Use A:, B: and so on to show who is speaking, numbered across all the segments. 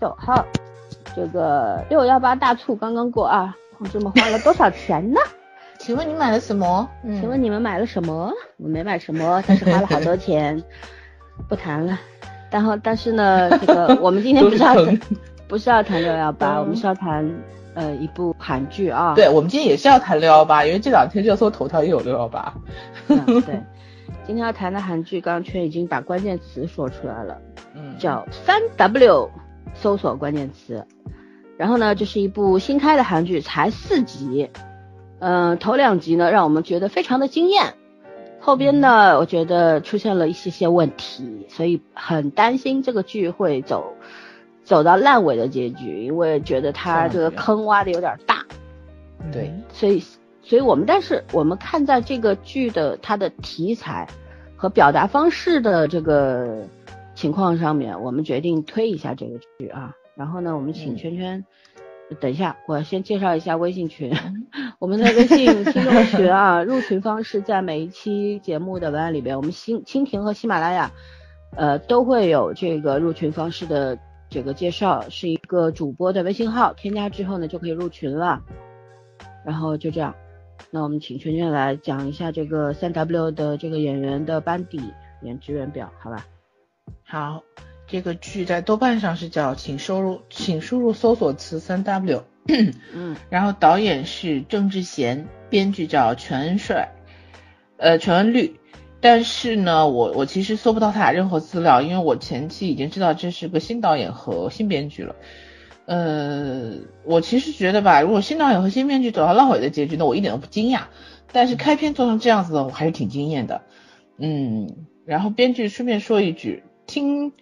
A: 九号，这个六幺八大促刚刚过啊，同志们花了多少钱呢？
B: 请问你买了什么？
A: 请问你们买了什么？我没买什么，但是花了好多钱，不谈了。然后，但是呢，这个我们今天不是要不是要谈六幺八，我们是要谈呃一部韩剧啊。
B: 对，我们今天也是要谈六幺八，因为这两天热搜头条也有六幺八。
A: 对，今天要谈的韩剧，刚刚圈已经把关键词说出来了，嗯，叫三 W 搜索关键词。然后呢，这是一部新开的韩剧，才四集。嗯，头两集呢，让我们觉得非常的惊艳，后边呢，我觉得出现了一些些问题，所以很担心这个剧会走走到烂尾的结局，因为觉得它这个坑挖的有点大。
B: 对，
A: 所以，所以我们但是我们看在这个剧的它的题材和表达方式的这个情况上面，我们决定推一下这个剧啊。然后呢，我们请圈圈。等一下，我先介绍一下微信群。我们的微信听众群啊，入群方式在每一期节目的文案里边，我们新蜻蜓和喜马拉雅，呃，都会有这个入群方式的这个介绍，是一个主播的微信号，添加之后呢就可以入群了。然后就这样，那我们请圈圈来讲一下这个三 W 的这个演员的班底演职员表，好吧？
B: 好。这个剧在豆瓣上是叫，请输入，请输入搜索词三 W，嗯，然后导演是郑智贤，编剧叫全恩帅，呃，全恩律，但是呢，我我其实搜不到他俩任何资料，因为我前期已经知道这是个新导演和新编剧了，呃，我其实觉得吧，如果新导演和新编剧走到烂尾的结局，那我一点都不惊讶，但是开篇做成这样子的，我还是挺惊艳的，嗯，然后编剧顺便说一句，听。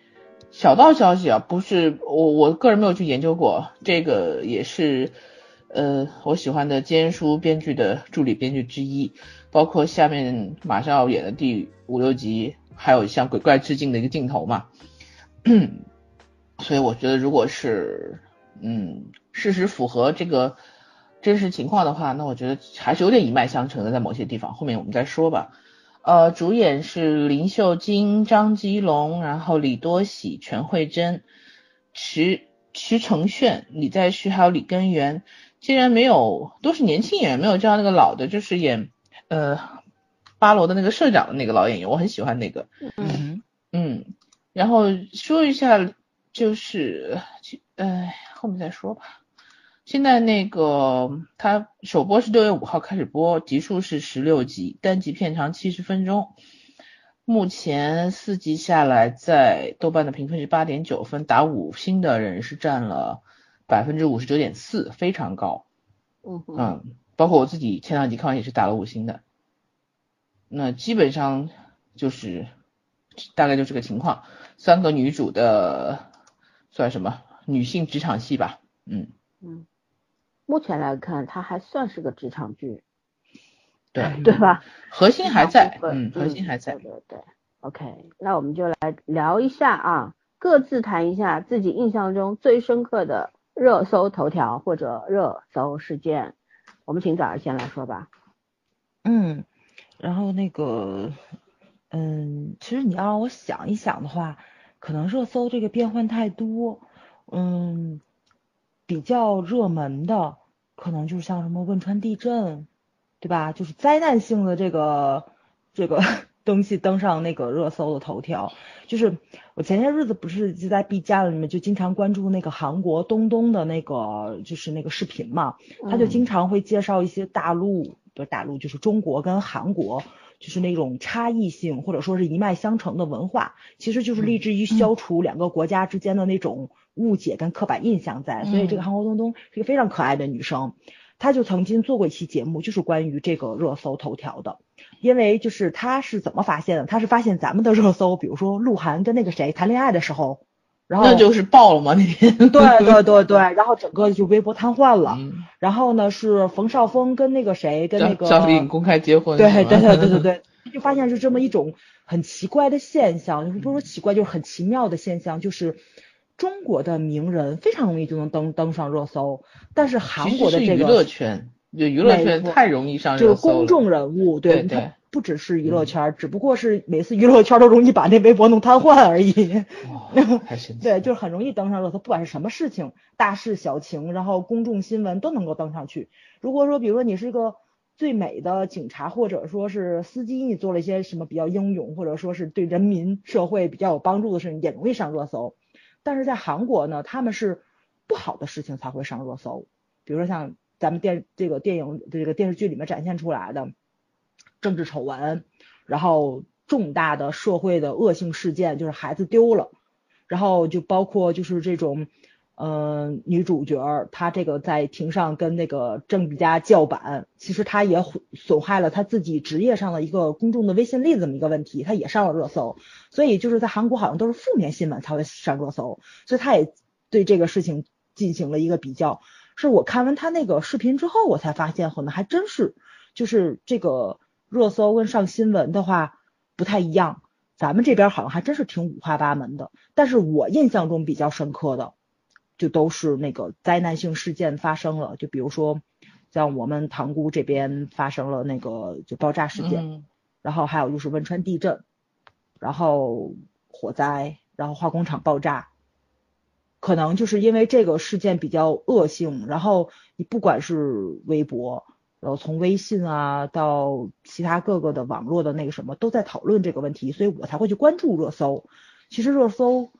B: 小道消息啊，不是我我个人没有去研究过，这个也是呃我喜欢的坚叔编剧的助理编剧之一，包括下面马上要演的第五六集，还有向鬼怪致敬的一个镜头嘛，所以我觉得如果是嗯事实符合这个真实情况的话，那我觉得还是有点一脉相承的，在某些地方，后面我们再说吧。呃，主演是林秀晶、张基龙，然后李多喜、全慧珍、池池承炫、李在旭，还有李根源。竟然没有，都是年轻演员，没有叫那个老的，就是演呃八楼的那个社长的那个老演员，我很喜欢那个。嗯嗯。然后说一下，就是呃后面再说吧。现在那个它首播是六月五号开始播，集数是十六集，单集片长七十分钟。目前四集下来，在豆瓣的评分是八点九分，打五星的人是占了百分之五十九点四，非常高。
A: 嗯嗯，
B: 包括我自己前两集看完也是打了五星的。那基本上就是大概就这个情况，三个女主的算什么女性职场戏吧？嗯
A: 嗯。目前来看，它还算是个职场剧，
B: 对
A: 对吧？
B: 核心还在，嗯，核心还在，
A: 对对对。OK，那我们就来聊一下啊，各自谈一下自己印象中最深刻的热搜头条或者热搜事件。我们请早儿先来说吧。
C: 嗯，然后那个，嗯，其实你要让我想一想的话，可能热搜这个变换太多，嗯。比较热门的，可能就是像什么汶川地震，对吧？就是灾难性的这个这个 东西登上那个热搜的头条。就是我前些日子不是就在 B 站里面就经常关注那个韩国东东的那个就是那个视频嘛，他就经常会介绍一些大陆不是大陆就是中国跟韩国就是那种差异性或者说是一脉相承的文化，其实就是立志于消除两个国家之间的那种。误解跟刻板印象在，所以这个韩国东东是一个非常可爱的女生，她就曾经做过一期节目，就是关于这个热搜头条的。因为就是她是怎么发现的？她是发现咱们的热搜，比如说鹿晗跟那个谁谈恋爱的时候，然后
B: 那就是爆了吗？那天
C: 对对对 对，然后整个就微博瘫痪了。然后呢是冯绍峰跟那个谁跟那个
B: 赵丽颖公开结婚，
C: 对对对对对对，就发现是这么一种很奇怪的现象，就是不说奇怪，就是很奇妙的现象，就是。中国的名人非常容易就能登登上热搜，但是韩国的这个
B: 娱乐圈，就娱乐圈太容易上
C: 热搜就是公众人物，对
B: 对，
C: 不只是娱乐圈，只不过是每次娱乐圈都容易把那微博弄瘫痪而已。对，就是很容易登上热搜，不管是什么事情，大事小情，然后公众新闻都能够登上去。如果说，比如说你是一个最美的警察，或者说是司机，你做了一些什么比较英勇，或者说是对人民社会比较有帮助的事情，也容易上热搜。但是在韩国呢，他们是不好的事情才会上热搜，比如说像咱们电这个电影这个电视剧里面展现出来的。政治丑闻，然后重大的社会的恶性事件，就是孩子丢了，然后就包括就是这种，嗯，女主角她这个在庭上跟那个政治家叫板，其实她也损害了她自己职业上的一个公众的威信力这么一个问题，她也上了热搜，所以就是在韩国好像都是负面新闻才会上热搜，所以她也对这个事情进行了一个比较，是我看完她那个视频之后，我才发现可能还真是就是这个。热搜跟上新闻的话不太一样，咱们这边好像还真是挺五花八门的。但是我印象中比较深刻的，就都是那个灾难性事件发生了，就比如说像我们塘沽这边发生了那个就爆炸事件，然后还有就是汶川地震，然后火灾，然后化工厂爆炸，可能就是因为这个事件比较恶性，然后你不管是微博。然后从微信啊到其他各个的网络的那个什么都在讨论这个问题，所以我才会去关注热搜。其实热搜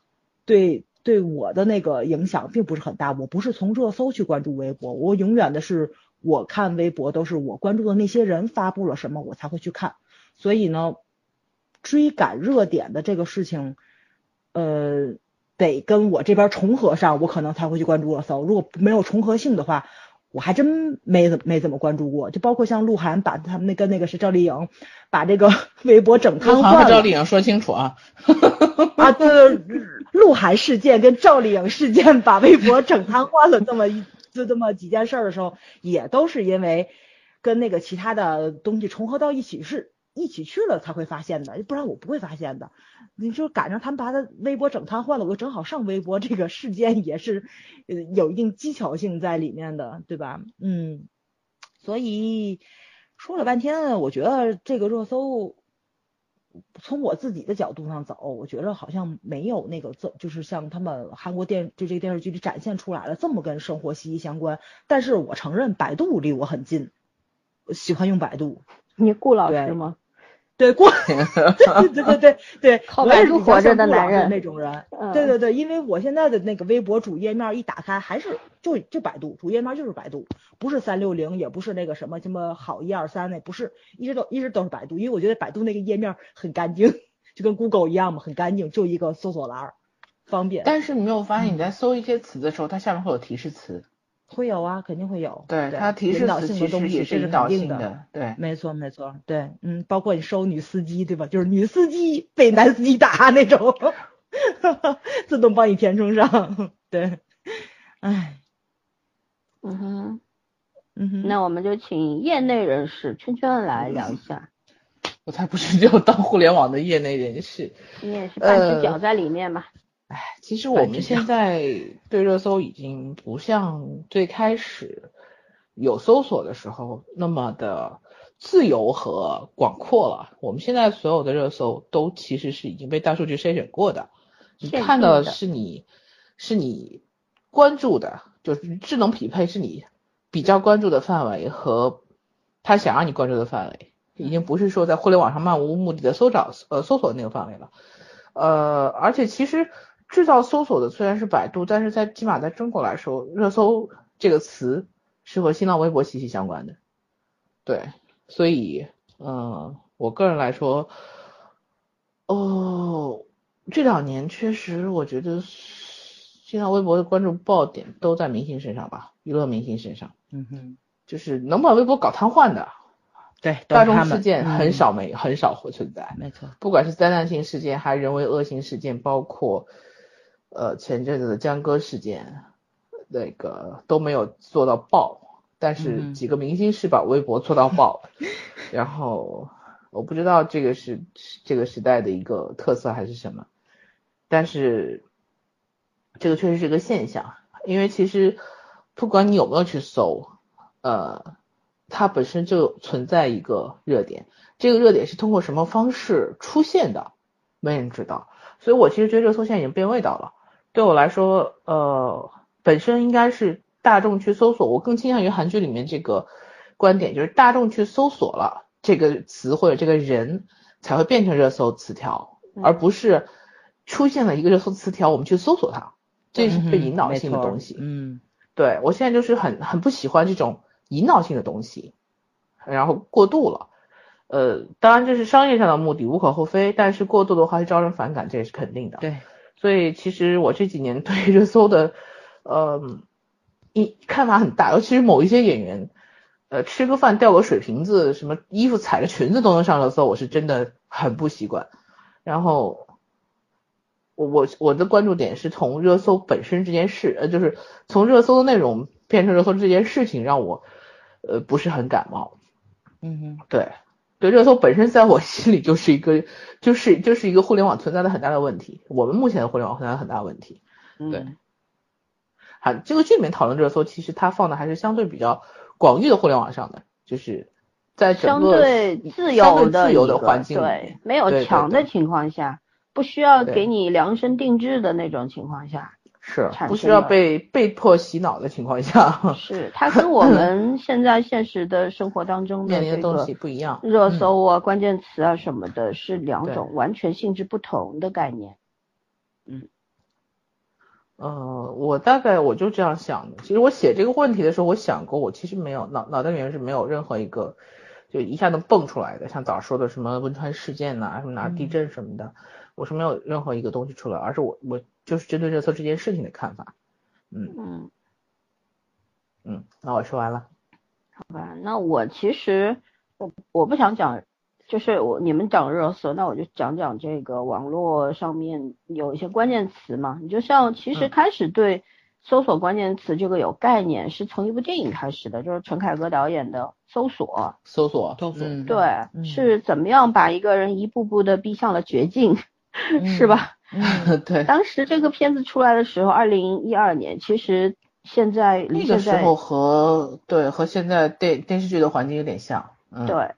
C: 对对我的那个影响并不是很大，我不是从热搜去关注微博，我永远的是我看微博都是我关注的那些人发布了什么我才会去看。所以呢，追赶热点的这个事情，呃，得跟我这边重合上，我可能才会去关注热搜。如果没有重合性的话。我还真没怎没怎么关注过，就包括像鹿晗把他们那跟那个是赵丽颖，把这个 微博整瘫痪
B: 了。赵丽颖说清楚啊！
C: 啊，对，鹿晗事件跟赵丽颖事件把微博整瘫痪了，这么一就这么几件事儿的时候，也都是因为跟那个其他的东西重合到一起是。一起去了才会发现的，不然我不会发现的。你就赶上他们把他微博整瘫痪了，我正好上微博，这个事件也是有一定技巧性在里面的，对吧？嗯，所以说了半天，我觉得这个热搜从我自己的角度上走，我觉得好像没有那个这就是像他们韩国电就这个电视剧里展现出来了这么跟生活息息相关。但是我承认百度离我很近，喜欢用百度。
A: 你顾老师吗？
C: 对过，对对对对，
A: 我也是活着的男人
C: 那种人，对对对，因为我现在的那个微博主页面一打开，还是就就百度主页面就是百度，不是三六零，也不是那个什么什么好一二三那，不是，一直都一直都是百度，因为我觉得百度那个页面很干净，就跟 Google 一样嘛，很干净，就一个搜索栏，方便。
B: 但是你没有发现你在搜一些词的时候，它下面会有提示词。
C: 会有啊，肯定会有。
B: 对，它提示词其实也是
C: 引
B: 导性的。对，
C: 没错没错，对，嗯，包括你收女司机，对吧？就是女司机被男司机打那种，自动帮你填充上。对，唉，
A: 嗯哼，嗯哼，那我们就请业内人士圈圈来聊一下。
B: 我才不是就当互联网的业内人士，
A: 你也是半只脚在里面嘛。
B: 哎，其实我们现在对热搜已经不像最开始有搜索的时候那么的自由和广阔了。我们现在所有的热搜都其实是已经被大数据筛选过的，你看到的是你是你关注的，就是智能匹配是你比较关注的范围和他想让你关注的范围，已经不是说在互联网上漫无目的的搜找呃搜索那个范围了。呃，而且其实。制造搜索的虽然是百度，但是在起码在中国来说，热搜这个词是和新浪微博息息相关的。对，所以，嗯，我个人来说，哦，这两年确实我觉得新浪微博的关注爆点都在明星身上吧，娱乐明星身上。
C: 嗯哼，
B: 就是能把微博搞瘫痪的，
C: 对，
B: 大众事件很少没很少会存在。
C: 没错，
B: 不管是灾难性事件还是人为恶性事件，包括。呃，前阵子的江歌事件，那个都没有做到爆，但是几个明星是把微博做到爆，然后我不知道这个是这个时代的一个特色还是什么，但是这个确实是个现象，因为其实不管你有没有去搜，呃，它本身就存在一个热点，这个热点是通过什么方式出现的，没人知道。所以我其实觉得热搜现在已经变味道了。对我来说，呃，本身应该是大众去搜索，我更倾向于韩剧里面这个观点，就是大众去搜索了这个词或者这个人，才会变成热搜词条，而不是出现了一个热搜词条，我们去搜索它，这是被引导性的东西。
C: 嗯，
B: 对我现在就是很很不喜欢这种引导性的东西，然后过度了。呃，当然这是商业上的目的，无可厚非。但是过度的话会招人反感，这也是肯定的。
C: 对，
B: 所以其实我这几年对 热搜的，呃，一看法很大，尤其是某一些演员，呃，吃个饭掉个水瓶子，什么衣服踩着裙子都能上热搜，我是真的很不习惯。然后，我我我的关注点是从热搜本身这件事，呃，就是从热搜的内容变成热搜这件事情，让我呃不是很感冒。
C: 嗯哼，
B: 对。对热搜本身，在我心里就是一个，就是就是一个互联网存在的很大的问题。我们目前的互联网存在很大的问题。对，好，这个剧里面讨论热搜，其实它放的还是相对比较广域的互联网上的，就是在整个
A: 相对自由
B: 的自由的环境，
A: 对，没有墙的情况下，不需要给你量身定制的那种情况下。
B: 是不需要被被迫洗脑的情况下，
A: 是它跟我们 现在现实的生活当中
B: 的的东西不一样，
A: 热搜啊、关键词啊什么的，是两种完全性质不同的概念。嗯，
B: 呃，我大概我就这样想的。其实我写这个问题的时候，我想过，我其实没有脑脑袋里面是没有任何一个就一下能蹦出来的，像早说的什么汶川事件呐，什么哪地震什么的，我是没有任何一个东西出来，而是我我。就是针对热搜这件事情的看法，嗯嗯嗯，那我说完了，
A: 好吧，那我其实我我不想讲，就是我你们讲热搜，那我就讲讲这个网络上面有一些关键词嘛。你就像其实开始对搜索关键词这个有概念，是从一部电影开始的，就是陈凯歌导演的《搜索》。
B: 搜索，
C: 搜索，
A: 对，是怎么样把一个人一步步的逼向了绝境，是吧？
B: 嗯，对，
A: 当时这个片子出来的时候，二零一二年，其实现在
B: 那个时候和对和现在电电视剧的环境有点像，嗯，
A: 对，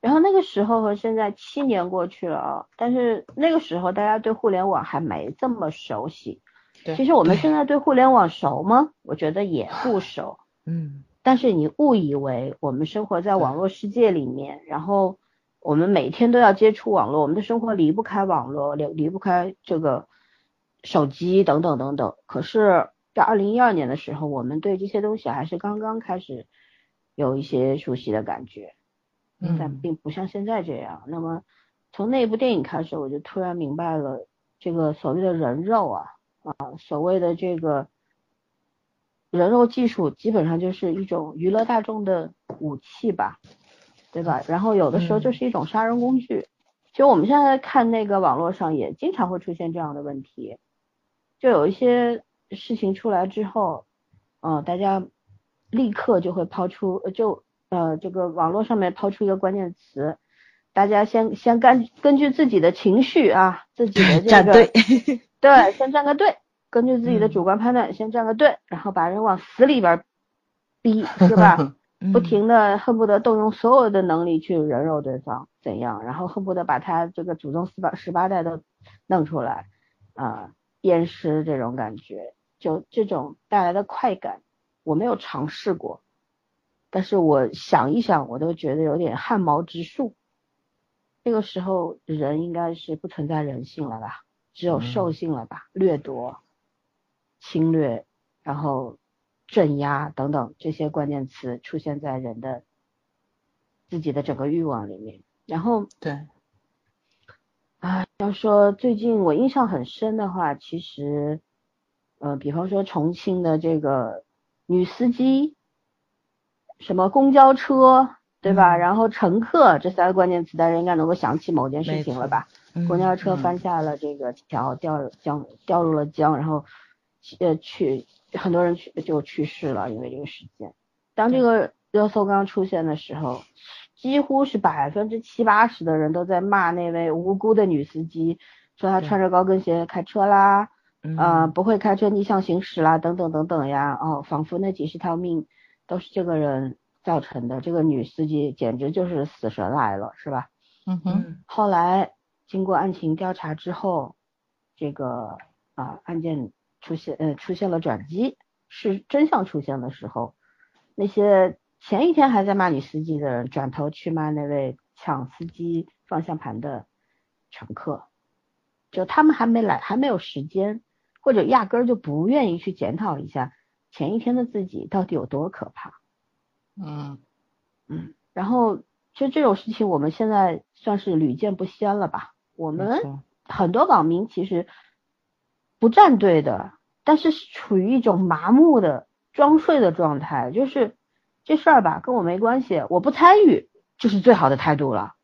A: 然后那个时候和现在七年过去了啊，但是那个时候大家对互联网还没这么熟悉，
B: 对，
A: 其实我们现在对互联网熟吗？我觉得也不熟，
C: 嗯，
A: 但是你误以为我们生活在网络世界里面，然后。我们每天都要接触网络，我们的生活离不开网络，离离不开这个手机等等等等。可是，在二零一二年的时候，我们对这些东西还是刚刚开始有一些熟悉的感觉，但并不像现在这样。那么，从那部电影开始，我就突然明白了，这个所谓的人肉啊啊，所谓的这个人肉技术，基本上就是一种娱乐大众的武器吧。对吧？然后有的时候就是一种杀人工具。其实我们现在看那个网络上也经常会出现这样的问题，就有一些事情出来之后，嗯，大家立刻就会抛出，就呃这个网络上面抛出一个关键词，大家先先根根据自己的情绪啊，自己的这个对，先站个队，根据自己的主观判断先站个队，然后把人往死里边逼，是吧？不停的恨不得动用所有的能力去人肉对方，怎样？然后恨不得把他这个祖宗十八十八代都弄出来啊，鞭尸这种感觉，就这种带来的快感，我没有尝试过，但是我想一想，我都觉得有点汗毛直竖。那个时候人应该是不存在人性了吧，只有兽性了吧，掠夺、侵略，然后。镇压等等这些关键词出现在人的自己的整个欲望里面，然后
B: 对
A: 啊，要说最近我印象很深的话，其实呃，比方说重庆的这个女司机，什么公交车对吧？然后乘客这三个关键词，大家应该能够想起某件事情了吧？公交车翻下了这个桥，掉江掉入了江，然后呃去。很多人去就去世了，因为这个事件。当这个热搜刚出现的时候，几乎是百分之七八十的人都在骂那位无辜的女司机，说她穿着高跟鞋开车啦，啊，不会开车逆向行驶啦，等等等等呀，哦，仿佛那几十条命都是这个人造成的。这个女司机简直就是死神来了，是吧？
B: 嗯哼。
A: 后来经过案情调查之后，这个啊案件出现呃出现了转机，是真相出现的时候，那些前一天还在骂女司机的人，转头去骂那位抢司机方向盘的乘客，就他们还没来，还没有时间。或者压根儿就不愿意去检讨一下前一天的自己到底有多可怕，
B: 嗯
A: 嗯，然后就这种事情我们现在算是屡见不鲜了吧？我们很多网民其实不站队的，但是处于一种麻木的装睡的状态，就是这事儿吧跟我没关系，我不参与就是最好的态度了。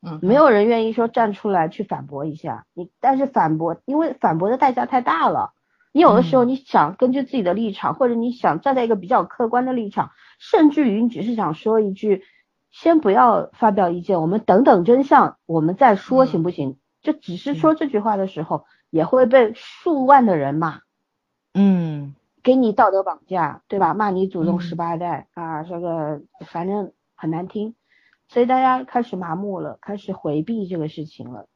B: 嗯，
A: 没有人愿意说站出来去反驳一下你，但是反驳，因为反驳的代价太大了。你有的时候你想根据自己的立场，或者你想站在一个比较客观的立场，甚至于你只是想说一句，先不要发表意见，我们等等真相，我们再说行不行？就只是说这句话的时候，也会被数万的人骂，
C: 嗯，
A: 给你道德绑架，对吧？骂你祖宗十八代啊，这个反正很难听。所以大家开始麻木了，开始回避这个事情了，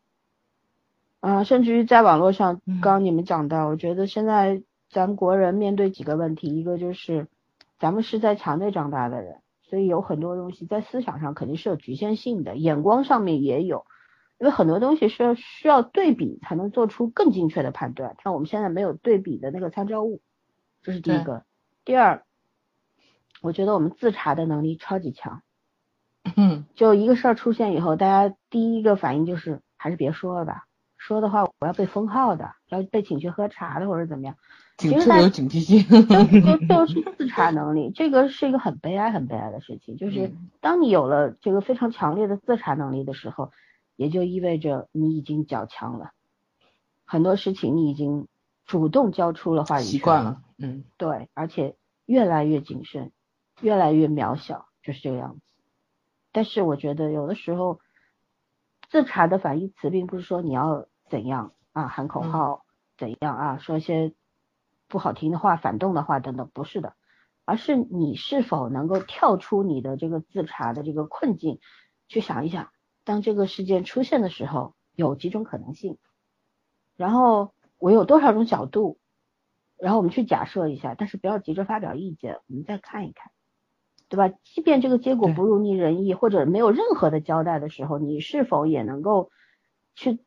A: 啊，甚至于在网络上，刚刚你们讲到，我觉得现在咱国人面对几个问题，一个就是咱们是在墙内长大的人，所以有很多东西在思想上肯定是有局限性的，眼光上面也有，因为很多东西是要需要对比才能做出更精确的判断，但我们现在没有对比的那个参照物，这是第一个。第二，我觉得我们自查的能力超级强。
B: 嗯，
A: 就一个事儿出现以后，大家第一个反应就是还是别说了吧，说的话我要被封号的，要被请去喝茶的或者怎么样。
B: 警特有警惕性。
A: 就就 是自查能力，这个是一个很悲哀、很悲哀的事情。就是当你有了这个非常强烈的自查能力的时候，也就意味着你已经较强了，很多事情你已经主动交出了话语权。
B: 习惯了，嗯，
A: 对，而且越来越谨慎，越来越渺小，就是这个样子。但是我觉得有的时候，自查的反义词并不是说你要怎样啊喊口号怎样啊说一些不好听的话反动的话等等，不是的，而是你是否能够跳出你的这个自查的这个困境，去想一想，当这个事件出现的时候有几种可能性，然后我有多少种角度，然后我们去假设一下，但是不要急着发表意见，我们再看一看。对吧？即便这个结果不如你人意，或者没有任何的交代的时候，你是否也能够去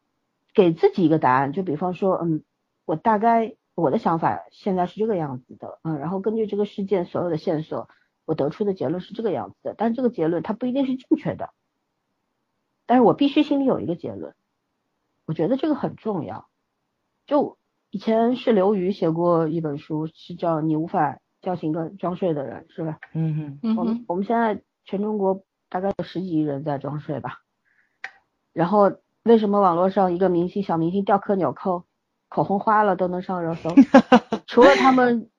A: 给自己一个答案？就比方说，嗯，我大概我的想法现在是这个样子的，嗯，然后根据这个事件所有的线索，我得出的结论是这个样子的，但这个结论它不一定是正确的，但是我必须心里有一个结论，我觉得这个很重要。就以前是刘瑜写过一本书，是叫《你无法》。叫醒个装睡的人是吧？
C: 嗯
B: 哼，
A: 我们我们现在全中国大概有十几亿人在装睡吧。然后为什么网络上一个明星小明星掉颗纽扣，口红花了都能上热搜？除了他们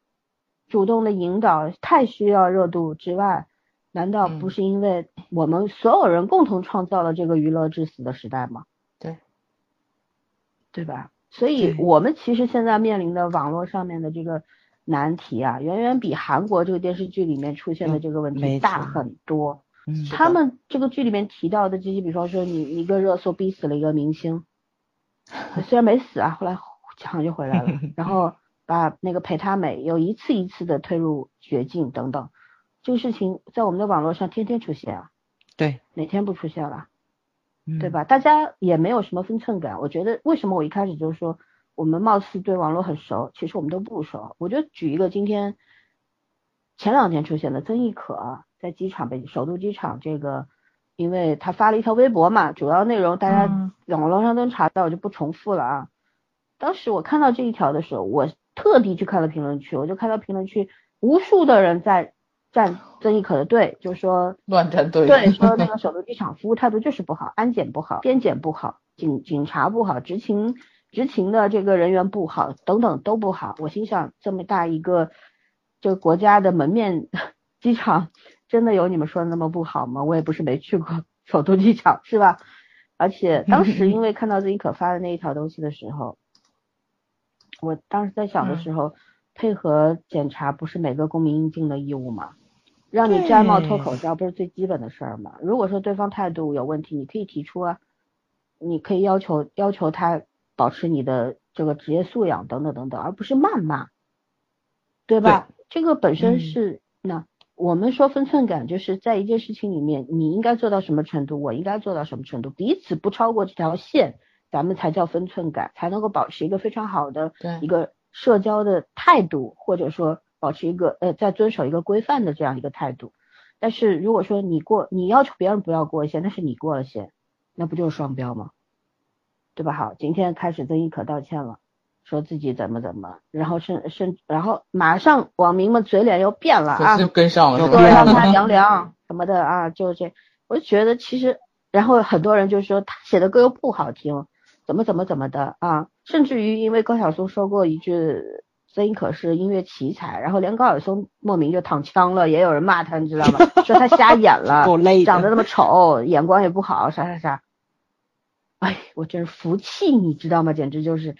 A: 主动的引导太需要热度之外，难道不是因为我们所有人共同创造了这个娱乐至死的时代吗？
B: 对，
A: 对吧？所以我们其实现在面临的网络上面的这个。难题啊，远远比韩国这个电视剧里面出现的这个问题大很多。
C: 嗯，
A: 他们这个剧里面提到的这些，比方说你一个热搜逼死了一个明星，虽然没死啊，后来抢就回来了，然后把那个陪他美又一次一次的推入绝境等等，这个事情在我们的网络上天天出现啊。
C: 对，
A: 哪天不出现了？对吧？大家也没有什么分寸感。我觉得为什么我一开始就是说。我们貌似对网络很熟，其实我们都不熟。我就举一个今天前两天出现的曾轶可在机场被首都机场这个，因为他发了一条微博嘛，主要内容大家网络上都能查到，我就不重复了啊。当时我看到这一条的时候，我特地去看了评论区，我就看到评论区无数的人在站曾轶可的队，就说
B: 乱站队，
A: 对，说那个首都机场服务态度就是不好，安检不好，边检不好，警警察不好，执勤。执勤的这个人员不好，等等都不好。我心想，这么大一个这个国家的门面机场，真的有你们说的那么不好吗？我也不是没去过首都机场，是吧？而且当时因为看到曾轶可发的那一条东西的时候，我当时在想的时候，配合检查不是每个公民应尽的义务吗？让你摘帽脱口罩不是最基本的事儿吗？如果说对方态度有问题，你可以提出啊，你可以要求要求他保持你的这个职业素养等等等等，而不是谩骂，对吧？这个本身是那我们说分寸感，就是在一件事情里面，你应该做到什么程度，我应该做到什么程度，彼此不超过这条线，咱们才叫分寸感，才能够保持一个非常好的一个社交的态度，或者说。保持一个呃，在遵守一个规范的这样一个态度，但是如果说你过，你要求别人不要过线，那是你过了线，那不就是双标吗？对吧？好，今天开始曾轶可道歉了，说自己怎么怎么，然后甚甚，然后马上网民们嘴脸又变了啊，
B: 就跟上了，
A: 说让他凉凉什么的啊，就这，我就觉得其实，然后很多人就说他写的歌又不好听，怎么怎么怎么的啊，甚至于因为高晓松说过一句。曾轶可是音乐奇才，然后连高晓松莫名就躺枪了，也有人骂他，你知道吗？说他瞎 演了，长得那么丑，眼光也不好，啥啥啥。哎，我真是服气，你知道吗？简直就是，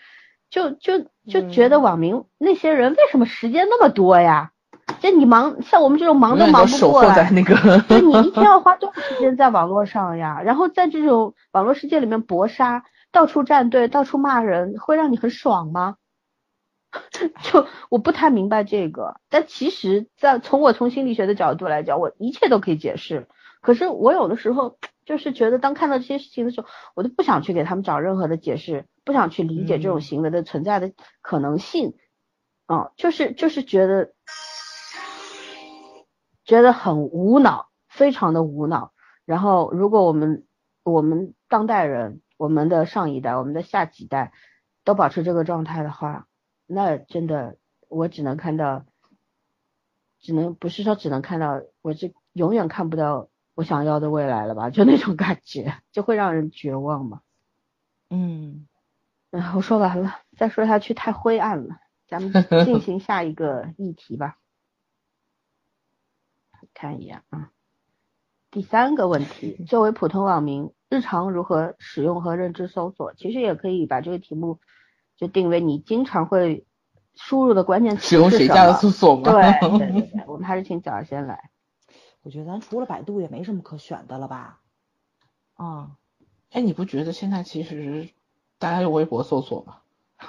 A: 就就就觉得网民那些人为什么时间那么多呀？就你忙，像我们这种忙都忙不过来，
B: 那个，
A: 就你一天要花 多少时间在网络上呀？然后在这种网络世界里面搏杀，到处站队，到处骂人，会让你很爽吗？就我不太明白这个，但其实，在从我从心理学的角度来讲，我一切都可以解释。可是我有的时候就是觉得，当看到这些事情的时候，我都不想去给他们找任何的解释，不想去理解这种行为的存在的可能性。嗯，就是就是觉得觉得很无脑，非常的无脑。然后，如果我们我们当代人，我们的上一代，我们的下几代都保持这个状态的话，那真的，我只能看到，只能不是说只能看到，我这永远看不到我想要的未来了吧？就那种感觉，就会让人绝望嘛。
C: 嗯，
A: 嗯，我说完了，再说下去太灰暗了，咱们 进行下一个议题吧。看一眼啊，第三个问题，作为普通网民，日常如何使用和认知搜索？其实也可以把这个题目。就定为你经常会输入的关键词
B: 使用谁家的搜索吗？
A: 对对对对，我们还是请早先来。
C: 我觉得咱除了百度也没什么可选的了吧？啊，
B: 哎，你不觉得现在其实大家用微博搜索吗？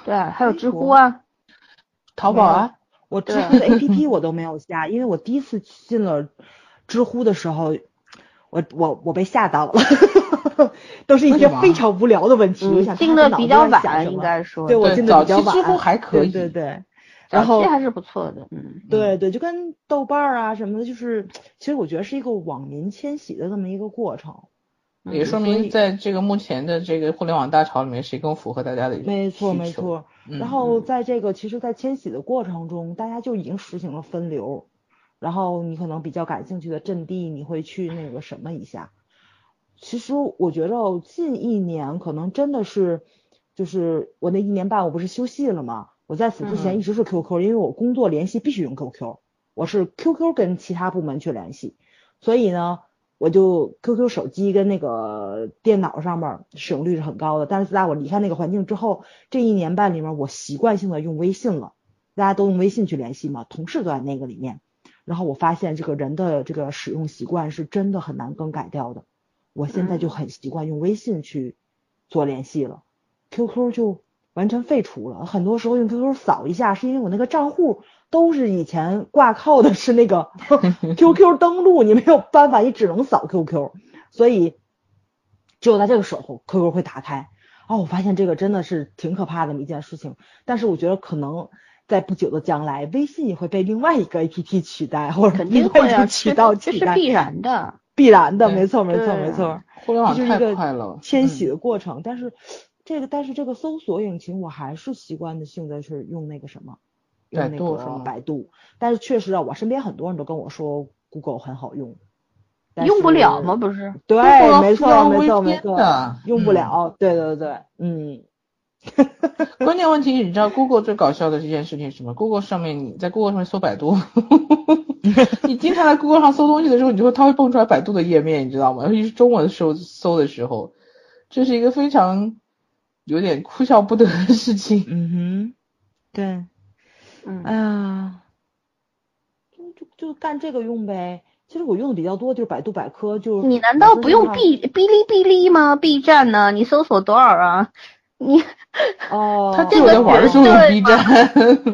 A: 对啊，还有知乎啊，
B: 淘宝啊。
C: 我知 乎的 APP 我都没有下，因为我第一次进了知乎的时候，我我我被吓到了。都是一些非常无聊的问题，我想
A: 进的比较晚，应该说，
C: 对我进的比较晚。
B: 知乎还可以，
C: 对对。然后
A: 还是不错的，嗯。
C: 对对，就跟豆瓣啊什么的，就是其实我觉得是一个网民迁徙的这么一个过程。
B: 也说明在这个目前的这个互联网大潮里面，谁更符合大家的
C: 没错没错。然后在这个其实，在迁徙的过程中，大家就已经实行了分流。然后你可能比较感兴趣的阵地，你会去那个什么一下。其实我觉着近一年可能真的是，就是我那一年半我不是休息了吗？我在此之前一直是 QQ，因为我工作联系必须用 QQ，我是 QQ 跟其他部门去联系，所以呢，我就 QQ 手机跟那个电脑上面使用率是很高的。但是自打我离开那个环境之后，这一年半里面我习惯性的用微信了，大家都用微信去联系嘛，同事都在那个里面，然后我发现这个人的这个使用习惯是真的很难更改掉的。我现在就很习惯用微信去做联系了，QQ 就完全废除了。很多时候用 QQ 扫一下，是因为我那个账户都是以前挂靠的是那个 QQ 登录，你没有办法，你只能扫 QQ。所以只有在这个时候，QQ 会打开。哦，我发现这个真的是挺可怕的一件事情。但是我觉得可能在不久的将来，微信也会被另外一个 APP 取代，或者另外一个渠道取代，
A: 这是必然的。
C: 必然的，没错，没错，没错。
B: 互联网
C: 太
B: 快了，
C: 迁徙的过程。但是这个，但是这个搜索引擎，我还是习惯的性的是用那个什么，用那个什么百度。但是确实啊，我身边很多人都跟我说 Google 很好用，
A: 用不了吗？不是？
C: 对，没错，没错，没错，用不了。对对对，嗯。
B: 关键问题，你知道 Google 最搞笑的这件事情是什么？Google 上面你在 Google 上面搜百度，你经常在 Google 上搜东西的时候，你就会它会蹦出来百度的页面，你知道吗？尤其是中文搜搜的时候，这是一个非常有点哭笑不得的事情。
C: 嗯哼，对，
A: 嗯，
C: 哎呀，就就就干这个用呗。其实我用的比较多就是百度百科，就
A: 你难道不用哔哔哩哔哩吗？B 站呢？你搜索多少啊？你
C: 哦，
B: 他这个玩儿就用 B 站，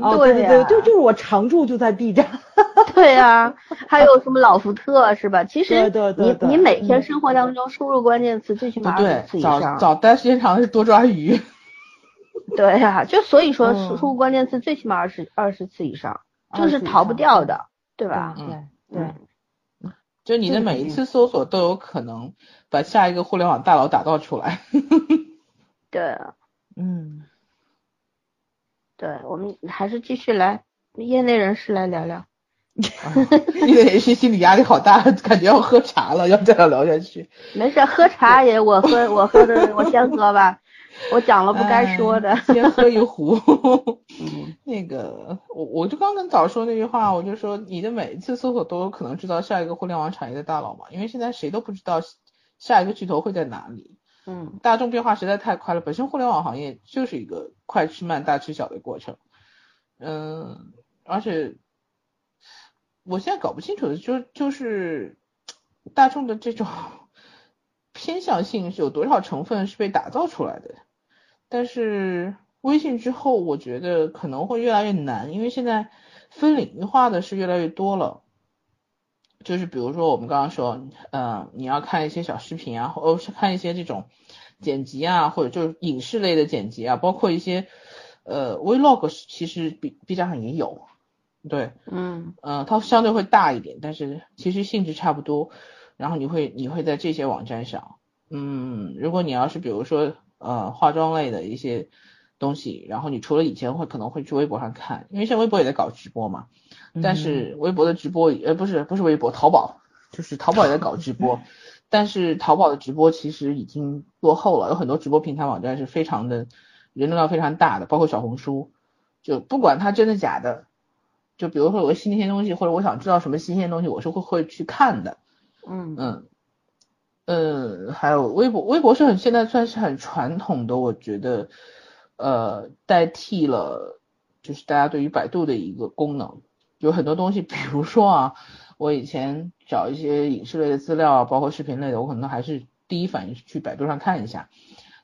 C: 哦对对对，就就是我常驻就在 B 站。
A: 对呀，还有什么老福特是吧？其实
C: 对对
A: 你你每天生活当中输入关键词最起码二十次以上。
B: 早早待时间长是多抓鱼。
A: 对呀，就所以说输入关键词最起码二十二十次以上，这是逃不掉的，对吧？
C: 对对。
B: 就你的每一次搜索都有可能把下一个互联网大佬打造出来。
A: 对，嗯，对，我们还是继续来业内人士来聊聊。
B: 业内人士心理压力好大，感觉要喝茶了，要这样聊下去。
A: 没事，喝茶也我喝，我喝的我先喝吧。我讲了不该说的，
B: 先喝一壶。那个，我我就刚跟早说那句话，我就说你的每一次搜索都有可能知道下一个互联网产业的大佬嘛，因为现在谁都不知道下一个巨头会在哪里。
A: 嗯，
B: 大众变化实在太快了，本身互联网行业就是一个快吃慢大吃小的过程。嗯，而且我现在搞不清楚的就就是大众的这种 偏向性是有多少成分是被打造出来的。但是微信之后，我觉得可能会越来越难，因为现在分领域化的是越来越多了。就是比如说我们刚刚说，嗯，你要看一些小视频啊，或是看一些这种剪辑啊，或者就是影视类的剪辑啊，包括一些呃 vlog，其实 B B 站上也有，对，
A: 嗯
B: 呃，它相对会大一点，但是其实性质差不多。然后你会你会在这些网站上，嗯，如果你要是比如说。呃，化妆类的一些东西，然后你除了以前会可能会去微博上看，因为现在微博也在搞直播嘛，但是微博的直播呃不是不是微博，淘宝就是淘宝也在搞直播，但是淘宝的直播其实已经落后了，有很多直播平台网站是非常的人流量非常大的，包括小红书，就不管它真的假的，就比如说有个新鲜东西，或者我想知道什么新鲜东西，我是会会去看的，
A: 嗯。
B: 嗯。嗯，还有微博，微博是很现在算是很传统的，我觉得，呃，代替了就是大家对于百度的一个功能，有很多东西，比如说啊，我以前找一些影视类的资料啊，包括视频类的，我可能还是第一反应是去百度上看一下，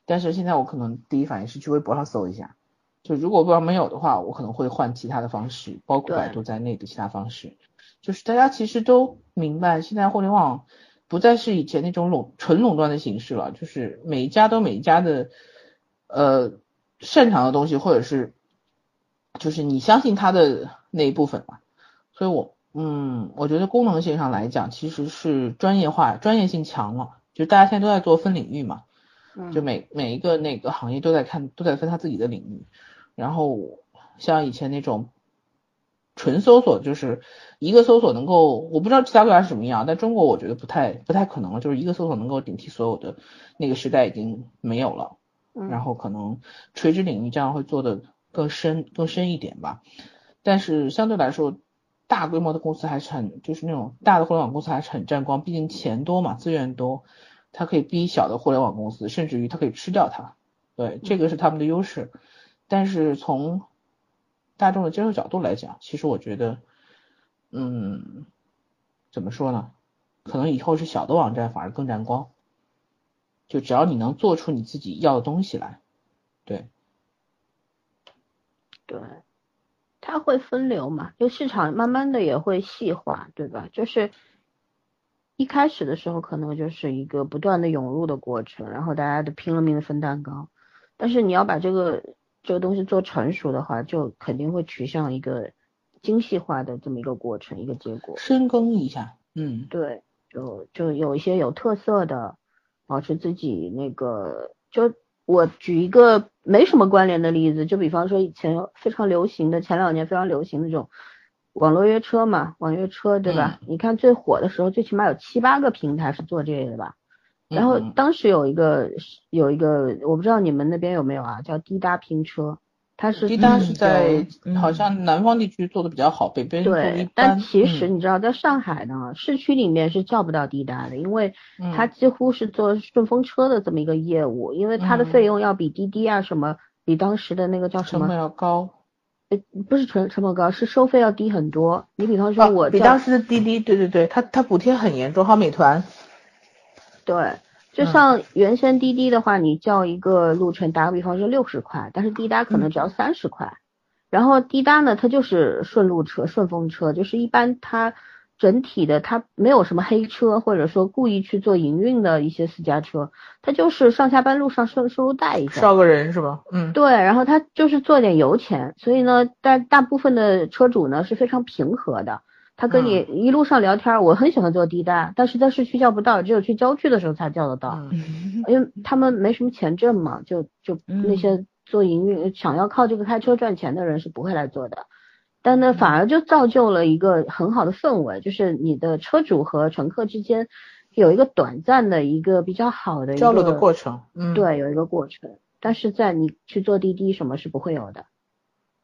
B: 但是现在我可能第一反应是去微博上搜一下，就如果微博没有的话，我可能会换其他的方式，包括百度在内的其他方式，就是大家其实都明白现在互联网。不再是以前那种垄纯垄断的形式了，就是每一家都每一家的呃擅长的东西，或者是就是你相信他的那一部分嘛。所以我嗯，我觉得功能性上来讲，其实是专业化、专业性强了。就大家现在都在做分领域嘛，就每每一个那个行业都在看，都在分他自己的领域。然后像以前那种。纯搜索就是一个搜索能够，我不知道其他国家是什么样，但中国我觉得不太不太可能了，就是一个搜索能够顶替所有的那个时代已经没有了，然后可能垂直领域这样会做的更深更深一点吧，但是相对来说，大规模的公司还是很就是那种大的互联网公司还是很占光，毕竟钱多嘛，资源多，它可以逼小的互联网公司，甚至于它可以吃掉它，对，这个是他们的优势，但是从大众的接受角度来讲，其实我觉得，嗯，怎么说呢？可能以后是小的网站反而更占光，就只要你能做出你自己要的东西来，对，
A: 对，它会分流嘛，就市场慢慢的也会细化，对吧？就是一开始的时候可能就是一个不断的涌入的过程，然后大家都拼了命的分蛋糕，但是你要把这个。这个东西做成熟的话，就肯定会趋向一个精细化的这么一个过程，一个结果。
B: 深耕一下，嗯，
A: 对，就就有一些有特色的，保持自己那个。就我举一个没什么关联的例子，就比方说以前非常流行的，前两年非常流行的这种网络约车嘛，网约车对吧？你看最火的时候，最起码有七八个平台是做这个的吧？然后当时有一个有一个，我不知道你们那边有没有啊，叫滴答拼车，它是
B: 滴答是在好像南方地区做的比较好，北边
A: 对，但其实你知道，在上海呢，市区里面是叫不到滴答的，因为它几乎是做顺风车的这么一个业务，因为它的费用要比滴滴啊什么，比当时的那个叫什么
B: 成本要高。
A: 呃，不是成成本高，是收费要低很多。你比方说，我
B: 比当时的滴滴，对对对，它它补贴很严重，还有美团。
A: 对，就像原先滴滴的话，你叫一个路程，打个比方说六十块，但是滴答可能只要三十块。然后滴答呢，它就是顺路车、顺风车，就是一般它。整体的，它没有什么黑车，或者说故意去做营运的一些私家车，它就是上下班路上顺收入带一下，
B: 捎个人是吧？嗯，
A: 对，然后它就是做点油钱，所以呢，大大部分的车主呢是非常平和的，他跟你一路上聊天，我很喜欢坐滴答，但是在市区叫不到，只有去郊区的时候才叫得到，因为他们没什么钱挣嘛，就就那些做营运想要靠这个开车赚钱的人是不会来做的。但呢，反而就造就了一个很好的氛围，就是你的车主和乘客之间有一个短暂的一个比较好的
B: 交流的过程，
A: 嗯，对，有一个过程。但是在你去坐滴滴，什么是不会有的，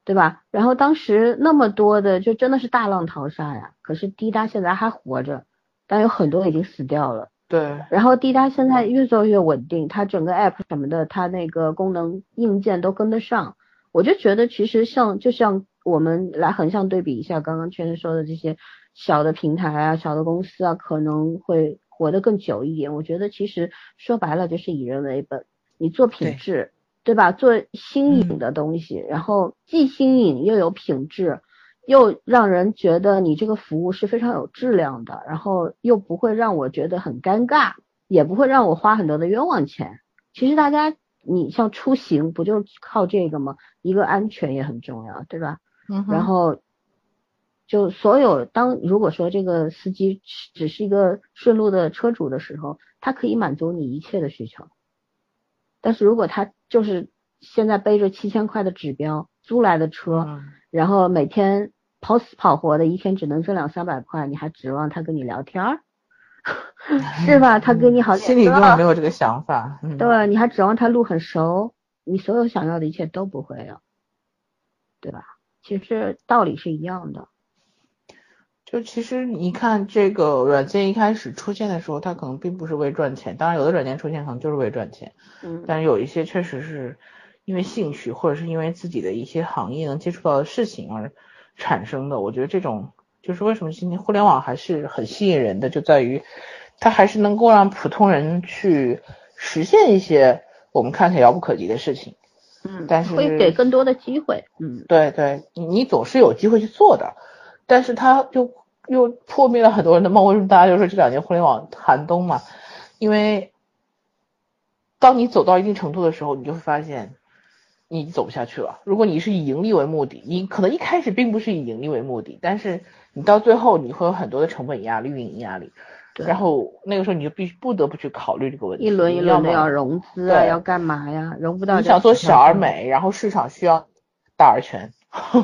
A: 对吧？然后当时那么多的，就真的是大浪淘沙呀。可是滴答现在还活着，但有很多已经死掉了。
B: 对。
A: 然后滴答现在越做越稳定，它整个 app 什么的，它那个功能硬件都跟得上。我就觉得其实像就像。我们来横向对比一下，刚刚圈圈说的这些小的平台啊、小的公司啊，可能会活得更久一点。我觉得其实说白了就是以人为本，你做品质，对吧？做新颖的东西，然后既新颖又有品质，又让人觉得你这个服务是非常有质量的，然后又不会让我觉得很尴尬，也不会让我花很多的冤枉钱。其实大家，你像出行不就靠这个吗？一个安全也很重要，对吧？然后，就所有当如果说这个司机只是一个顺路的车主的时候，他可以满足你一切的需求。但是如果他就是现在背着七千块的指标租来的车，然后每天跑死跑活的，一天只能挣两三百块，你还指望他跟你聊天儿，是吧？他跟你好
B: 心里根本没有这个想法。
A: 对，你还指望他路很熟，你所有想要的一切都不会有，对吧？其实道理是一样的，
B: 就其实你看这个软件一开始出现的时候，它可能并不是为赚钱，当然有的软件出现可能就是为赚钱，
A: 嗯，
B: 但是有一些确实是因为兴趣或者是因为自己的一些行业能接触到的事情而产生的。我觉得这种就是为什么今天互联网还是很吸引人的，就在于它还是能够让普通人去实现一些我们看起来遥不可及的事情。
A: 嗯，
B: 但是
A: 会给更多的机会。嗯，
B: 对对，你你总是有机会去做的，但是它就又破灭了很多人的梦。为什么大家就说这两年互联网寒冬嘛？因为当你走到一定程度的时候，你就会发现你走不下去了。如果你是以盈利为目的，你可能一开始并不是以盈利为目的，但是你到最后你会有很多的成本压力、运营压力。然后那个时候你就必须不得不去考虑这个问题，
A: 一轮一轮的要融资啊，要干嘛呀？融不到。
B: 你想做小而美，然后市场需要大而全。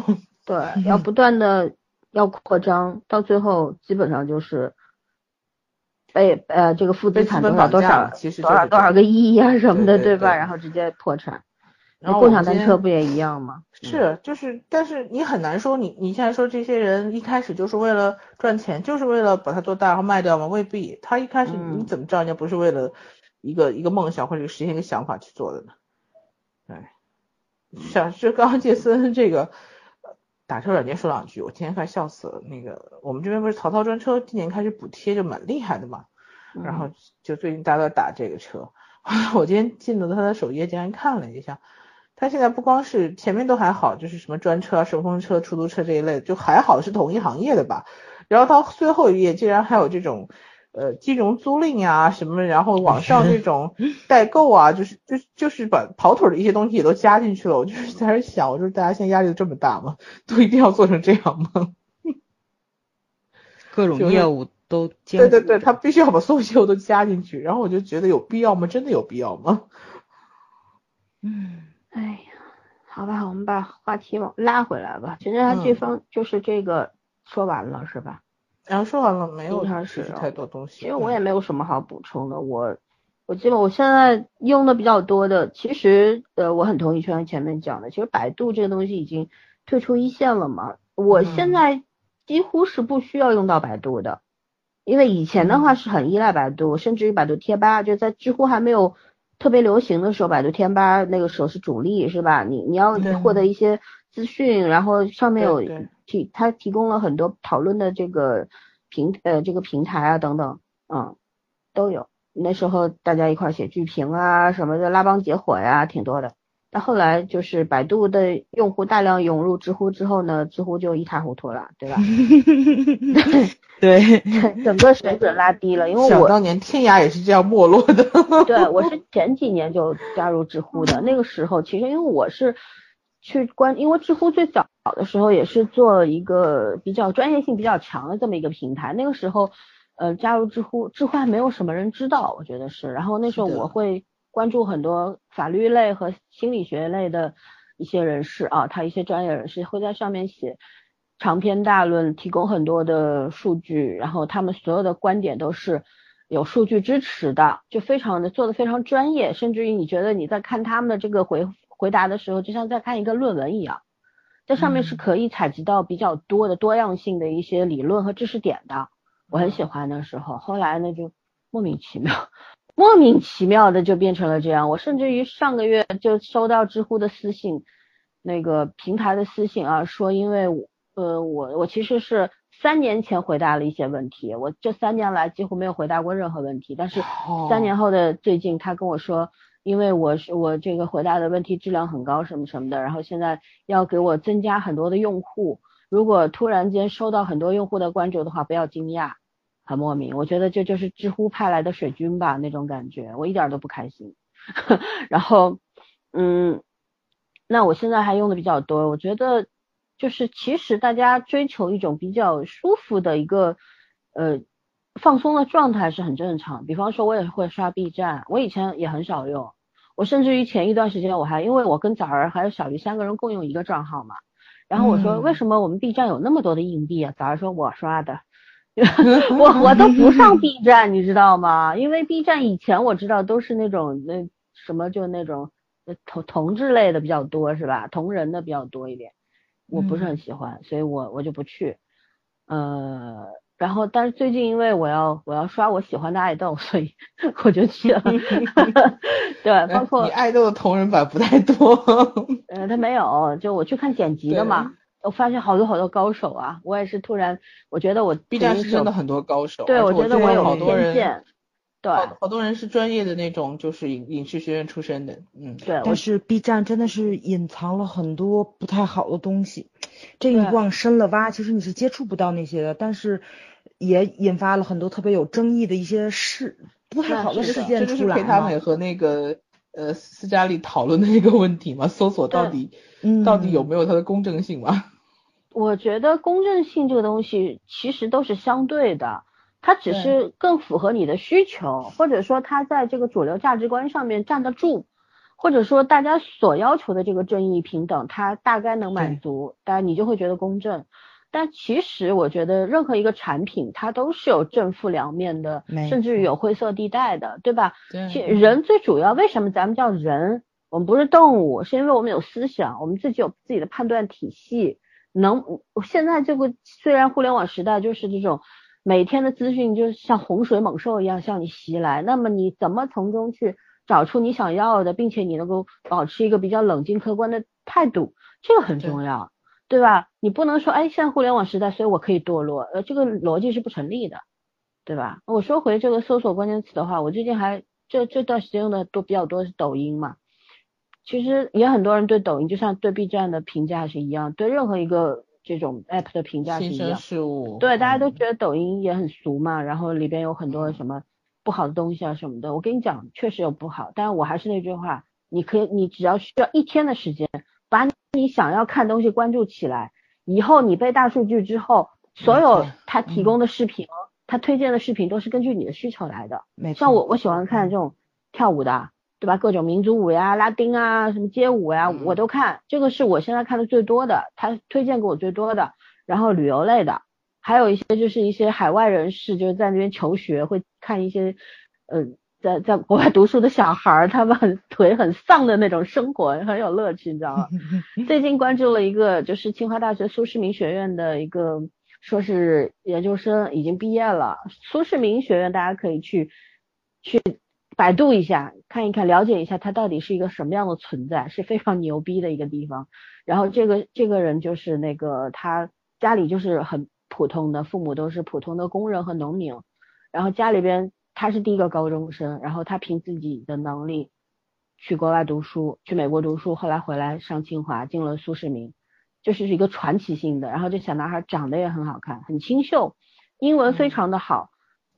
A: 对，要不断的要扩张，到最后基本上就是被呃这个负资产多少多少多少多少个亿啊什么的，
B: 对
A: 吧？然后直接破产。然后共享单车不也一样吗？
B: 是，就是，但是你很难说你你现在说这些人一开始就是为了赚钱，就是为了把它做大然后卖掉吗？未必，他一开始你怎么知道人家不是为了一个一个梦想或者实现一个想法去做的呢？哎，想就刚刚杰森这个打车软件说两句，我今天快笑死了。那个我们这边不是曹操专车今年开始补贴就蛮厉害的嘛，然后就最近大家都打这个车，我今天进了他的首页，竟然看了一下。他现在不光是前面都还好，就是什么专车啊、顺风车、出租车这一类，就还好是同一行业的吧。然后到最后一页，竟然还有这种呃金融租赁呀什么，然后网上这种 代购啊，就是就就是把跑腿的一些东西也都加进去了。我就是在那想，我说大家现在压力都这么大吗？都一定要做成这样吗？
C: 各种业务都
B: 对对对，他必须要把所有业务都加进去。然后我就觉得有必要吗？真的有必要吗？
A: 嗯。哎呀，好吧，我们把话题往拉回来吧。其实他这方就是这个说完了是吧？
B: 然后说完了，没有是太多东西。
A: 因为我也没有什么好补充的。我我记得我现在用的比较多的，其实呃，我很同意圈前面讲的，其实百度这个东西已经退出一线了嘛。我现在几乎是不需要用到百度的，因为以前的话是很依赖百度，甚至于百度贴吧就在知乎还没有。特别流行的时候，百度贴吧那个时候是主力，是吧？你你要获得一些资讯，然后上面有提，他提供了很多讨论的这个平呃这个平台啊等等，嗯，都有。那时候大家一块写剧评啊什么的，拉帮结伙呀，挺多的。但后来就是百度的用户大量涌入知乎之后呢，知乎就一塌糊涂了，对吧？
C: 对，
A: 整个水准拉低了。因为我
B: 当年天涯也是这样没落的。
A: 对，我是前几年就加入知乎的。那个时候其实因为我是去关，因为知乎最早的时候也是做一个比较专业性比较强的这么一个平台。那个时候，呃，加入知乎，知乎还没有什么人知道，我觉得是。然后那时候我会。关注很多法律类和心理学类的一些人士啊，他一些专业人士会在上面写长篇大论，提供很多的数据，然后他们所有的观点都是有数据支持的，就非常的做的非常专业，甚至于你觉得你在看他们的这个回回答的时候，就像在看一个论文一样，在上面是可以采集到比较多的多样性的一些理论和知识点的，我很喜欢的时候，后来呢就莫名其妙。莫名其妙的就变成了这样，我甚至于上个月就收到知乎的私信，那个平台的私信啊，说因为呃我我其实是三年前回答了一些问题，我这三年来几乎没有回答过任何问题，但是三年后的最近他跟我说，因为我是我这个回答的问题质量很高什么什么的，然后现在要给我增加很多的用户，如果突然间收到很多用户的关注的话，不要惊讶。很莫名，我觉得这就是知乎派来的水军吧，那种感觉，我一点都不开心。然后，嗯，那我现在还用的比较多，我觉得就是其实大家追求一种比较舒服的一个呃放松的状态是很正常。比方说，我也会刷 B 站，我以前也很少用，我甚至于前一段时间我还因为我跟枣儿还有小鱼三个人共用一个账号嘛，然后我说为什么我们 B 站有那么多的硬币啊？枣儿说我刷的。我我都不上 B 站，你知道吗？因为 B 站以前我知道都是那种那什么就那种同同志类的比较多是吧？同人的比较多一点，我不是很喜欢，所以我我就不去。呃，然后但是最近因为我要我要刷我喜欢的爱豆，所以我就去了。对，包括
B: 你爱豆的同人版不太多。
A: 呃，他没有，就我去看剪辑的嘛。我发现好多好多高手啊！我也是突然，我觉得我
B: B 站是真的很多高手。
A: 对，
B: 我
A: 觉得
B: 我
A: 有偏见。对，
B: 好多人是专业的那种，就是影影视学院出身的。嗯，
A: 对。
C: 但是 B 站真的是隐藏了很多不太好的东西，这一往深了挖，其实你是接触不到那些的。但是也引发了很多特别有争议的一些事，不太好的事件出来。这
B: 就是裴他美和那个呃斯嘉丽讨论的一个问题嘛？搜索到底到底有没有它的公正性嘛？
A: 我觉得公正性这个东西其实都是相对的，它只是更符合你的需求，或者说它在这个主流价值观上面站得住，或者说大家所要求的这个正义平等，它大概能满足，但你就会觉得公正。但其实我觉得任何一个产品它都是有正负两面的，甚至于有灰色地带的，对吧？
B: 对。
A: 人最主要为什么咱们叫人？我们不是动物，是因为我们有思想，我们自己有自己的判断体系。能，现在这个虽然互联网时代就是这种每天的资讯就像洪水猛兽一样向你袭来，那么你怎么从中去找出你想要的，并且你能够保持一个比较冷静客观的态度，这个很重要，对吧？你不能说哎，现在互联网时代，所以我可以堕落，呃，这个逻辑是不成立的，对吧？我说回这个搜索关键词的话，我最近还这这段时间用的都比较多是抖音嘛。其实也很多人对抖音，就像对 B 站的评价是一样，对任何一个这种 app 的评价是一样。
B: 事物。
A: 对，大家都觉得抖音也很俗嘛，然后里边有很多什么不好的东西啊什么的。我跟你讲，确实有不好，但是我还是那句话，你可以，你只要需要一天的时间，把你想要看东西关注起来，以后你被大数据之后，所有他提供的视频，他推荐的视频都是根据你的需求来的。
C: 没错。
A: 像我，我喜欢看这种跳舞的。对吧？各种民族舞呀、拉丁啊、什么街舞呀，我都看。这个是我现在看的最多的，他推荐给我最多的。然后旅游类的，还有一些就是一些海外人士，就是在那边求学，会看一些，嗯，在在国外读书的小孩儿，他们很腿很丧的那种生活，很有乐趣，你知道吗？最近关注了一个，就是清华大学苏世民学院的一个，说是研究生已经毕业了。苏世民学院大家可以去去。百度一下，看一看，了解一下它到底是一个什么样的存在，是非常牛逼的一个地方。然后这个这个人就是那个他家里就是很普通的，父母都是普通的工人和农民。然后家里边他是第一个高中生，然后他凭自己的能力去国外读书，去美国读书，后来回来上清华，进了苏世民，就是一个传奇性的。然后这小男孩长得也很好看，很清秀，英文非常的好，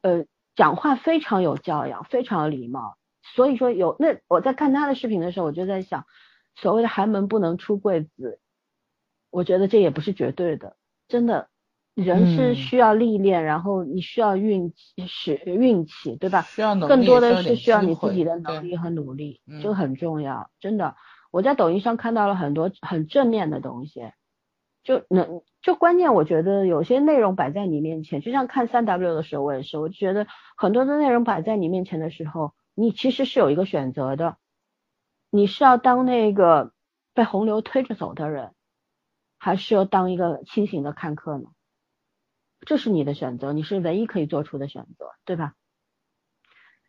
A: 呃。讲话非常有教养，非常有礼貌，所以说有那我在看他的视频的时候，我就在想，所谓的寒门不能出贵子，我觉得这也不是绝对的，真的，人是需要历练，然后你需要运气，是运气，对吧？
B: 需要
A: 更多的是需要你自己的能力和努力，这个很重要，真的。我在抖音上看到了很多很正面的东西。就能就关键，我觉得有些内容摆在你面前，就像看三 W 的时候，我也是，我就觉得很多的内容摆在你面前的时候，你其实是有一个选择的，你是要当那个被洪流推着走的人，还是要当一个清醒的看客呢？这是你的选择，你是唯一可以做出的选择，对吧？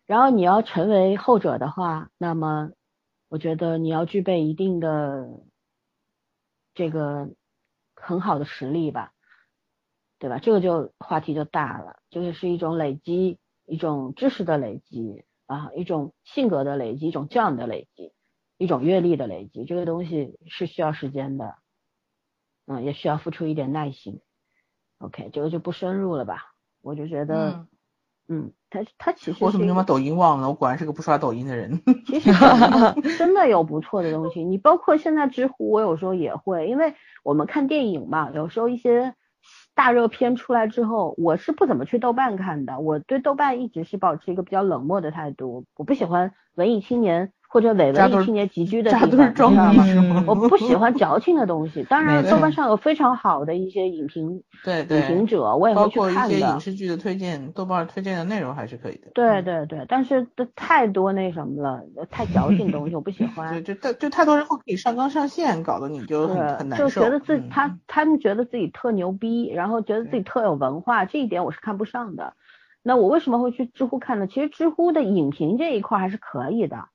A: 然后你要成为后者的话，那么我觉得你要具备一定的这个。很好的实力吧，对吧？这个就话题就大了，这个是一种累积，一种知识的累积啊，一种性格的累积，一种教养的累积，一种阅历的累积。这个东西是需要时间的，嗯，也需要付出一点耐心。OK，这个就不深入了吧？我就觉得，嗯，他他其实
B: 我怎么就把抖音忘了？我果然是个不刷抖音的人。
A: 其实 真的有不错的东西，你包括现在知乎，我有时候也会，因为。我们看电影嘛，有时候一些大热片出来之后，我是不怎么去豆瓣看的。我对豆瓣一直是保持一个比较冷漠的态度，我不喜欢文艺青年。或者伪文艺青年集聚的地方，知道吗？我不喜欢矫情的东西。当然，豆瓣上有非常好的一些影评，
B: 对对，
A: 影评者我也会去看
B: 的。一些影视剧的推荐，豆瓣推荐的内容还是可以的。
A: 对对对，但是太多那什么了，太矫情的东西我不喜 欢。
B: 对，就太就太多人会给你上纲上线，搞得你就很很难受。
A: 就觉得自己他他们觉得自己特牛逼，然后觉得自己特有文化，这一点我是看不上的。那我为什么会去知乎看呢？其实知乎的影评这一块还是可以的。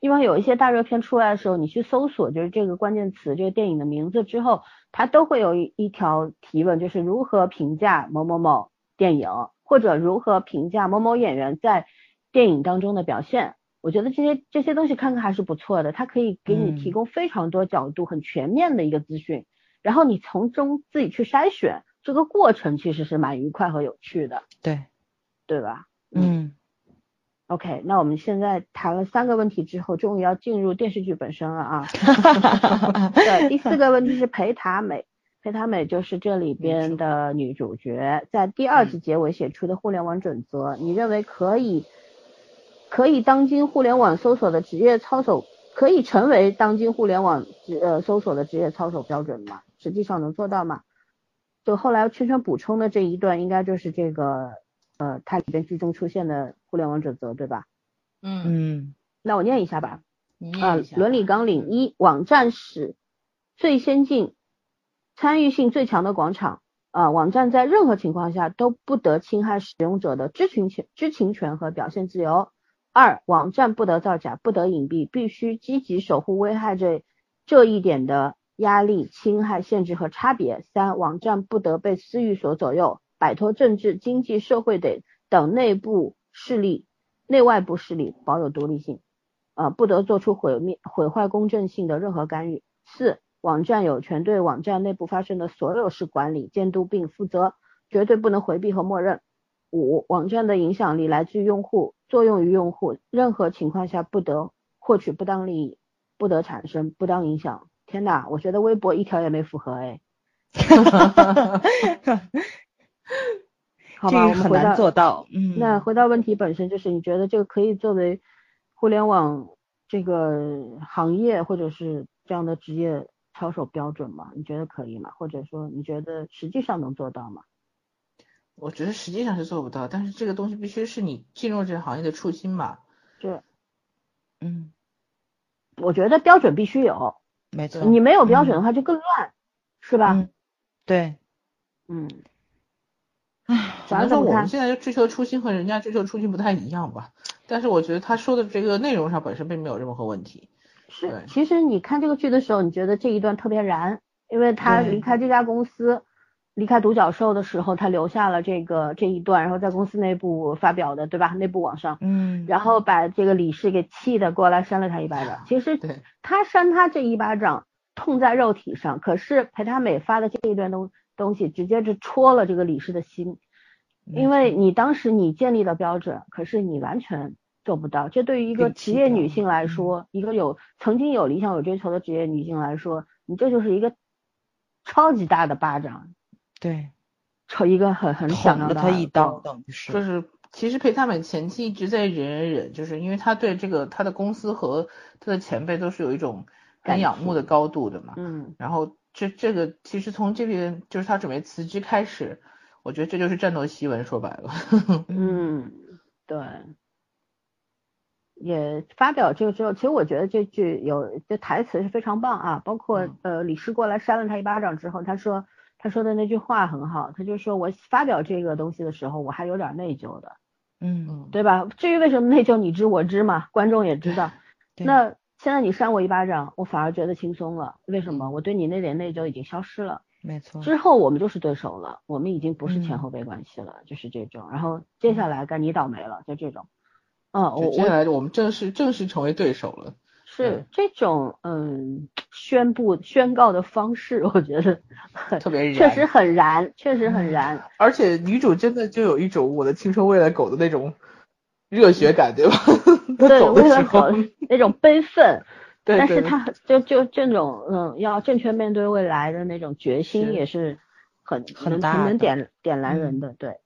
A: 因为有一些大热片出来的时候，你去搜索就是这个关键词，这个电影的名字之后，它都会有一一条提问，就是如何评价某某某电影，或者如何评价某某演员在电影当中的表现。我觉得这些这些东西看看还是不错的，它可以给你提供非常多角度、很全面的一个资讯，然后你从中自己去筛选，这个过程其实是蛮愉快和有趣的。
C: 对，
A: 对吧？
C: 嗯。
A: OK，那我们现在谈了三个问题之后，终于要进入电视剧本身了啊。对，第四个问题是裴塔美，裴塔美就是这里边的女主角，在第二季结尾写出的互联网准则，你认为可以可以当今互联网搜索的职业操守，可以成为当今互联网职呃搜索的职业操守标准吗？实际上能做到吗？就后来圈圈补充的这一段，应该就是这个。呃，它里边剧中出现的互联网准则，对吧？
B: 嗯
C: 嗯，
A: 那我念一下吧。
B: 啊，
A: 伦理纲领一，网站是最先进、参与性最强的广场。啊，网站在任何情况下都不得侵害使用者的知情权、知情权和表现自由。二，网站不得造假，不得隐蔽，必须积极守护危害这这一点的压力、侵害、限制和差别。三，网站不得被私欲所左右。摆脱政治、经济、社会等等内部势力、内外部势力，保有独立性，啊，不得做出毁灭、毁坏公正性的任何干预。四，网站有权对网站内部发生的所有事管理、监督并负责，绝对不能回避和默认。五，网站的影响力来自用户，作用于用户，任何情况下不得获取不当利益，不得产生不当影响。天呐，我觉得微博一条也没符合哎。好吧，我们
C: 很难做到。
A: 嗯，那回到问题本身，就是你觉得这个可以作为互联网这个行业或者是这样的职业操守标准吗？你觉得可以吗？或者说你觉得实际上能做到吗？
B: 我觉得实际上是做不到，但是这个东西必须是你进入这个行业的初心吧。
A: 是，
C: 嗯，
A: 我觉得标准必须有，
C: 没错。
A: 你没有标准的话就更乱，是吧？
C: 对，
A: 嗯。
B: 唉，反正说我们现在追求的初心和人家追求初心不太一样吧？但是我觉得他说的这个内容上本身并没有任何问题。
A: 是，其实你看这个剧的时候，你觉得这一段特别燃，因为他离开这家公司，离开独角兽的时候，他留下了这个这一段，然后在公司内部发表的，对吧？内部网上，
C: 嗯，
A: 然后把这个李氏给气的过来扇了他一巴掌。其实他扇他这一巴掌痛在肉体上，可是裴他美发的这一段东东西直接是戳了这个李氏的心，因为你当时你建立了标准，可是你完全。做不到，这对于一个职业女性来说，一个有曾经有理想、有追求的职业女性来说，你这就是一个超级大的巴掌，
C: 对，
A: 抽一个很很响
C: 的
A: 他
C: 一刀，等于是。
B: 就是其实裴他美前期一直在忍忍忍，就是因为他对这个他的公司和他的前辈都是有一种很仰慕的高度的嘛，
A: 嗯，
B: 然后这这个其实从这边就是他准备辞职开始，我觉得这就是战斗檄文，说白了，
A: 嗯，对。也发表这个之后，其实我觉得这句有这台词是非常棒啊，包括呃李师过来扇了他一巴掌之后，他说他说的那句话很好，他就说我发表这个东西的时候，我还有点内疚的，
C: 嗯，
A: 对吧？至于为什么内疚，你知我知嘛，观众也知道。那现在你扇我一巴掌，我反而觉得轻松了，为什么？我对你那点内疚已经消失了，
C: 没错。
A: 之后我们就是对手了，我们已经不是前后辈关系了，就是这种。然后接下来该你倒霉了，就这种。啊，我
B: 接下来我们正式正式成为对手了。
A: 是这种嗯宣布宣告的方式，我觉得很
B: 特别燃，
A: 确实很燃，确实很燃。
B: 而且女主真的就有一种我的青春喂了狗的那种热血感，对吧？
A: 对，为了好那种悲愤。
B: 对。
A: 但是他就就这种嗯要正确面对未来的那种决心也是很很很能点点燃人的，对。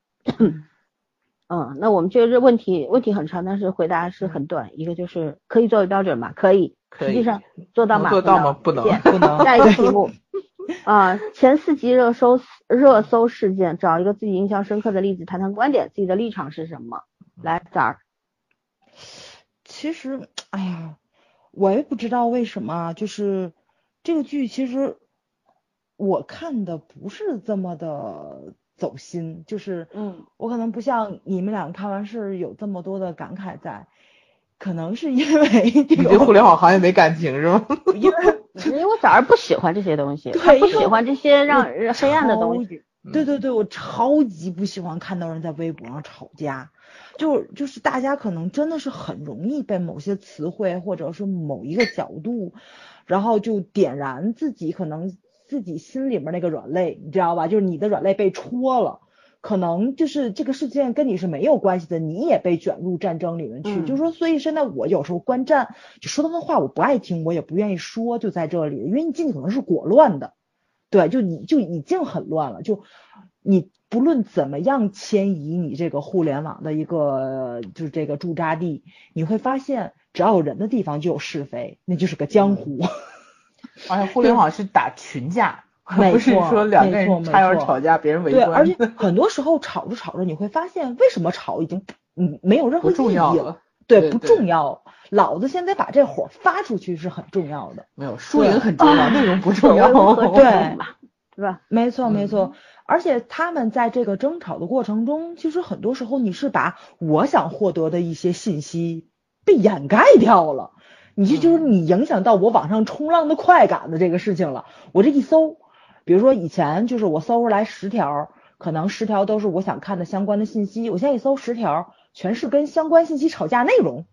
A: 嗯，那我们这个问题问题很长，但是回答是很短。一个就是可以作为标准吗？可以，实际上做到吗？
B: 做到吗？不能，
C: 不能。
A: 下一个题目 啊，前四集热搜热搜事件，找一个自己印象深刻的例子，谈谈观点，自己的立场是什么？来，崽儿。
C: 其实，哎呀，我也不知道为什么，就是这个剧其实我看的不是这么的。走心就是，
A: 嗯，
C: 我可能不像你们俩看完是有这么多的感慨在，可能是因为 这个。
B: 对互联网行业没感情是吗？
A: 因为 因为我早上不喜欢这些东西，他不喜欢这些让黑暗的东西。
C: 对对对，我超级不喜欢看到人在微博上吵架，就就是大家可能真的是很容易被某些词汇或者是某一个角度，然后就点燃自己可能。自己心里面那个软肋，你知道吧？就是你的软肋被戳了，可能就是这个事件跟你是没有关系的，你也被卷入战争里面去。就是说，所以现在我有时候观战，就说他们话我不爱听，我也不愿意说，就在这里，因为你尽可能是裹乱的，对，就你就已经很乱了。就你不论怎么样迁移你这个互联网的一个就是这个驻扎地，你会发现，只要有人的地方就有是非，那就是个江湖。
B: 而且互联网是打群架，不是说两个人差点吵架，别人围
C: 观。对，而且很多时候吵着吵着，你会发现为什么吵已经嗯没有任何意义
B: 了。
C: 对，不重要。老子现在把这火发出去是很重要的。
B: 没有输赢很重要，内容不 重要。
C: 对，
A: 是吧？
C: 没错，没错。而且他们在这个争吵的过程中，其实很多时候你是把我想获得的一些信息被掩盖掉了。你这就是你影响到我往上冲浪的快感的这个事情了。我这一搜，比如说以前就是我搜出来十条，可能十条都是我想看的相关的信息。我现在一搜十条，全是跟相关信息吵架内容。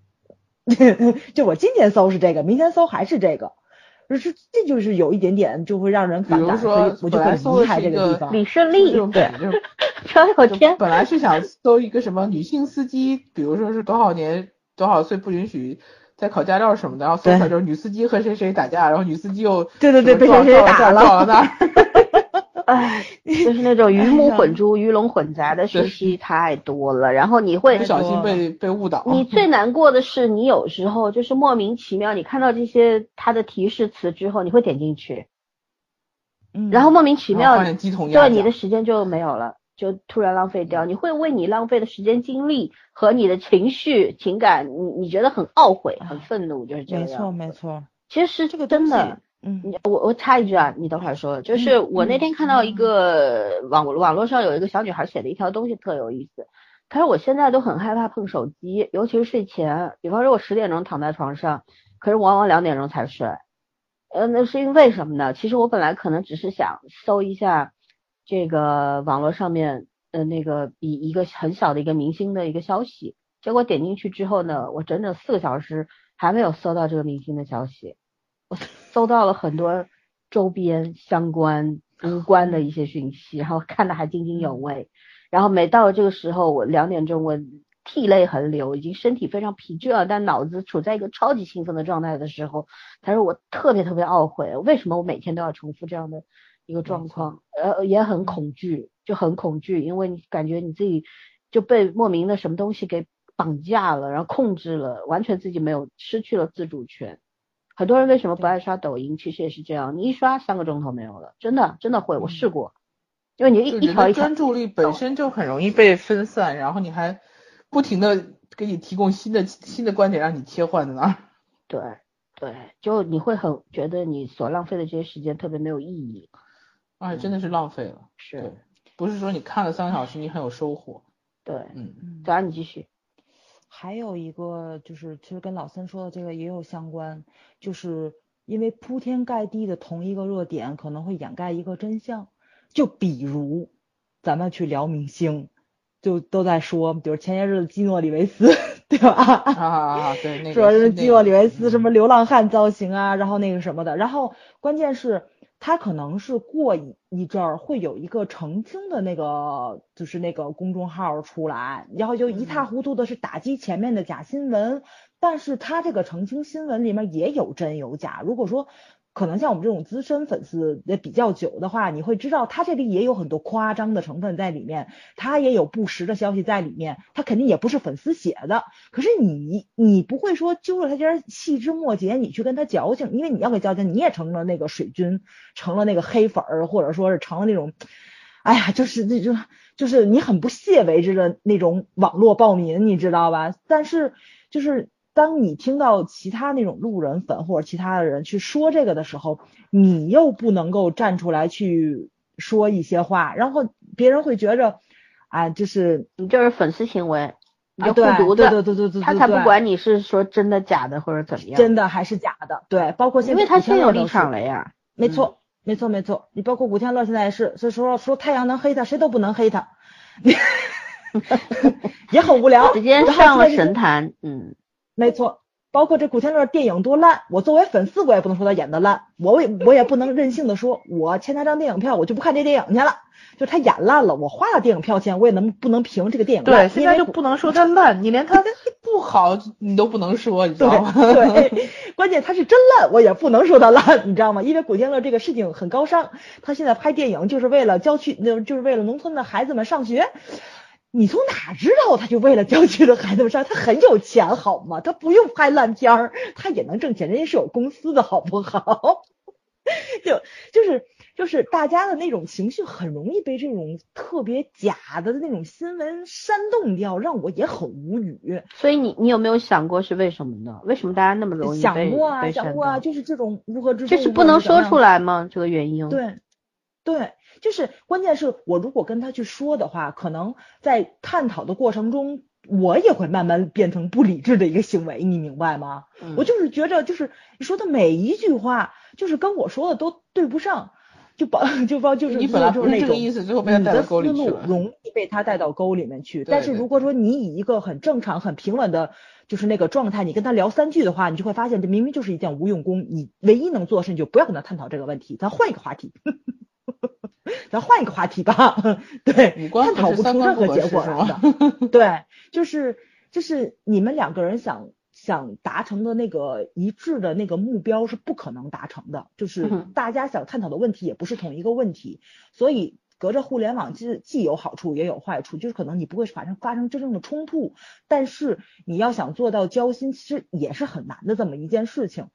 C: 就我今天搜是这个，明天搜还是这个，就是这就是有一点点就会让人反感，所以我就很离开这个地方。
A: 李胜利，
B: 对，
A: 我 天，
B: 本来是想搜一个什么女性司机，比如说是多少年多少岁不允许。在考驾照什么的，然后搜出来就是女司机和谁谁打架，然后女司机又
C: 对对对被谁谁打
B: 了，撞到那儿。
A: 哎，就是那种鱼目混珠、鱼龙混杂的信息太多了，然后你会
B: 不小心被被误导。
A: 你最难过的是，你有时候就是莫名其妙，你看到这些它的提示词之后，你会点进去，
C: 嗯，
A: 然后莫名其妙，
B: 对
A: 你的时间就没有了。就突然浪费掉，你会为你浪费的时间、精力和你的情绪、情感，你你觉得很懊悔、很愤怒，就是这样。
C: 没错，没错。
A: 其实这个真的，嗯，你我我插一句啊，你等会儿说，就是我那天看到一个网网络上有一个小女孩写的一条东西特有意思，她说我现在都很害怕碰手机，尤其是睡前。比方说，我十点钟躺在床上，可是往往两点钟才睡。呃，那是因为什么呢？其实我本来可能只是想搜一下这个网络上面呃那个比一个很小的一个明星的一个消息，结果点进去之后呢，我整整四个小时还没有搜到这个明星的消息，我搜到了很多周边相关无关的一些讯息，然后看的还津津有味。然后每到这个时候，我两点钟，我涕泪横流，已经身体非常疲倦了，但脑子处在一个超级兴奋的状态的时候，他说我特别特别懊悔，为什么我每天都要重复这样的一个状况？呃，也很恐惧，就很恐惧，因为你感觉你自己就被莫名的什么东西给绑架了，然后控制了，完全自己没有失去了自主权。很多人为什么不爱刷抖音？其实也是这样，你一刷三个钟头没有了，真的真的会，我试过。因为你一一条一条，
B: 专注力本身就很容易被分散，然后你还不停的给你提供新的新的观点让你切换在那儿。
A: 对对，就你会很觉得你所浪费的这些时间特别没有意义。
B: 哎，真的是浪费了。
A: 是，
B: 不是说你看了三个小时你很有收获。
A: 对，嗯，早上你继续。
C: 还有一个就是，其实跟老三说的这个也有相关，就是因为铺天盖地的同一个热点可能会掩盖一个真相。就比如，咱们去聊明星，就都在说，比如前些日子基诺里维斯，对吧？
B: 啊，对，那
C: 说是基诺里维斯什么流浪汉造型啊，然后那个什么的，然后关键是，他可能是过一一阵儿会有一个澄清的那个，就是那个公众号出来，然后就一塌糊涂的是打击前面的假新闻，但是他这个澄清新闻里面也有真有假，如果说。可能像我们这种资深粉丝也比较久的话，你会知道他这里也有很多夸张的成分在里面，他也有不实的消息在里面，他肯定也不是粉丝写的。可是你你不会说揪着他这细枝末节，你去跟他矫情，因为你要给矫情，你也成了那个水军，成了那个黑粉儿，或者说是成了那种，哎呀，就是那种就是你很不屑为之的那种网络暴民，你知道吧？但是就是。当你听到其他那种路人粉或者其他的人去说这个的时候，你又不能够站出来去说一些话，然后别人会觉着，啊，就是
A: 你就是粉丝行为，你就
C: 护
A: 犊子，
C: 对对对对对，
A: 他才不管你是说真的假的或者怎么样，
C: 真的还是假的，对，包括现
A: 在因为他先有立场了呀，
C: 没错没错没错，你包括古天乐现在也是，所以说说太阳能黑他，谁都不能黑他，也很无聊，
A: 直接上了神坛，嗯。
C: 没错，包括这古天乐电影多烂，我作为粉丝我也不能说他演的烂，我也我也不能任性的说，我欠他张电影票，我就不看这电影去了。就他演烂了，我花了电影票钱，我也能不能评这个电影
B: 烂？对，现在就不能说他烂，你连他 不好你都不能说，你知道吗？
C: 对，关键他是真烂，我也不能说他烂，你知道吗？因为古天乐这个事情很高尚，他现在拍电影就是为了郊区，那就是为了农村的孩子们上学。你从哪知道他就为了郊区的孩子们上？他很有钱好吗？他不用拍烂片儿，他也能挣钱，人家是有公司的好不好？就就是就是大家的那种情绪很容易被这种特别假的那种新闻煽动掉，让我也很无语。
A: 所以你你有没有想过是为什么呢？为什么大家那么容易
C: 想过啊，想过啊，就是这种乌合之众，
A: 就是不能说出来吗？这个原因？
C: 对对。就是关键是我如果跟他去说的话，可能在探讨的过程中，我也会慢慢变成不理智的一个行为，你明白吗？我就是觉着，就是你说的每一句话，就是跟我说的都对不上，就把 就把就是
B: 你本来就是这个意思，最后被他带到沟里去
C: 了。容易被他带到沟里面去。但是如果说你以一个很正常、很平稳的，就是那个状态，你跟他聊三句的话，你就会发现这明明就是一件无用功。你唯一能做的事，你就不要跟他探讨这个问题，咱换一个话题。咱换一个话题吧，对，探讨不出任何结果来的。对，就是就是你们两个人想想达成的那个一致的那个目标是不可能达成的，就是大家想探讨的问题也不是同一个问题，所以隔着互联网既既有好处也有坏处，就是可能你不会发生发生真正的冲突，但是你要想做到交心，其实也是很难的这么一件事情。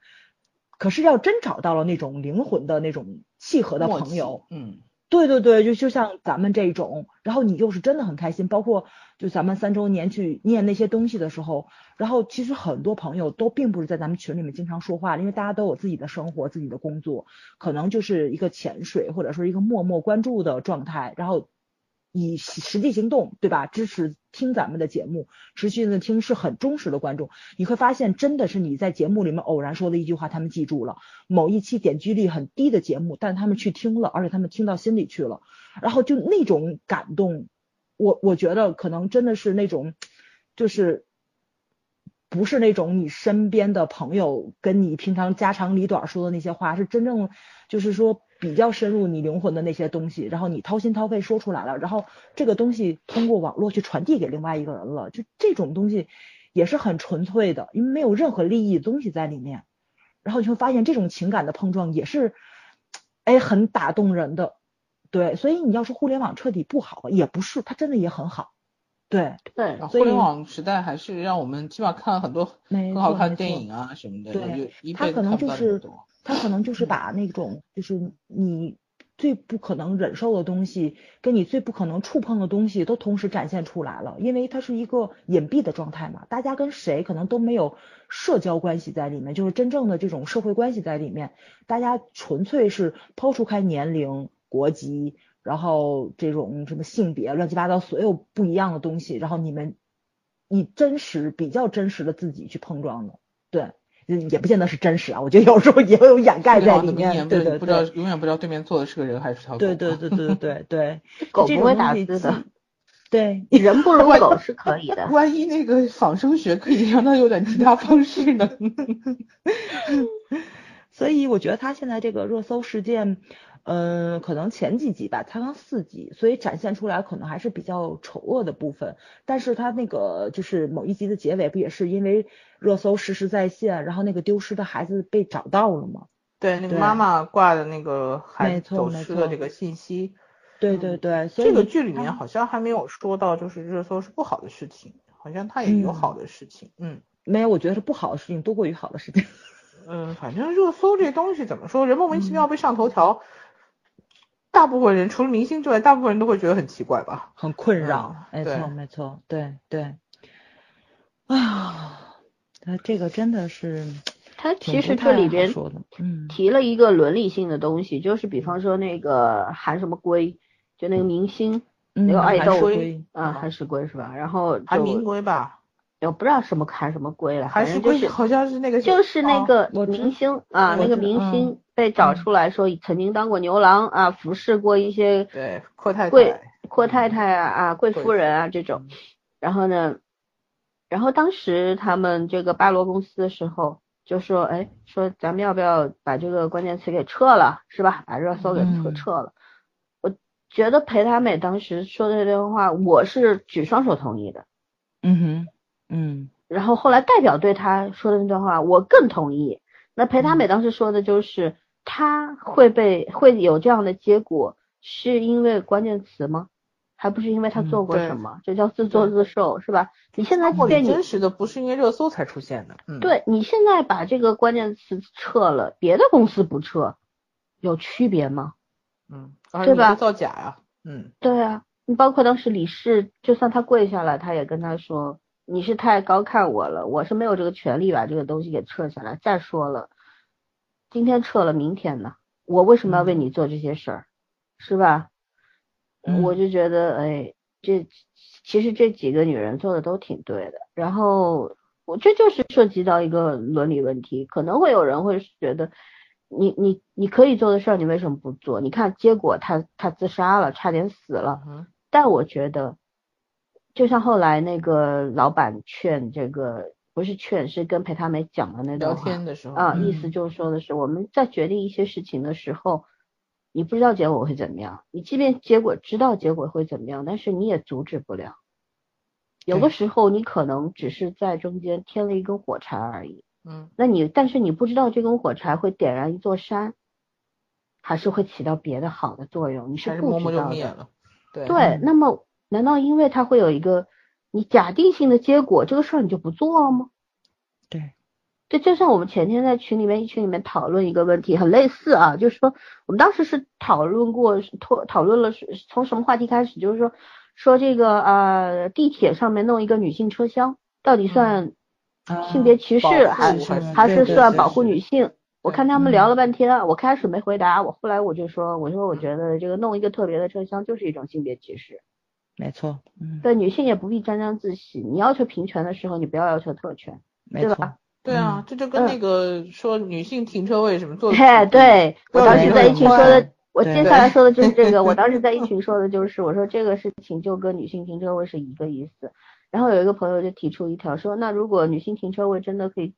C: 可是要真找到了那种灵魂的那种契合的朋友，
B: 嗯。
C: 对对对，就就像咱们这种，然后你又是真的很开心。包括就咱们三周年去念那些东西的时候，然后其实很多朋友都并不是在咱们群里面经常说话，因为大家都有自己的生活、自己的工作，可能就是一个潜水或者说一个默默关注的状态，然后以实际行动对吧？支持听咱们的节目，持续的听是很忠实的观众，你会发现真的是你在节目里面偶然说的一句话，他们记住了。某一期点击率很低的节目，但他们去听了，而且他们听到心里去了，然后就那种感动，我我觉得可能真的是那种，就是不是那种你身边的朋友跟你平常家长里短说的那些话，是真正就是说。比较深入你灵魂的那些东西，然后你掏心掏肺说出来了，然后这个东西通过网络去传递给另外一个人了，就这种东西也是很纯粹的，因为没有任何利益的东西在里面，然后你会发现这种情感的碰撞也是，哎，很打动人的，对，所以你要说互联网彻底不好，也不是，它真的也很好，对
A: 对，
B: 互联网时代还是让我们起码看了很多很好看的电影啊什么的，
C: 对，它可能就是。他可能就是把那种就是你最不可能忍受的东西，跟你最不可能触碰的东西都同时展现出来了，因为它是一个隐蔽的状态嘛，大家跟谁可能都没有社交关系在里面，就是真正的这种社会关系在里面，大家纯粹是抛除开年龄、国籍，然后这种什么性别、乱七八糟所有不一样的东西，然后你们以真实比较真实的自己去碰撞的，对。也不见得是真实啊，我觉得有时候也会有掩盖在里面，对对对，
B: 不知道永远不知道对面坐的是个人还是条狗。
C: 对对对对对 对，
A: 狗不会打字的，
C: 对
A: 人不如狗是可以的。
B: 万一那个仿生学可以让他有点其他方式呢？
C: 所以我觉得他现在这个热搜事件。嗯，可能前几集吧，才刚四集，所以展现出来可能还是比较丑恶的部分。但是他那个就是某一集的结尾，不也是因为热搜实时在线，然后那个丢失的孩子被找到了吗？
B: 对，那个妈妈挂的那个孩子走失的这个信息。
C: 对对对，
B: 这个剧里面好像还没有说到，就是热搜是不好的事情，好像它也有好的事情。嗯，
C: 没有，我觉得是不好的事情多过于好的事情。
B: 嗯，反正热搜这东西怎么说，人莫名其妙被上头条。大部分人除了明星之外，大部分人都会觉得很奇怪吧，
C: 很困扰。没错，没错，对对。哎呀，他这个真的是，
A: 他其实这里边提了一个伦理性的东西，就是比方说那个韩什么圭，就那个明星，那个爱豆啊，韩石圭是吧？然后
B: 韩明圭吧。
A: 我不知道什么韩什么龟了，
B: 还是龟好像是那个，
A: 就是那个明星啊，那个明星被找出来说曾经当过牛郎啊，服侍过一些
B: 对阔太太、
A: 贵阔太太啊啊贵夫人啊这种，然后呢，然后当时他们这个巴罗公司的时候就说，哎，说咱们要不要把这个关键词给撤了，是吧？把热搜给撤撤了。我觉得裴达美当时说的这段话，我是举双手同意的。
C: 嗯哼。嗯，
A: 然后后来代表对他说的那段话，我更同意。那裴达美当时说的就是，他会被会有这样的结果，是因为关键词吗？还不是因为他做过什么？这叫自作自受，是吧？你现在变
B: 真实的不是因为热搜才出现的。
A: 嗯对你现在把这个关键词撤了，别的公司不撤，有区别吗？
B: 嗯，
A: 对吧？
B: 造假呀。嗯，
A: 对啊，你包括当时李氏，就算他跪下来，他也跟他说。你是太高看我了，我是没有这个权利把这个东西给撤下来。再说了，今天撤了，明天呢？我为什么要为你做这些事儿？是吧？我就觉得，哎，这其实这几个女人做的都挺对的。然后我这就是涉及到一个伦理问题，可能会有人会觉得，你你你可以做的事儿，你为什么不做？你看结果，他他自杀了，差点死了。但我觉得。就像后来那个老板劝这个，不是劝，是跟裴他美讲的那
B: 段话。聊天的时候
A: 啊，意思就是说的是，我们在决定一些事情的时候，你不知道结果会怎么样，你即便结果知道结果会怎么样，但是你也阻止不了。有的时候你可能只是在中间添了一根火柴而已。
B: 嗯。
A: 那你但是你不知道这根火柴会点燃一座山，还是会起到别的好的作用，你是不知道
B: 的。对。
A: 对，那么。难道因为他会有一个你假定性的结果，这个事儿你就不做了吗？
C: 对，
A: 这就像我们前天在群里面一群里面讨论一个问题，很类似啊，就是说我们当时是讨论过，讨讨论了是从什么话题开始，就是说说这个呃地铁上面弄一个女性车厢，到底算性别歧视还还是算保护女性？我看他们聊了半天，我开始没回答，我后来我就说，我说我觉得这个弄一个特别的车厢就是一种性别歧视。
C: 没错，嗯，
A: 对，女性也不必沾沾自喜。你要求平权的时候，你不要要求特权，
C: 对
A: 吧？
B: 对啊，这就跟那个说女性停车位什么做。
A: 嘿，对我当时在一群说的，我接下来说的就是这个。我当时在一群说的就是，我说这个事情就跟女性停车位是一个意思。然后有一个朋友就提出一条说，那如果女性停车位真的可以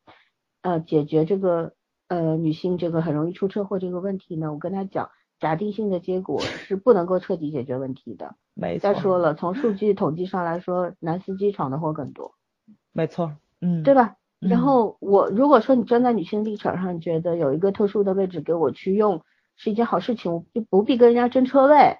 A: 呃解决这个呃女性这个很容易出车祸这个问题呢？我跟他讲，假定性的结果是不能够彻底解决问题的。
C: 没错。
A: 再说了，从数据统计上来说，男司机闯的祸更多。
C: 没错，嗯，
A: 对吧？然后我如果说你站在女性立场上，觉得有一个特殊的位置给我去用是一件好事情，就不必跟人家争车位，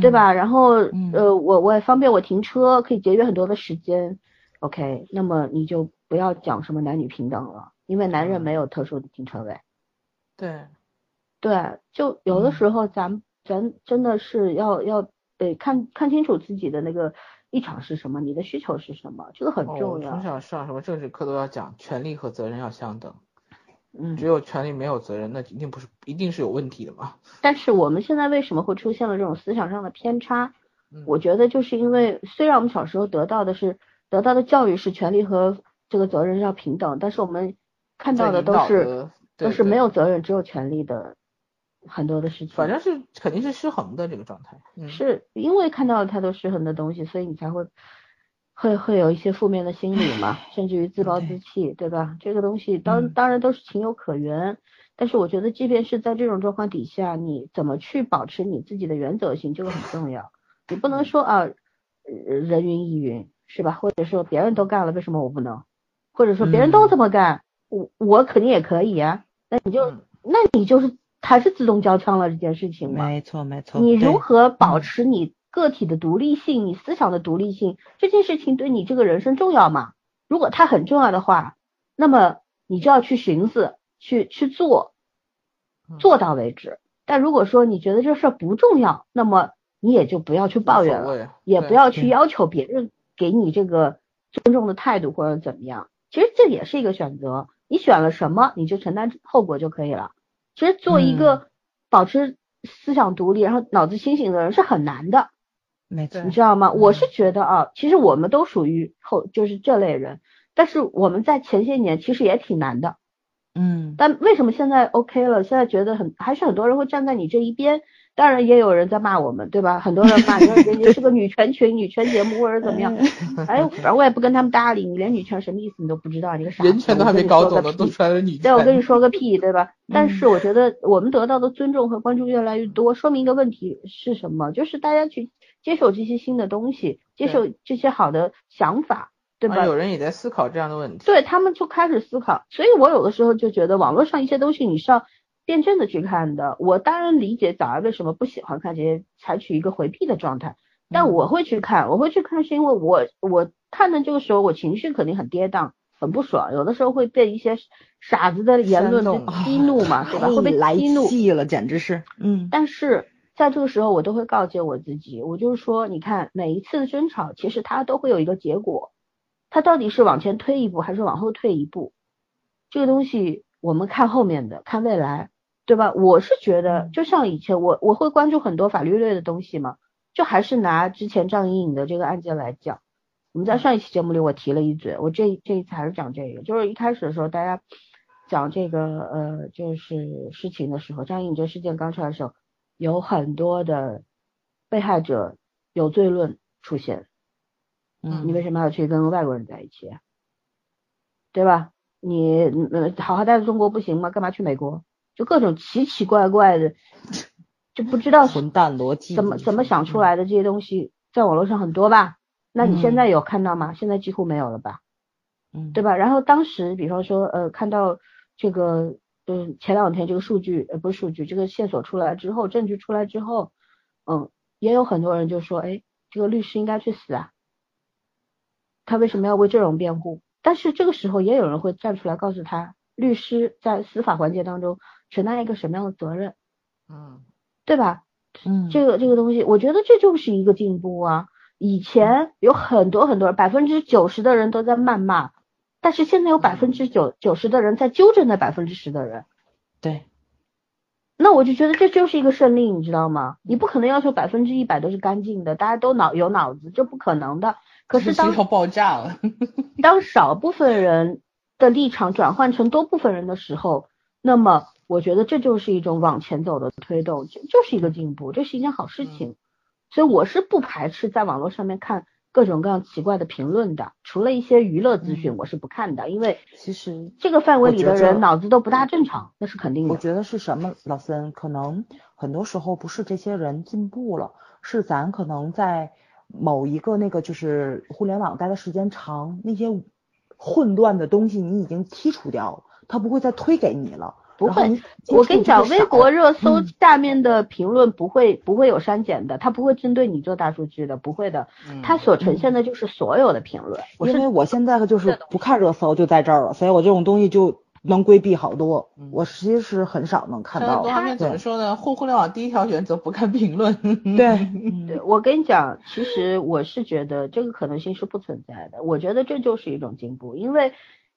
A: 对吧？然后呃，我我也方便我停车，可以节约很多的时间。OK，那么你就不要讲什么男女平等了，因为男人没有特殊的停车位。
B: 对，
A: 对，就有的时候咱咱真的是要要得看看清楚自己的那个。立场是什么？你的需求是什么？这个很重要。
B: 从小上什么政治课都要讲，权利和责任要相等。
A: 嗯，
B: 只有权利没有责任，那一定不是，一定是有问题的嘛。
A: 但是我们现在为什么会出现了这种思想上的偏差？我觉得就是因为，虽然我们小时候得到的是得到的教育是权利和这个责任要平等，但是我们看到的都是都是没有责任只有权利的。很多的事情，
B: 反正是肯定是失衡的这个状态，
A: 是因为看到了太多失衡的东西，所以你才会会会有一些负面的心理嘛，甚至于自暴自弃，对吧？这个东西当当然都是情有可原，但是我觉得即便是在这种状况底下，你怎么去保持你自己的原则性，这个很重要。你不能说啊人云亦云，是吧？或者说别人都干了，为什么我不能？或者说别人都这么干，我我肯定也可以啊。那你就那你就是。还是自动交枪了这件事情
C: 吗？没错没错。
A: 你如何保持你个体的独立性，你思想的独立性？这件事情对你这个人生重要吗？如果它很重要的话，那么你就要去寻思，去去做，做到为止。但如果说你觉得这事儿不重要，那么你也就不要去抱怨了，也不要去要求别人给你这个尊重的态度或者怎么样。其实这也是一个选择，你选了什么，你就承担后果就可以了。其实做一个保持思想独立，然后脑子清醒的人是很难的，
C: 没错，
A: 你知道吗？我是觉得啊，其实我们都属于后就是这类人，但是我们在前些年其实也挺难的，
C: 嗯，
A: 但为什么现在 OK 了？现在觉得很还是很多人会站在你这一边。当然也有人在骂我们，对吧？很多人骂你，人家是个女权群、女权节目或者怎么样。哎，反正我也不跟他们搭理。你连女权什么意思你都不知道，你个傻。
B: 人权都还没搞懂呢，都出来了女权。
A: 对，我跟你说个屁，对吧？但是我觉得我们得到的尊重和关注越来越多，说明一个问题是什么？就是大家去接受这些新的东西，接受这些好的想法，对吧？
B: 有人也在思考这样的问题。
A: 对他们就开始思考，所以我有的时候就觉得网络上一些东西你是要。辩证的去看的，我当然理解早安为什么不喜欢看这些，采取一个回避的状态。但我会去看，我会去看，是因为我我看的这个时候，我情绪肯定很跌宕，很不爽，有的时候会被一些傻子的言论激怒嘛，对吧？会被激怒
C: 了，简直是。嗯。
A: 但是在这个时候，我都会告诫我自己，我就是说，你看每一次的争吵，其实它都会有一个结果，它到底是往前推一步还是往后退一步，这个东西我们看后面的，看未来。对吧？我是觉得，就像以前我我会关注很多法律类的东西嘛，就还是拿之前张颖颖的这个案件来讲，我们在上一期节目里我提了一嘴，我这这一次还是讲这个，就是一开始的时候大家讲这个呃就是事情的时候，张颖颖这事件刚出来的时候，有很多的被害者有罪论出现，
C: 嗯，
A: 你为什么要去跟外国人在一起？对吧？你呃好好待在中国不行吗？干嘛去美国？就各种奇奇怪怪的，就不知道
C: 混蛋逻辑
A: 怎么怎么想出来的这些东西，在网络上很多吧？那你现在有看到吗？现在几乎没有了吧？
C: 嗯，
A: 对吧？然后当时比方说呃看到这个嗯前两天这个数据呃不是数据这个线索出来之后证据出来之后嗯也有很多人就说哎这个律师应该去死啊，他为什么要为这种辩护？但是这个时候也有人会站出来告诉他。律师在司法环节当中承担一个什么样的责任？
B: 嗯，
A: 对吧？
C: 嗯，
A: 这个这个东西，我觉得这就是一个进步啊。以前有很多很多人百分之九十的人都在谩骂，但是现在有百分之九九十的人在纠正那百分之十的人。
C: 对。
A: 那我就觉得这就是一个胜利，你知道吗？你不可能要求百分之一百都是干净的，大家都脑有脑子，这不可能的。可是当
B: 要爆炸了，
A: 当少部分人的立场转换成多部分人的时候，那么我觉得这就是一种往前走的推动，就就是一个进步，这是一件好事情。所以我是不排斥在网络上面看。各种各样奇怪的评论的，除了一些娱乐资讯，我是不看的，因为
C: 其实
A: 这个范围里的人脑子都不大正常，那是肯定的。
C: 我觉得是什么，老森，可能很多时候不是这些人进步了，是咱可能在某一个那个就是互联网待的时间长，那些混乱的东西你已经剔除掉了，他不会再推给你了。
A: 不会，我跟你讲，微博热搜下面的评论不会不会有删减的，它不会针对你做大数据的，不会的，它所呈现的就是所有的评论。
C: 因为我现在就是不看热搜就在这儿了，所以我这种东西就能规避好多。我其实很少能看到。
B: 他们怎么说呢？互互联网第一条原则不看评论。
C: 对，
A: 对我跟你讲，其实我是觉得这个可能性是不存在的。我觉得这就是一种进步，因为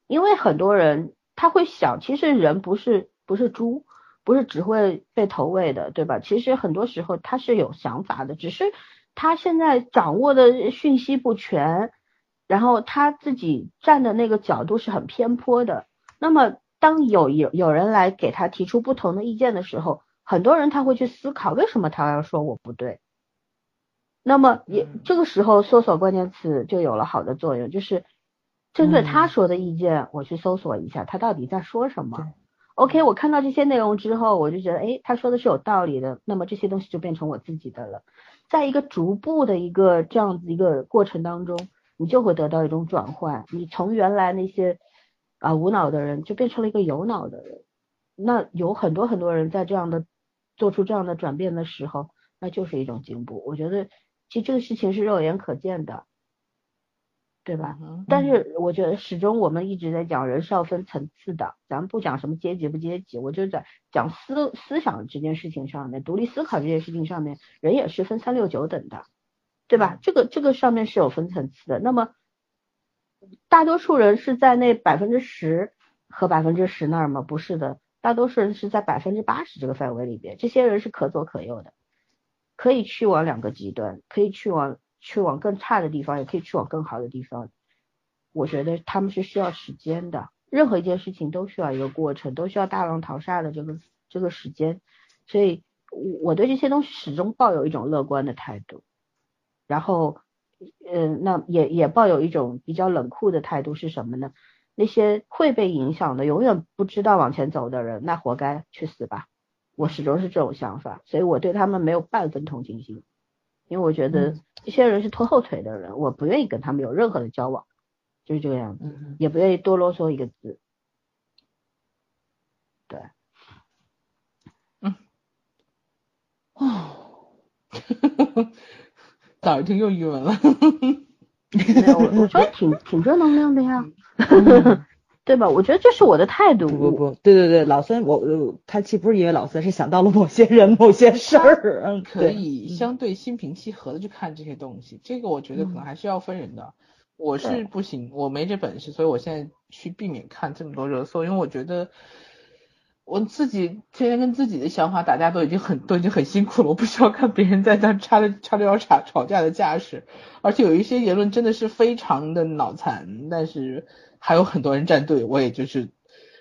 A: 因为很多人他会想，其实人不是。不是猪，不是只会被投喂的，对吧？其实很多时候他是有想法的，只是他现在掌握的讯息不全，然后他自己站的那个角度是很偏颇的。那么当有有有人来给他提出不同的意见的时候，很多人他会去思考为什么他要说我不对。那么也这个时候搜索关键词就有了好的作用，就是针对他说的意见，我去搜索一下他到底在说什么。OK，我看到这些内容之后，我就觉得，哎，他说的是有道理的，那么这些东西就变成我自己的了。在一个逐步的一个这样子一个过程当中，你就会得到一种转换，你从原来那些啊无脑的人，就变成了一个有脑的人。那有很多很多人在这样的做出这样的转变的时候，那就是一种进步。我觉得其实这个事情是肉眼可见的。对吧？但是我觉得始终我们一直在讲人是要分层次的，咱们不讲什么阶级不阶级，我就在讲思思想这件事情上面，独立思考这件事情上面，人也是分三六九等的，对吧？这个这个上面是有分层次的。那么大多数人是在那百分之十和百分之十那儿吗？不是的，大多数人是在百分之八十这个范围里边，这些人是可左可右的，可以去往两个极端，可以去往。去往更差的地方，也可以去往更好的地方。我觉得他们是需要时间的，任何一件事情都需要一个过程，都需要大浪淘沙的这个这个时间。所以我我对这些东西始终抱有一种乐观的态度。然后，嗯，那也也抱有一种比较冷酷的态度是什么呢？那些会被影响的，永远不知道往前走的人，那活该去死吧！我始终是这种想法，所以我对他们没有半分同情心。因为我觉得这些人是拖后腿的人，我不愿意跟他们有任何的交往，就是这个样子，也不愿意多啰嗦一个字。对，
B: 嗯，哦，早一听又郁闷了。
A: 没有，我觉得挺挺正能量的呀。对吧？我觉得这是我的态度。
C: 不不不，对对对，老孙，我他其实不是因为老孙，是想到了某些人、某些事儿。嗯，
B: 可以相对心平气和的去看这些东西。这个我觉得可能还是要分人的。我是不行，我没这本事，所以我现在去避免看这么多热搜，因为我觉得我自己天天跟自己的想法打架都已经很都已经很辛苦了，我不需要看别人在那插着插着腰吵吵架的架势。而且有一些言论真的是非常的脑残，但是。还有很多人站队，我也就是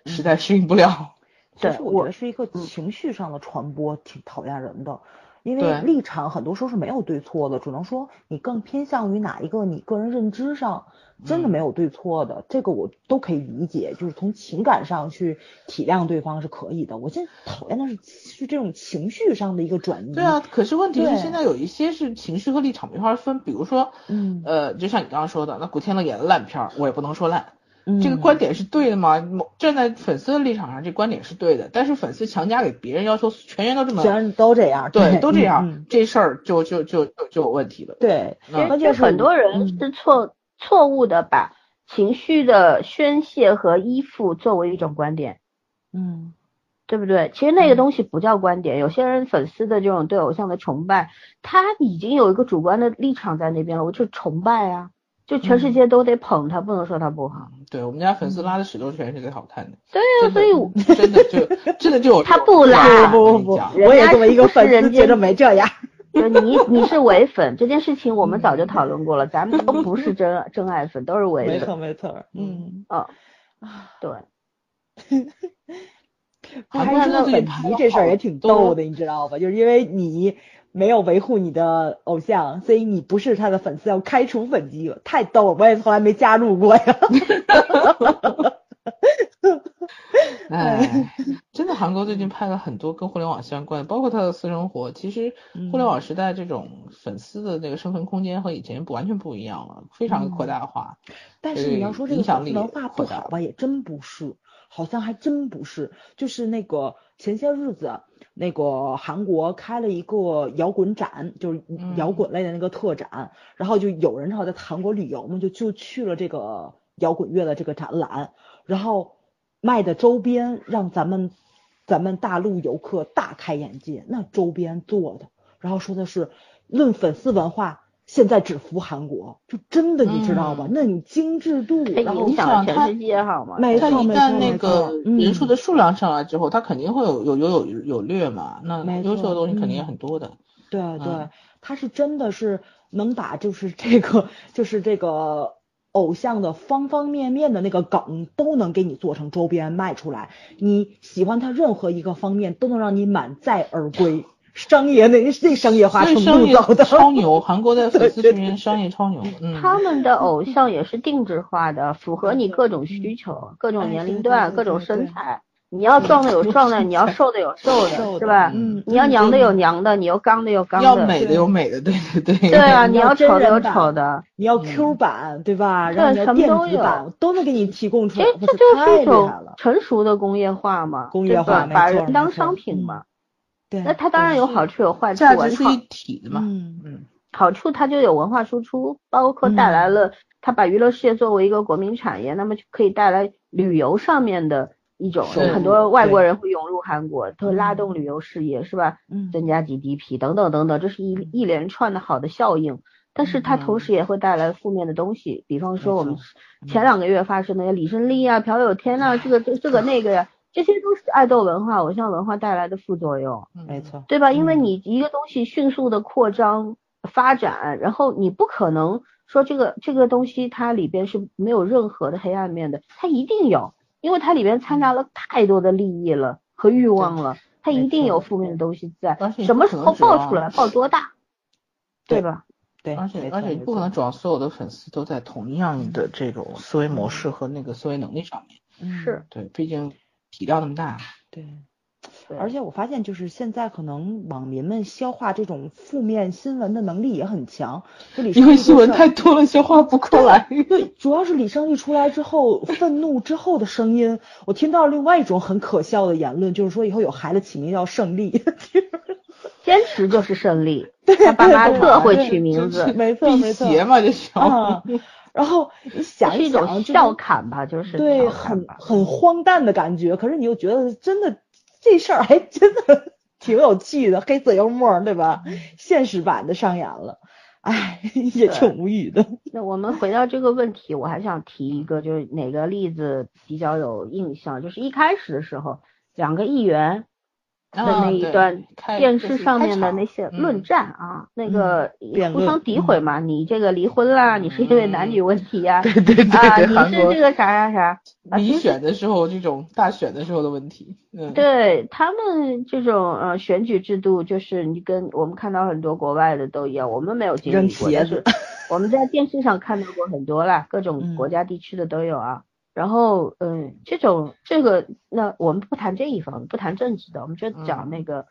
B: 实在适应不了。
C: 其实我觉得是一个情绪上的传播，挺讨厌人的。因为立场很多时候是没有对错的，只能说你更偏向于哪一个，你个人认知上真的没有对错的，这个我都可以理解。就是从情感上去体谅对方是可以的。我现在讨厌的是是这种情绪上的一个转移。
B: 对啊，可是问题是现在有一些是情绪和立场没法分，比如说，嗯，呃，就像你刚刚说的，那古天乐演的烂片儿，我也不能说烂。这个观点是对的吗？站在粉丝的立场上，这观点是对的。但是粉丝强加给别人要求全员都这么，
C: 全都这样，
B: 对，都这样，这事儿就就就就有问题了。
C: 对，
A: 而且很多人是错错误的把情绪的宣泄和依附作为一种观点，
C: 嗯，
A: 对不对？其实那个东西不叫观点。有些人粉丝的这种对偶像的崇拜，他已经有一个主观的立场在那边了，我就崇拜啊。就全世界都得捧他，不能说他不好。
B: 对我们家粉丝拉的屎都全是最好看的。
A: 对啊，所以
B: 真的就真的就
A: 他不拉，
C: 不不不，我也作为一个粉丝觉得没这样。
A: 就你你是伪粉，这件事情我们早就讨论过了，咱们都不是真 真爱粉，都是伪粉。
C: 没错没错，嗯
A: 哦，对。
C: 拍那个粉级这事儿也挺逗的，你知道吧？就是因为你没有维护你的偶像，所以你不是他的粉丝，要开除粉级，太逗了！我也从来没加入过呀。
B: 哎，真的，韩国最近拍了很多跟互联网相关的，包括他的私生活。其实互联网时代这种粉丝的那个生存空间和以前不完全不一样了，非常的扩大化。
C: 但是你要说这个文化不好吧，也真不是。好像还真不是，就是那个前些日子，那个韩国开了一个摇滚展，就是摇滚类的那个特展，然后就有人正好在韩国旅游嘛，就就去了这个摇滚乐的这个展览，然后卖的周边让咱们咱们大陆游客大开眼界，那周边做的，然后说的是论粉丝文化。现在只服韩国，就真的你知道吧？那你精致度，然后
A: 影响全世界好吗？
B: 他一旦那个人数的数量上来之后，他肯定会有有有有有略嘛。那优秀的东西肯定也很多的。
C: 对对，他是真的是能把就是这个就是这个偶像的方方面面的那个梗都能给你做成周边卖出来。你喜欢他任何一个方面，都能让你满载而归。商业那那商业化程度高的
B: 超牛，韩国的 粉丝这边商业超牛。
A: 他们的偶像也是定制化的，符合你各种需求、各种年龄段、各种身材。你要壮的有壮的，你要瘦的有瘦的，是吧？嗯。你要娘的有娘的，你要刚的有刚的。
B: 要美的有美的，对对对。
A: 对啊，你要丑的有丑的。
C: 你要 Q 版，对吧？然后电子版都能给你提供出来。
A: 这就是一种成熟的工业化嘛，
C: 工业化
A: 把人当商品嘛。那它当然有好处有坏处，
B: 价值是一体的嘛。嗯
A: 嗯，好处它就有文化输出，包括带来了它把娱乐事业作为一个国民产业，那么就可以带来旅游上面的一种，很多外国人会涌入韩国，它会拉动旅游事业，是吧？嗯，增加 GDP 等等等等，这是一一连串的好的效应。但是它同时也会带来负面的东西，比方说我们前两个月发生的李胜利啊、朴有天啊，这个这这个那个呀。这些都是爱豆文化、偶像文化带来的副作用，
C: 没错，
A: 对吧？因为你一个东西迅速的扩张发展，然后你不可能说这个这个东西它里边是没有任何的黑暗面的，它一定有，因为它里边掺杂了太多的利益了和欲望了，它一定有负面的东西在。什么时候爆出来，爆多大，对吧？
C: 对，
B: 而且而且不可能指望所有的粉丝都在同样的这种思维模式和那个思维能力上
A: 面。是，
B: 对，毕竟。体量那么大，
C: 对，而且我发现就是现在可能网民们消化这种负面新闻的能力也很强，
B: 因为新闻太多了，消化不过来。
C: 对，主要是李胜利出来之后，愤怒之后的声音，我听到另外一种很可笑的言论，就是说以后有孩子起名叫胜利，
A: 坚持就是胜利，他爸妈特会取名字，
C: 没错没错，
B: 嘛就行。
C: 然后你想 一想，
A: 笑侃吧，就是
C: 对，很很荒诞的感觉。可是你又觉得真的这事儿还真的 挺有趣的，黑色幽默，对吧？现实版的上演了，哎，也挺无语的。
A: 那我们回到这个问题，我还想提一个，就是哪个例子比较有印象？就是一开始的时候，两个议员。的那一段电视上面的那些论战啊，那个互相诋毁嘛，你这个离婚啦，你是因为男女问题呀？
B: 对对对，
A: 啊，你是这个啥啥啥？
B: 你选的时候这种大选的时候的问题，嗯，
A: 对他们这种呃选举制度，就是你跟我们看到很多国外的都一样，我们没有经历过，但是我们在电视上看到过很多啦，各种国家地区的都有啊。然后，嗯，这种这个，那我们不谈这一方，不谈政治的，我们就讲那个，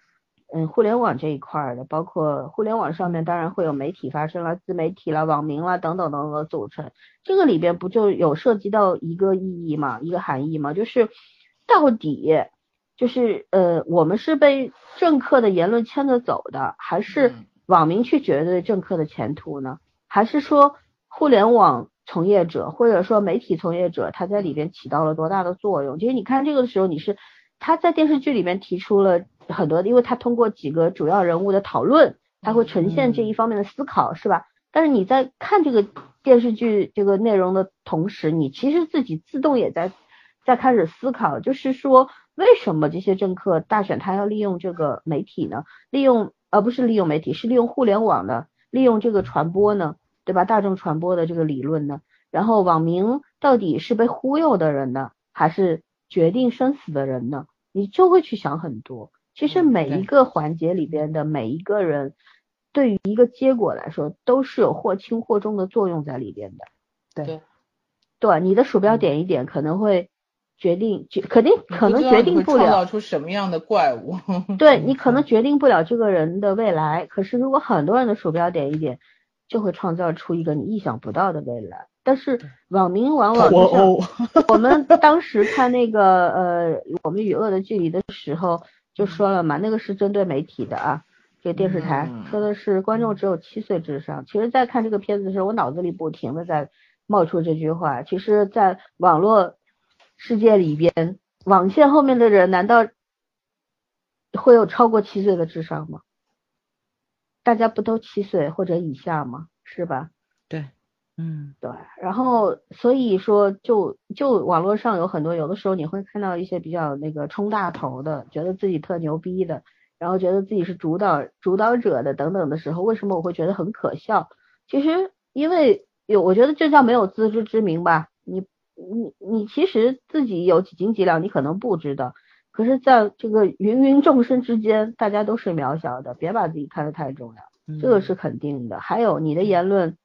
A: 嗯，互联网这一块的，包括互联网上面当然会有媒体发生了，自媒体了、网民了等等等等组成，这个里边不就有涉及到一个意义嘛，一个含义嘛，就是到底就是呃，我们是被政客的言论牵着走的，还是网民去决定政客的前途呢？还是说互联网？从业者或者说媒体从业者，他在里边起到了多大的作用？其实你看这个的时候，你是他在电视剧里面提出了很多，因为他通过几个主要人物的讨论，他会呈现这一方面的思考，是吧？但是你在看这个电视剧这个内容的同时，你其实自己自动也在在开始思考，就是说为什么这些政客大选他要利用这个媒体呢？利用而不是利用媒体，是利用互联网的，利用这个传播呢，对吧？大众传播的这个理论呢？然后网民到底是被忽悠的人呢，还是决定生死的人呢？你就会去想很多。其实每一个环节里边的每一个人，对于一个结果来说，都是有或轻或重的作用在里边的。
B: 对，
A: 对，你的鼠标点一点，可能会决定决，肯定可能决定不了创
B: 造出什么样的怪物。
A: 对 你可能决定不了这个人的未来，可是如果很多人的鼠标点一点，就会创造出一个你意想不到的未来。但是网民往往就像我们 当时看那个呃，我们与恶的距离的时候。就说了嘛，那个是针对媒体的啊，这个电视台说的是观众只有七岁智商。其实，在看这个片子的时候，我脑子里不停的在冒出这句话。其实，在网络世界里边，网线后面的人难道会有超过七岁的智商吗？大家不都七岁或者以下吗？是吧？
C: 对。嗯，
A: 对，然后所以说，就就网络上有很多，有的时候你会看到一些比较那个冲大头的，觉得自己特牛逼的，然后觉得自己是主导主导者的等等的时候，为什么我会觉得很可笑？其实因为有，我觉得这叫没有自知之明吧。你你你其实自己有几斤几两，你可能不知道，可是在这个芸芸众生之间，大家都是渺小的，别把自己看得太重要，这个是肯定的。还有你的言论。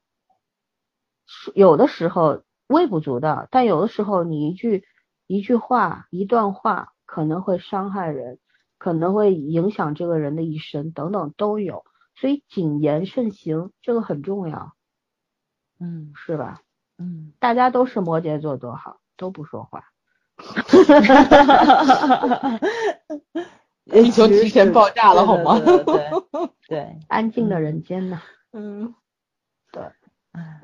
A: 有的时候微不足道，但有的时候你一句一句话、一段话可能会伤害人，可能会影响这个人的一生，等等都有。所以谨言慎行这个很重要，
C: 嗯，
A: 是吧？
C: 嗯，
A: 大家都是摩羯座多好，都不说话，
B: 地球提前爆炸了好吗？
C: 对 对，
A: 安静的人间
B: 呢？嗯，
A: 对，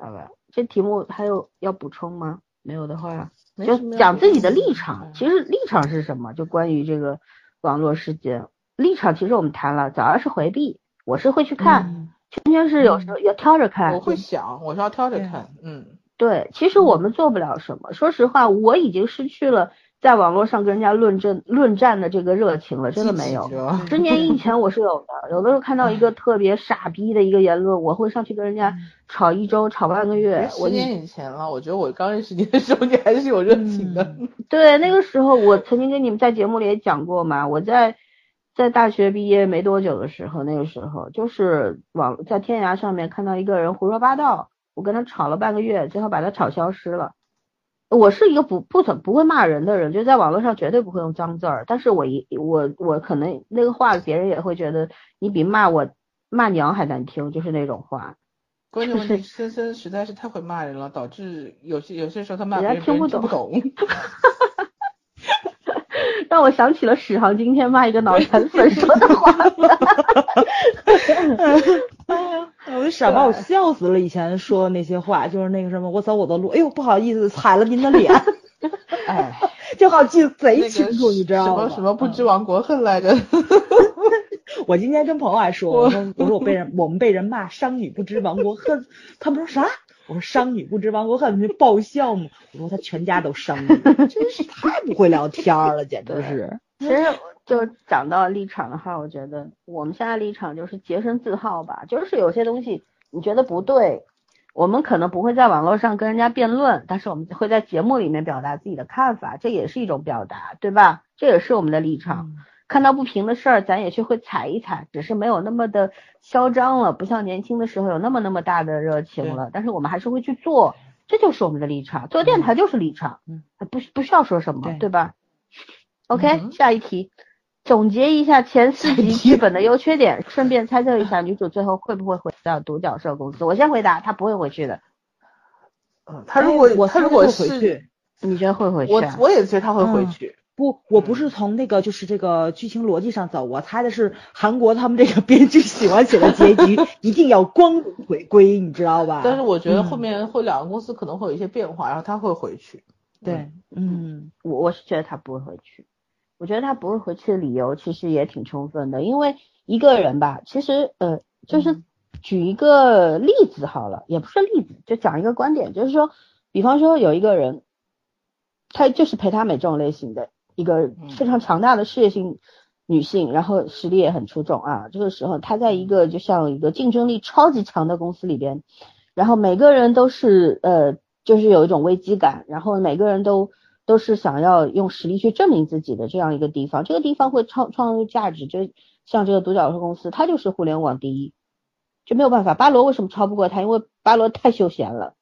A: 好吧。这题目还有要补充吗？没有的话，就讲自己的立场。其实立场是什么？就关于这个网络世界，立场其实我们谈了。早上是回避，我是会去看；圈圈是有时候要挑着看。
B: 我会想，我是要挑着看。嗯，
A: 对，其实我们做不了什么。说实话，我已经失去了。在网络上跟人家论证论战的这个热情了，真的没有。十年以前我是有的，有的时候看到一个特别傻逼的一个言论，我会上去跟人家吵一周、吵半个月。
B: 十年以前了，我觉得我刚认识你的时候，你还是有热情的。
A: 对，那个时候我曾经跟你们在节目里也讲过嘛，我在在大学毕业没多久的时候，那个时候就是网在天涯上面看到一个人胡说八道，我跟他吵了半个月，最后把他吵消失了。我是一个不不怎不会骂人的人，就在网络上绝对不会用脏字儿。但是我一我我可能那个话别人也会觉得你比骂我骂娘还难听，就是那种话。
B: 关键问题，森森实在是太会骂人了，导致有些有些时候他骂别人
A: 听
B: 不懂。
A: 让我想起了史航今天骂一个脑残粉 说的话。
C: 哎呀，我就傻把我笑死了。以前说的那些话，就是那个什么，我走我的路，哎呦不好意思，踩了您的脸。
B: 哎，
C: 就好记贼清楚，你知道
B: 吗？什么什么不知亡国恨来着？
C: 我今天跟朋友还说，我说我说我被人我们被人骂商女不知亡国恨，他们说啥？我说商女不知亡国恨，不爆笑吗？我说他全家都商女，真是太不会聊天了，简直是。
A: 其实就讲到立场的话，我觉得我们现在立场就是洁身自好吧。就是有些东西你觉得不对，我们可能不会在网络上跟人家辩论，但是我们会在节目里面表达自己的看法，这也是一种表达，对吧？这也是我们的立场。看到不平的事儿，咱也去会踩一踩，只是没有那么的嚣张了，不像年轻的时候有那么那么大的热情了。但是我们还是会去做，这就是我们的立场。做电台就是立场，嗯，不不需要说什么，对吧？OK，下一题，总结一下前四集剧本的优缺点，顺便猜测一下女主最后会不会回到独角兽公司。我先回答，她不会回去的。
B: 嗯，她如果她如果是，
A: 你觉得会回去？
B: 我我也觉得她会回去。
C: 不，我不是从那个就是这个剧情逻辑上走，我猜的是韩国他们这个 编剧喜欢写的结局 一定要光回归，你知道吧？
B: 但是我觉得后面会两个公司可能会有一些变化，然后他会回去。
C: 对，嗯，
A: 我我是觉得他不会回去，我觉得他不会回去的理由其实也挺充分的，因为一个人吧，其实呃就是举一个例子好了，也不是例子，就讲一个观点，就是说，比方说有一个人，他就是陪他美这种类型的一个非常强大的事业性女性，然后实力也很出众啊。这个时候，她在一个就像一个竞争力超级强的公司里边，然后每个人都是呃，就是有一种危机感，然后每个人都都是想要用实力去证明自己的这样一个地方，这个地方会创创造价值，就像这个独角兽公司，它就是互联网第一。就没有办法，巴罗为什么超不过他？因为巴罗太休闲了。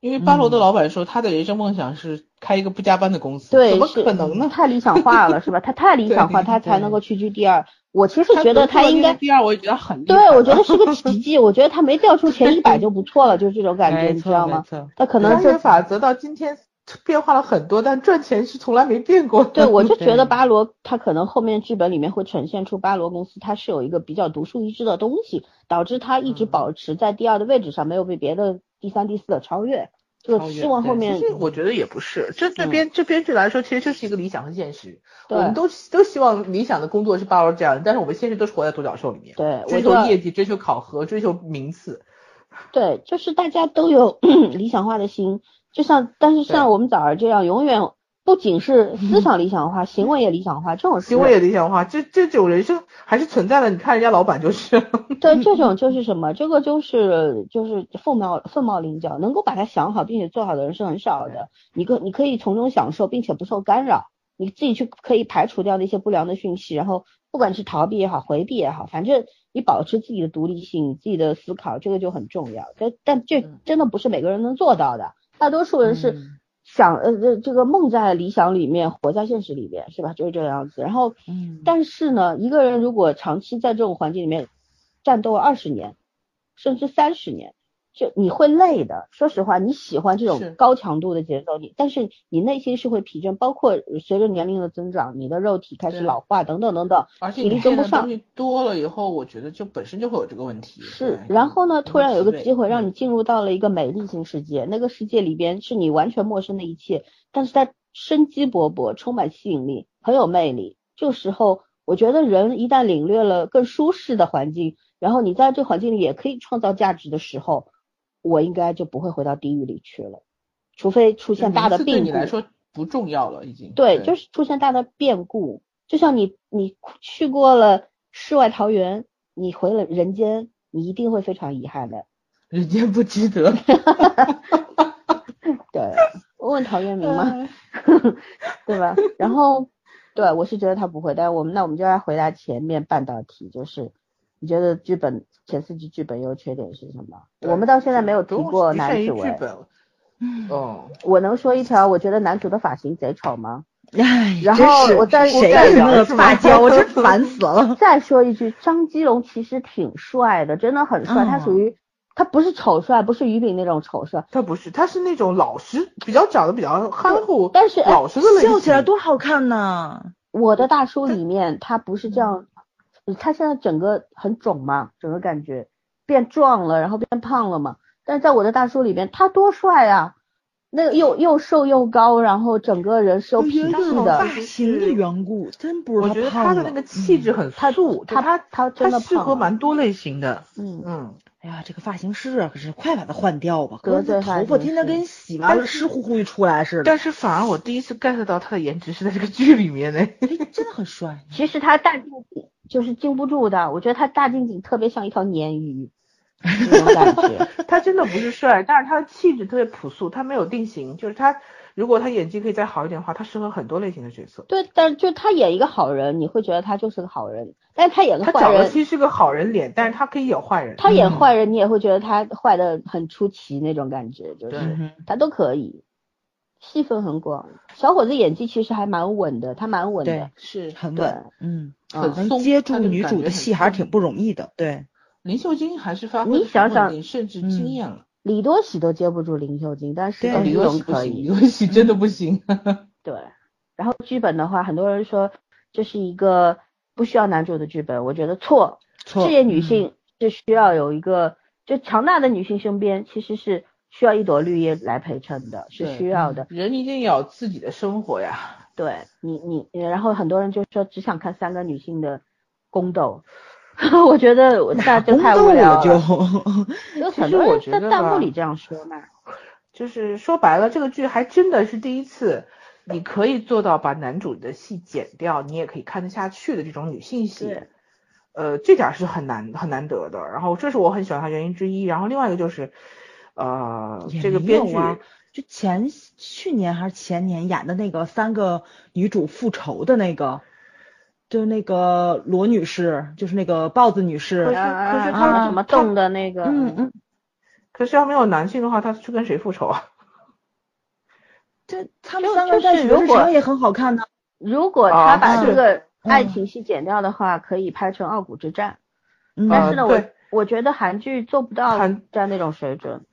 B: 因为巴罗的老板说，他的人生梦想是开一个不加班的公司。
A: 对，
B: 怎么可能呢？
A: 太理想化了，是吧？他太理想化，他才能够屈居第二。我其实觉得他应该
B: 第二，我也觉得很
A: 对，我觉得是个奇迹。我觉得他没掉出前一百 就不错了，就是这种感觉，你知道吗？他可能
B: 是法则到今天。变化了很多，但赚钱是从来没变过。
A: 对，我就觉得巴罗他可能后面剧本里面会呈现出巴罗公司它是有一个比较独树一帜的东西，导致他一直保持在第二的位置上，没有被别的第三、第四的超越。就希望后面。
B: 其实我觉得也不是，这这边这编剧来说，其实就是一个理想和现实。我们都都希望理想的工作是巴罗这样，但是我们现实都是活在独角兽里面。
A: 对，
B: 追求业绩，追求考核，追求名次。
A: 对，就是大家都有 理想化的心。就像，但是像我们早儿这样，永远不仅是思想理想化，行为也理想化，这种
B: 行为也理想化，这这种人生还是存在的。你看人家老板就是，
A: 对，这种就是什么？这个就是就是凤毛凤毛麟角，能够把它想好并且做好的人是很少的。你可你可以从中享受，并且不受干扰，你自己去可以排除掉那些不良的讯息，然后不管是逃避也好，回避也好，反正你保持自己的独立性，自己的思考，这个就很重要。但但这真的不是每个人能做到的。大多数人是想呃这这个梦在理想里面，活在现实里面，是吧？就是这个样子。然后，嗯，但是呢，一个人如果长期在这种环境里面战斗二十年，甚至三十年。就你会累的，说实话，你喜欢这种高强度的节奏，你但是你内心是会疲倦，包括随着年龄的增长，你的肉体开始老化等等等等，体力跟不上。
B: 多了以后，我觉得就本身就会有这个问题。
A: 是，然后呢，突然有一个机会让你进入到了一个美丽新世界，那个世界里边是你完全陌生的一切，但是它生机勃勃，充满吸引力，很有魅力。这个时候，我觉得人一旦领略了更舒适的环境，然后你在这环境里也可以创造价值的时候。我应该就不会回到地狱里去了，除非出现大的变故。
B: 对你来说不重要了，已经。
A: 对，就是出现大的变故，就像你你去过了世外桃源，你回了人间，你一定会非常遗憾的。
B: 人间不值得。
A: 对，问问陶渊明嘛？对吧？然后，对我是觉得他不会，但我们那我们就来回答前面半道题，就是你觉得剧本。前四集剧本优缺点是什么？我们到现在没有提过男主剧本。
B: 哦，
A: 我能说一条，我觉得男主的发型贼丑吗？
C: 哎，
A: 然后我再
C: 谁那个发胶，我真 烦死了。
A: 再说一句，张基龙其实挺帅的，真的很帅。他属于他不是丑帅，不是于炳那种丑帅。
B: 他不是，他是那种老实，比较长得比较憨厚，
A: 但是
B: 老实的类
C: 型。笑起来多好看呢！
A: 我的大叔里面他不是这样。他现在整个很肿嘛，整个感觉变壮了，然后变胖了嘛。但是在我的大叔里边，他多帅啊！那个又又瘦又高，然后整个人是有皮质的。
C: 发型的缘故，真不是
B: 我觉得他的那个气质很素，
A: 他
B: 他
A: 他真的
B: 适合蛮多类型的。
A: 嗯
B: 嗯。
C: 哎呀，这个发型师啊，可是快把他换掉吧！
A: 头
C: 发天天跟洗完了湿乎乎一出来似的。
B: 但是反而我第一次 get 到他的颜值是在这个剧里面呢。
C: 真的很帅。
A: 其实他大就是经不住的，我觉得他大镜景特别像一条鲶鱼，那种感觉。
B: 他真的不是帅，但是他的气质特别朴素，他没有定型，就是他。如果他演技可以再好一点的话，他适合很多类型的角色。
A: 对，但是就他演一个好人，你会觉得他就是个好人。但是他演个坏人，他
B: 其实是个好人脸，但是他可以演坏人。
A: 他演坏人，你也会觉得他坏的很出奇那种感觉，就是他都可以，戏份很广。小伙子演技其实还蛮稳的，他蛮稳的，
B: 是
C: 很稳，嗯，
B: 很
C: 能接住女主的戏还是挺不容易的。对，
B: 林秀晶还是发挥
A: 你想想，
B: 甚至惊艳了。
A: 李多喜都接不住林秀晶，但是
B: 李多喜
A: 可以，
B: 李多喜真的不行。
A: 对，然后剧本的话，很多人说这是一个不需要男主的剧本，我觉得错。
C: 错。
A: 事业女性是需要有一个，就强大的女性身边其实是需要一朵绿叶来陪衬的，是需要的。
B: 人一定要有自己的生活呀。
A: 对你，你，然后很多人就说只想看三个女性的宫斗。我觉得我大就太无聊了。就 有很多
B: 人
A: 在弹幕里这样说嘛。
B: 就是说白了，这个剧还真的是第一次，你可以做到把男主的戏剪掉，你也可以看得下去的这种女性戏。呃，这点是很难很难得的。然后这是我很喜欢它原因之一。然后另外一个就是，呃，这个编剧
C: 就前去年还是前年演的那个三个女主复仇的那个。就那个罗女士，就是那个豹子女士，
B: 可是可是她
A: 怎么动的那个？
C: 嗯嗯。
B: 可是要没有男性的话，她去跟谁复仇啊？
C: 这他们三个在学上也很好看呢。
A: 如果他把这个爱情戏剪掉的话，可以拍成《傲骨之战》。但是呢，我我觉得韩剧做不到在那种水准。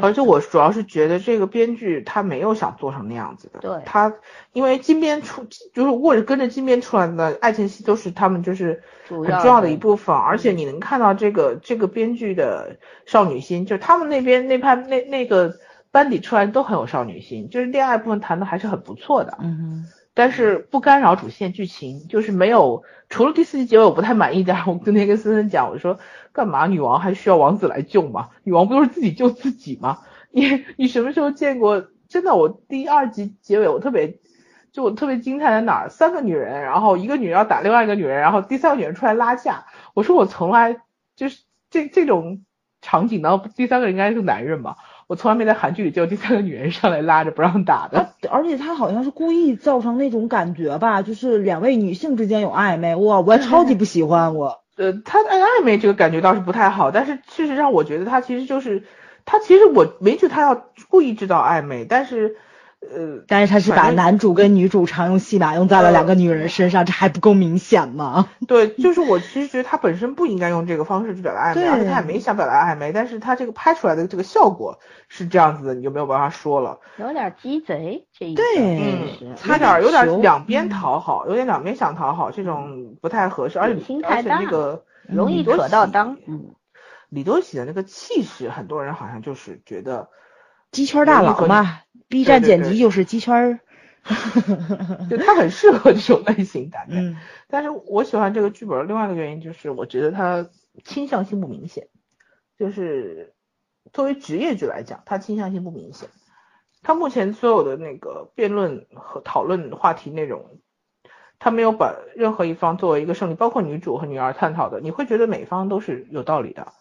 B: 而且我主要是觉得这个编剧他没有想做成那样子的，
A: 对，
B: 他因为金编出就是或者跟着金编出来的爱情戏都是他们就是很重要的一部分，而且你能看到这个这个编剧的少女心，就是他们那边那派那那个班底出来都很有少女心，就是恋爱部分谈的还是很不错的，
C: 嗯。
B: 但是不干扰主线剧情，就是没有除了第四集结尾我不太满意点，我今天跟森森讲，我说干嘛女王还需要王子来救吗？女王不都是自己救自己吗？你你什么时候见过？真的，我第二集结尾我特别就我特别惊叹在哪儿？三个女人，然后一个女人要打另外一个女人，然后第三个女人出来拉架。我说我从来就是这这种场景呢，第三个应该是男人吧？我从来没在韩剧里见过第三个女人上来拉着不让打的，
C: 而且他好像是故意造成那种感觉吧，就是两位女性之间有暧昧，哇，我超级不喜欢我。
B: 呃，他暧暧昧这个感觉倒是不太好，但是事实上我觉得他其实就是，他其实我没觉得他要故意制造暧昧，但是。呃，
C: 但是他是把男主跟女主常用戏码用在了两个女人身上，这还不够明显吗？
B: 对，就是我其实觉得他本身不应该用这个方式去表达暧昧，而且他也没想表达暧昧，但是他这个拍出来的这个效果是这样子的，你就没有办法说了。
A: 有点鸡贼这一
C: 对，
B: 嗯，差点有点两边讨好，有点两边想讨好，这种不太合适，而且而且那个
A: 容易扯到当。嗯，
B: 李多喜的那个气势，很多人好像就是觉得
C: 鸡圈大佬嘛。B 站剪辑就是鸡圈儿，
B: 就他很适合这种类型感觉。但是我喜欢这个剧本，另外一个原因就是我觉得它倾向性不明显，就是作为职业剧来讲，它倾向性不明显。它目前所有的那个辩论和讨论话题内容，它没有把任何一方作为一个胜利，包括女主和女儿探讨的，你会觉得每方都是有道理的。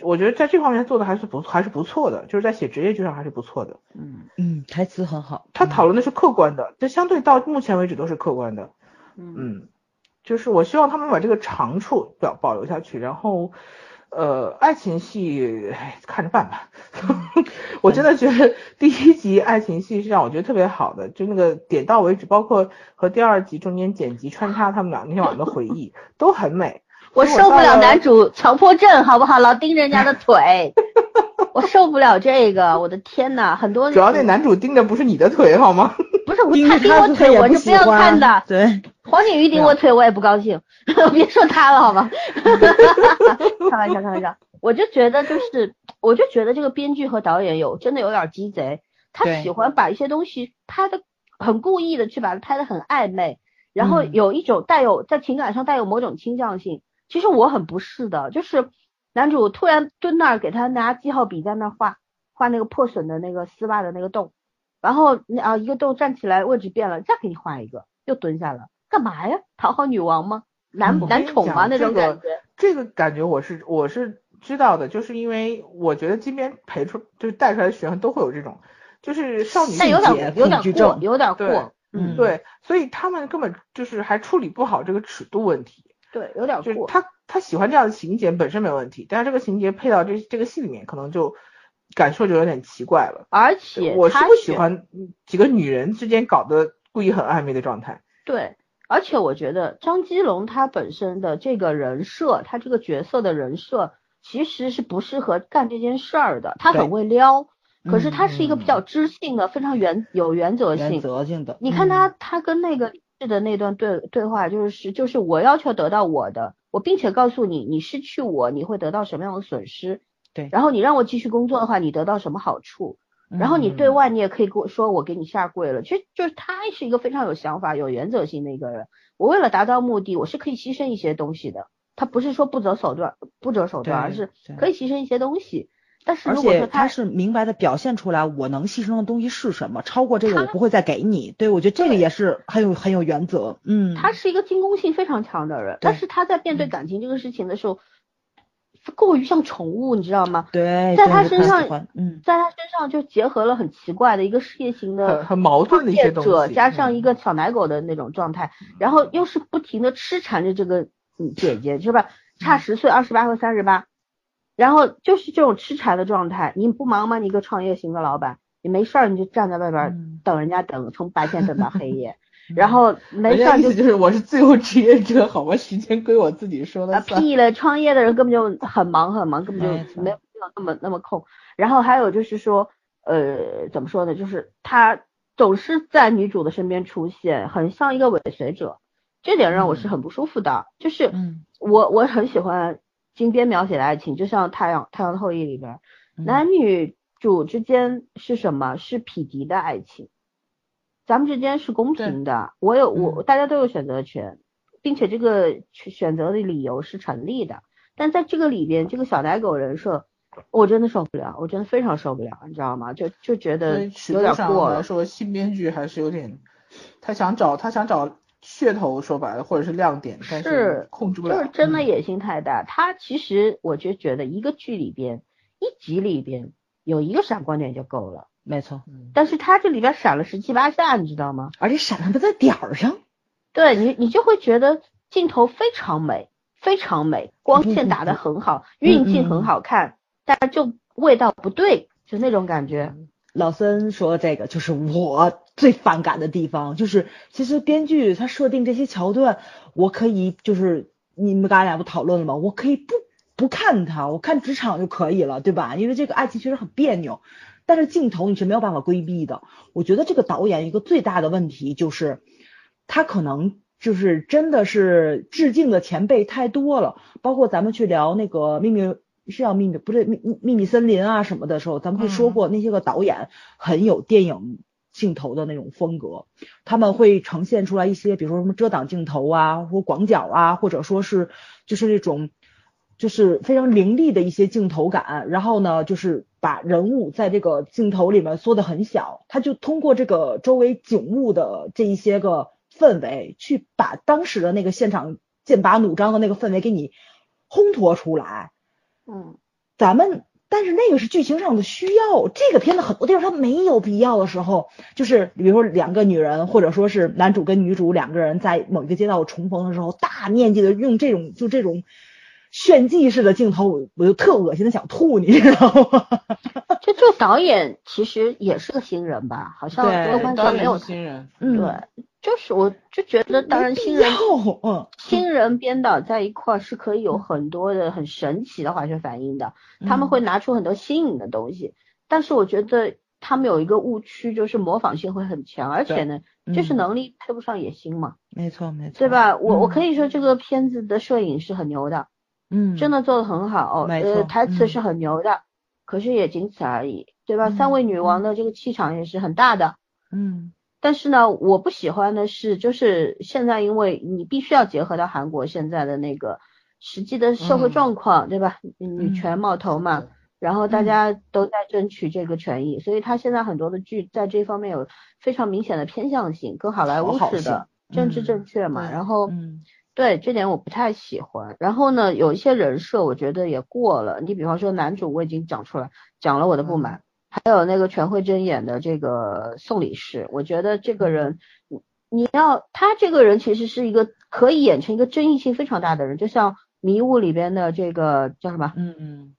B: 我觉得在这方面做的还是不还是不错的，就是在写职业剧上还是不错的。
C: 嗯嗯，台词很好。
B: 他讨论的是客观的，这相对到目前为止都是客观的。嗯，就是我希望他们把这个长处保保留下去，然后呃，爱情戏看着办吧。我真的觉得第一集爱情戏是让我觉得特别好的，就那个点到为止，包括和第二集中间剪辑穿插他们俩那天晚上的回忆都很美。
A: 我受不了男主强迫症，好不好？老盯人家的腿，我受不了这个。我的天呐，很多
B: 主要那男主盯的不是你的腿，好吗？
A: 不是，他盯我腿，我是不要看的。
C: 对，
A: 黄景瑜盯我腿，我也不高兴。别说他了，好吗？开玩笑，开玩笑。我就觉得，就是，我就觉得这个编剧和导演有真的有点鸡贼，他喜欢把一些东西拍的很故意的去把它拍的很暧昧，然后有一种带有在情感上带有某种倾向性。其实我很不适的，就是男主突然蹲那儿给他拿记号笔在那画画那个破损的那个丝袜的那个洞，然后啊一个洞站起来位置变了，再给你画一个，又蹲下了，干嘛呀？讨好女王吗？男男宠吗？那种感觉？
B: 这个感觉我是我是知道的，就是因为我觉得金边陪出就是带出来的学生都会有这种，就是少女
A: 有点有点过，有点过，
B: 嗯对，所以他们根本就是还处理不好这个尺度问题。
A: 对，有点
B: 就是他他喜欢这样的情节本身没有问题，但是这个情节配到这这个戏里面，可能就感受就有点奇怪了。
A: 而且
B: 我是不喜欢几个女人之间搞得故意很暧昧的状态。
A: 对，而且我觉得张基龙他本身的这个人设，他这个角色的人设其实是不适合干这件事儿的。他很会撩，可是他是一个比较知性的，非常原有原则性。
C: 原则性的。
A: 你看他，他跟那个。的那段对对话就是就是我要求得到我的，我并且告诉你，你失去我你会得到什么样的损失？
C: 对，
A: 然后你让我继续工作的话，你得到什么好处？然后你对外你也可以跟我说我给你下跪了，其实就是他是一个非常有想法、有原则性的一个人。我为了达到目的，我是可以牺牲一些东西的。他不是说不择手段，不择手段，而是可以牺牲一些东西。但是
C: 如
A: 果说
C: 他是明白的表现出来，我能牺牲的东西是什么，超过这个我不会再给你。对，我觉得这个也是很有很有原则。嗯，
A: 他是一个进攻性非常强的人，但是他在面对感情这个事情的时候。过于像宠物，你知道吗？
C: 对，
A: 在他身上，嗯，在他身上就结合了很奇怪的一个事业型的、
B: 很矛盾的一些东
A: 西，加上一个小奶狗的那种状态，然后又是不停的痴缠着这个姐姐，是吧？差十岁，二十八和三十八，然后就是这种痴缠的状态。你不忙吗？你一个创业型的老板，你没事儿你就站在外边等人家等，从白天等到黑夜。然后没事就
B: 就是我是自由职业者，好吧，时间归我自己说了
A: 算。屁了，创业的人根本就很忙很忙，根本就没有没有那么那么空。然后还有就是说，呃，怎么说呢？就是他总是在女主的身边出现，很像一个尾随者，这点让我是很不舒服的。就是我我很喜欢金边描写的爱情，就像《太阳太阳的后裔》里边，男女主之间是什么？是匹敌的爱情。咱们之间是公平的，我有我，大家都有选择权，并且这个选择的理由是成立的。但在这个里边，这个小奶狗人设，我真的受不了，我真的非常受不了，你知道吗？就就觉得有点过了。
B: 说新编剧还是有点，他想找他想找噱头，说白了，或者是亮点，但
A: 是
B: 控制不了。
A: 就是真的野心太大。他其实我就觉得一个剧里边一集里边有一个闪光点就够了。
C: 没错，
A: 但是他这里边闪了十七八下，你知道吗？
C: 而且闪的不在点儿上。
A: 对你，你就会觉得镜头非常美，非常美，光线打得很好，运镜很好看，但是就味道不对，就那种感觉。
C: 老孙说这个就是我最反感的地方，就是其实编剧他设定这些桥段，我可以就是你们刚俩不讨论了吗？我可以不不看他，我看职场就可以了，对吧？因为这个爱情确实很别扭。但是镜头你是没有办法规避的。我觉得这个导演一个最大的问题就是，他可能就是真的是致敬的前辈太多了。包括咱们去聊那个秘密是要秘密不是秘秘密森林啊什么的时候，咱们会说过那些个导演很有电影镜头的那种风格，他们会呈现出来一些，比如说什么遮挡镜头啊，或广角啊，或者说是就是那种。就是非常凌厉的一些镜头感，然后呢，就是把人物在这个镜头里面缩得很小，他就通过这个周围景物的这一些个氛围，去把当时的那个现场剑拔弩张的那个氛围给你烘托出来。
A: 嗯，
C: 咱们但是那个是剧情上的需要，这个片子很多地方它没有必要的时候，就是比如说两个女人，或者说是男主跟女主两个人在某一个街道重逢的时候，大面积的用这种就这种。炫技式的镜头，我我就特恶心的想吐，你知道吗？
A: 就 这导演其实也是个新人吧，好像
B: 对，
A: 观众没有
B: 新人，
A: 嗯，对，就是我就觉得，当然新人，嗯，新人编导在一块是可以有很多的很神奇的化学反应的，他们会拿出很多新颖的东西，但是我觉得他们有一个误区，就是模仿性会很强，而且呢，就是能力配不上野心嘛，
C: 没错没错，
A: 对吧？我我可以说这个片子的摄影是很牛的。
C: 嗯，
A: 真的做的很好，呃，台词是很牛的，可是也仅此而已，对吧？三位女王的这个气场也是很大的，
C: 嗯，
A: 但是呢，我不喜欢的是，就是现在因为你必须要结合到韩国现在的那个实际的社会状况，对吧？女权冒头嘛，然后大家都在争取这个权益，所以他现在很多的剧在这方面有非常明显的偏向性，跟好莱坞似的政治正确嘛，然后。对这点我不太喜欢，然后呢，有一些人设我觉得也过了。你比方说男主我已经讲出来，讲了我的不满，还有那个全慧珍演的这个宋理事，我觉得这个人，你你要他这个人其实是一个可以演成一个争议性非常大的人，就像迷雾里边的这个叫什么？
C: 嗯嗯，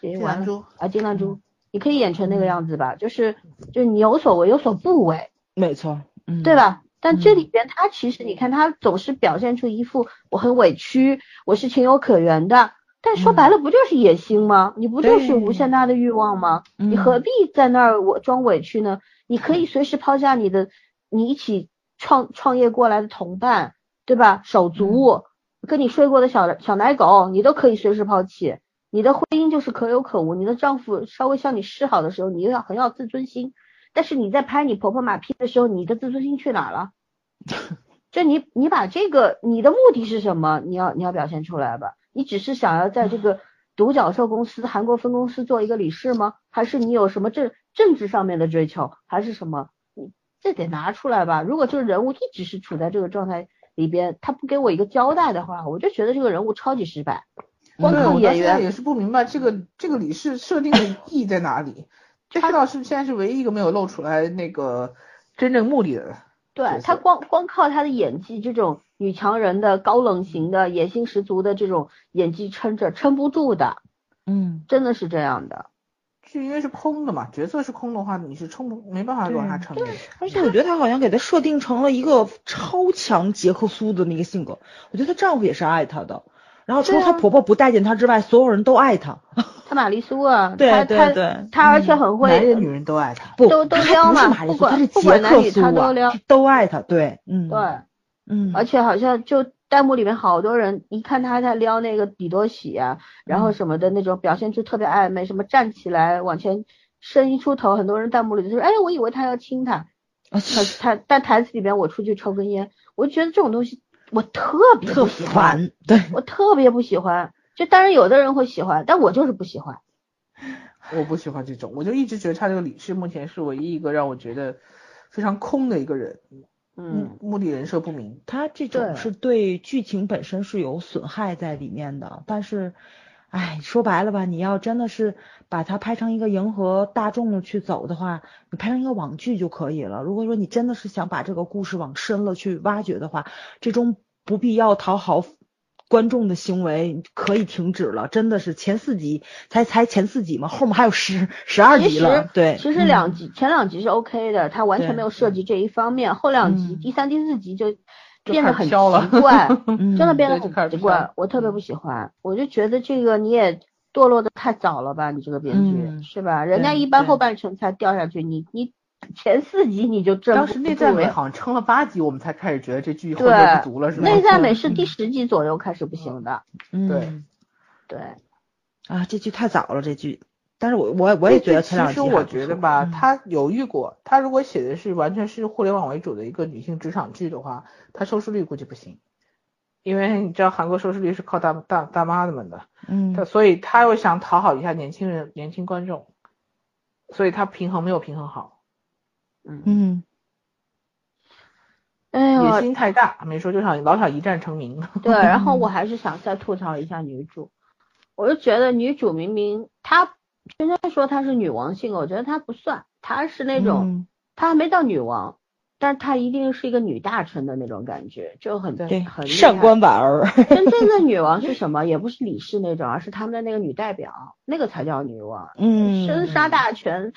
B: 金兰珠
A: 啊，金兰珠，你可以演成那个样子吧，就是就是你有所为有所不为，
C: 没错，嗯，
A: 对吧？但这里边他其实你看他总是表现出一副我很委屈，我是情有可原的，但说白了不就是野心吗？你不就是无限大的欲望吗？你何必在那儿我装委屈呢？你可以随时抛下你的你一起创创业过来的同伴，对吧？手足跟你睡过的小小奶狗，你都可以随时抛弃。你的婚姻就是可有可无，你的丈夫稍微向你示好的时候，你又要很要自尊心。但是你在拍你婆婆马屁的时候，你的自尊心去哪了？就你你把这个你的目的是什么？你要你要表现出来吧。你只是想要在这个独角兽公司韩国分公司做一个理事吗？还是你有什么政政治上面的追求？还是什么？你这得拿出来吧。如果这个人物一直是处在这个状态里边，他不给我一个交代的话，我就觉得这个人物超级失败。光靠演员
B: 也是不明白这个这个理事设定的意义在哪里。他倒是现在是唯一一个没有露出来那个真正目的的。
A: 对他光光靠他的演技，这种女强人的高冷型的野心十足的这种演技撑着撑不住的，
C: 嗯，
A: 真的是这样的。
B: 剧因为是空的嘛，角色是空的话，你是撑不没办法往下撑的。
C: 而且我觉得他好像给他设定成了一个超强杰克苏的那个性格，我觉得她丈夫也是爱她的。然后除了她婆婆不待见她之外，所有人都爱她。
A: 她玛丽苏啊，
C: 对对对，
A: 她而且很会，
B: 男人女人都爱她，
C: 不
A: 都都撩嘛，
C: 不管不管
A: 男女她都撩，
C: 都爱她，对，嗯，
A: 对，
C: 嗯，
A: 而且好像就弹幕里面好多人一看他在撩那个李多喜啊，然后什么的那种表现出特别暧昧，什么站起来往前伸一出头，很多人弹幕里就说，哎，我以为他要亲他，他他但台词里边我出去抽根烟，我就觉得这种东西。我特别
C: 特
A: 烦，
C: 对
A: 我特别不喜欢。就当然有的人会喜欢，但我就是不喜欢。
B: 我不喜欢这种，我就一直觉得他这个李氏目前是唯一一个让我觉得非常空的一个人。
A: 嗯，
B: 目的人设不明。
C: 他这种是对剧情本身是有损害在里面的，但是，哎，说白了吧，你要真的是把它拍成一个迎合大众的去走的话，你拍成一个网剧就可以了。如果说你真的是想把这个故事往深了去挖掘的话，这种不必要讨好观众的行为可以停止了。真的是前四集才才前四集嘛，后面还有十十二集了。对，
A: 其实两集前两集是 OK 的，他完全没有涉及这一方面。后两集第三、第四集就变得很奇怪，真的变得很奇怪，我特别不喜欢。我就觉得这个你也堕落的太早了吧，你这个编剧是吧？人家一般后半程才掉下去，你你。前四集你就这
B: 当时内在美好像撑了八集，我们才开始觉得这剧后劲不足了，是吗？
A: 内在美是第十集左右开始不行的。
B: 对
A: 对
C: 啊，这剧太早了，这剧。但是我我我也觉得前两集
B: 其实我觉得吧，他犹豫过，他如果写的是完全是互联网为主的一个女性职场剧的话，他收视率估计不行，因为你知道韩国收视率是靠大大大妈们的，
C: 嗯，
B: 他所以他又想讨好一下年轻人年轻观众，所以他平衡没有平衡好。
C: 嗯，
A: 哎呀，
B: 野心太大，没说就想老想一战成名。
A: 对，然后 我还是想再吐槽一下女主，我就觉得女主明明她现在说她是女王性格，我觉得她不算，她是那种她还没到女王，但是她一定是一个女大臣的那种感觉，就很对很
C: 上官婉儿。
A: 真正的女王是什么？也不是李氏那种，而是他们的那个女代表，那个才叫女王。
C: 嗯，
A: 生杀大权。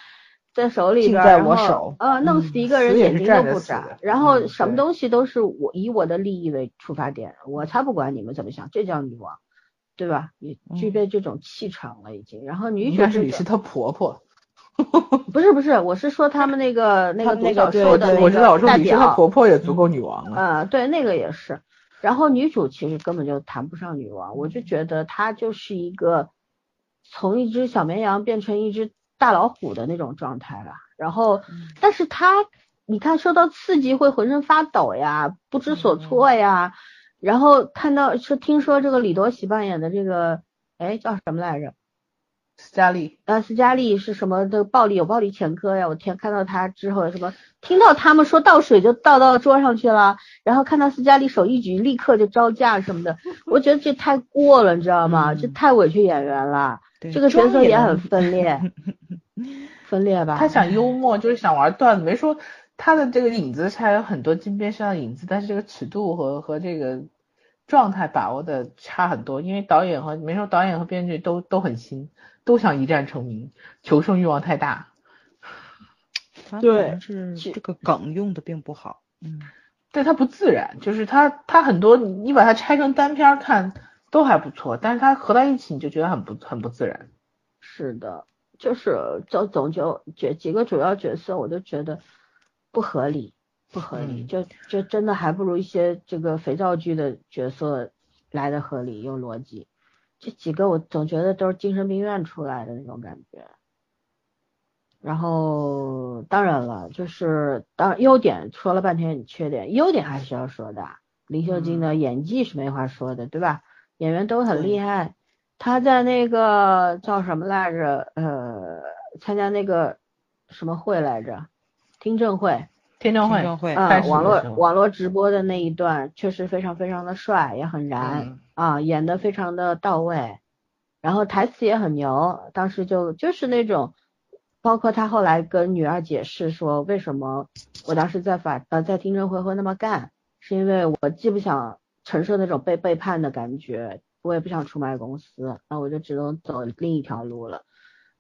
A: 在手里边，
C: 在我手，
A: 呃，弄死一个人眼睛都不眨，然后什么东西都是我以我的利益为出发点，我才不管你们怎么想，这叫女王，对吧？你具备这种气场了已经。然后女主
B: 是你是她婆婆，
A: 不是不是，我是说他们那个那个独角兽的那
B: 个
A: 代表，
B: 她婆婆也足够女王了。
A: 啊，对，那个也是。然后女主其实根本就谈不上女王，我就觉得她就是一个从一只小绵羊变成一只。大老虎的那种状态吧，然后，但是他，你看受到刺激会浑身发抖呀，不知所措呀，然后看到是听说这个李多喜扮演的这个，哎叫什么来着？
B: 斯嘉丽，
A: 呃，斯嘉丽是什么的暴力有暴力前科呀？我天，看到他之后什么，听到他们说倒水就倒到桌上去了，然后看到斯嘉丽手一举立刻就招架什么的，我觉得这太过了，你知道吗？这太委屈演员了。这个角色也很分裂，分裂吧。
B: 他想幽默，就是想玩段子，没说他的这个影子才有很多金边上的影子，但是这个尺度和和这个状态把握的差很多。因为导演和没说导演和编剧都都很新，都想一战成名，求胜欲望太大。
C: 对，是这个梗用的并不好，嗯，
B: 对他不自然，就是他他很多你把它拆成单片看。都还不错，但是它合在一起你就觉得很不很不自然。
A: 是的，就是总总就觉几个主要角色，我都觉得不合理，不合理，就就真的还不如一些这个肥皂剧的角色来的合理有逻辑。这几个我总觉得都是精神病院出来的那种感觉。然后嗯，当然了，就是当优点说了半天，缺点优点还是要说的。林秀晶的演技是没话说的，对吧？演员都很厉害。他在那个叫什么来着？呃，参加那个什么会来着？听证会。
B: 听证
C: 会。
A: 啊，网络网络直播的那一段确实非常非常的帅，也很燃啊，演的非常的到位。然后台词也很牛，当时就就是那种。包括他后来跟女儿解释说，为什么我当时在法呃在听证会会那么干，是因为我既不想承受那种被背叛的感觉，我也不想出卖公司，那我就只能走另一条路了。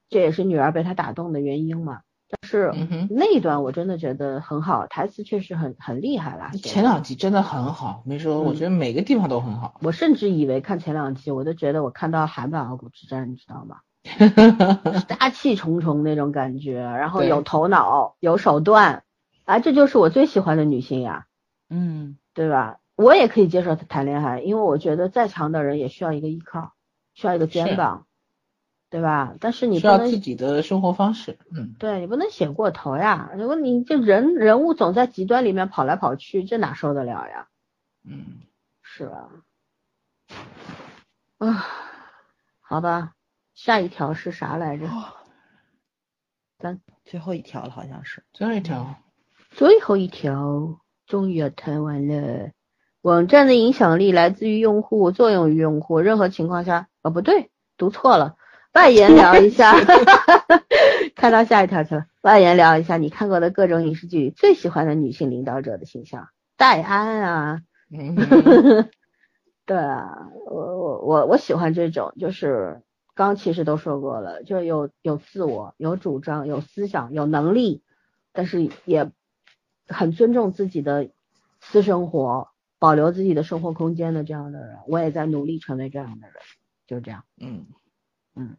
A: 这也是女儿被他打动的原因嘛。但是那一段我真的觉得很好，台词确实很很厉害啦。
B: 前两集真的很好，没说，我觉得每个地方都很好。
A: 我甚至以为看前两集，我都觉得我看到韩版傲骨之战，你知道吗？杀气重重那种感觉，然后有头脑有手段，啊，这就是我最喜欢的女性呀，
C: 嗯，
A: 对吧？我也可以接受他谈恋爱，因为我觉得再强的人也需要一个依靠，需要一个肩膀，对吧？但是你
B: 需要自己的生活方式，嗯，
A: 对你不能写过头呀。如果你这人人物总在极端里面跑来跑去，这哪受得了呀？
B: 嗯，
A: 是吧？啊，好吧。下一条是啥来着？咱，
C: 最后一条了，好像是
B: 最后一条。
A: 最后一条，终于要谈完了。网站的影响力来自于用户，作用于用户。任何情况下，哦，不对，读错了。外延聊一下，看到下一条去了。外延聊一下你看过的各种影视剧，最喜欢的女性领导者的形象，戴安啊。对啊，我我我我喜欢这种，就是。刚其实都说过了，就有有自我、有主张、有思想、有能力，但是也很尊重自己的私生活，保留自己的生活空间的这样的人，我也在努力成为这样的人，就是这样。
B: 嗯
A: 嗯，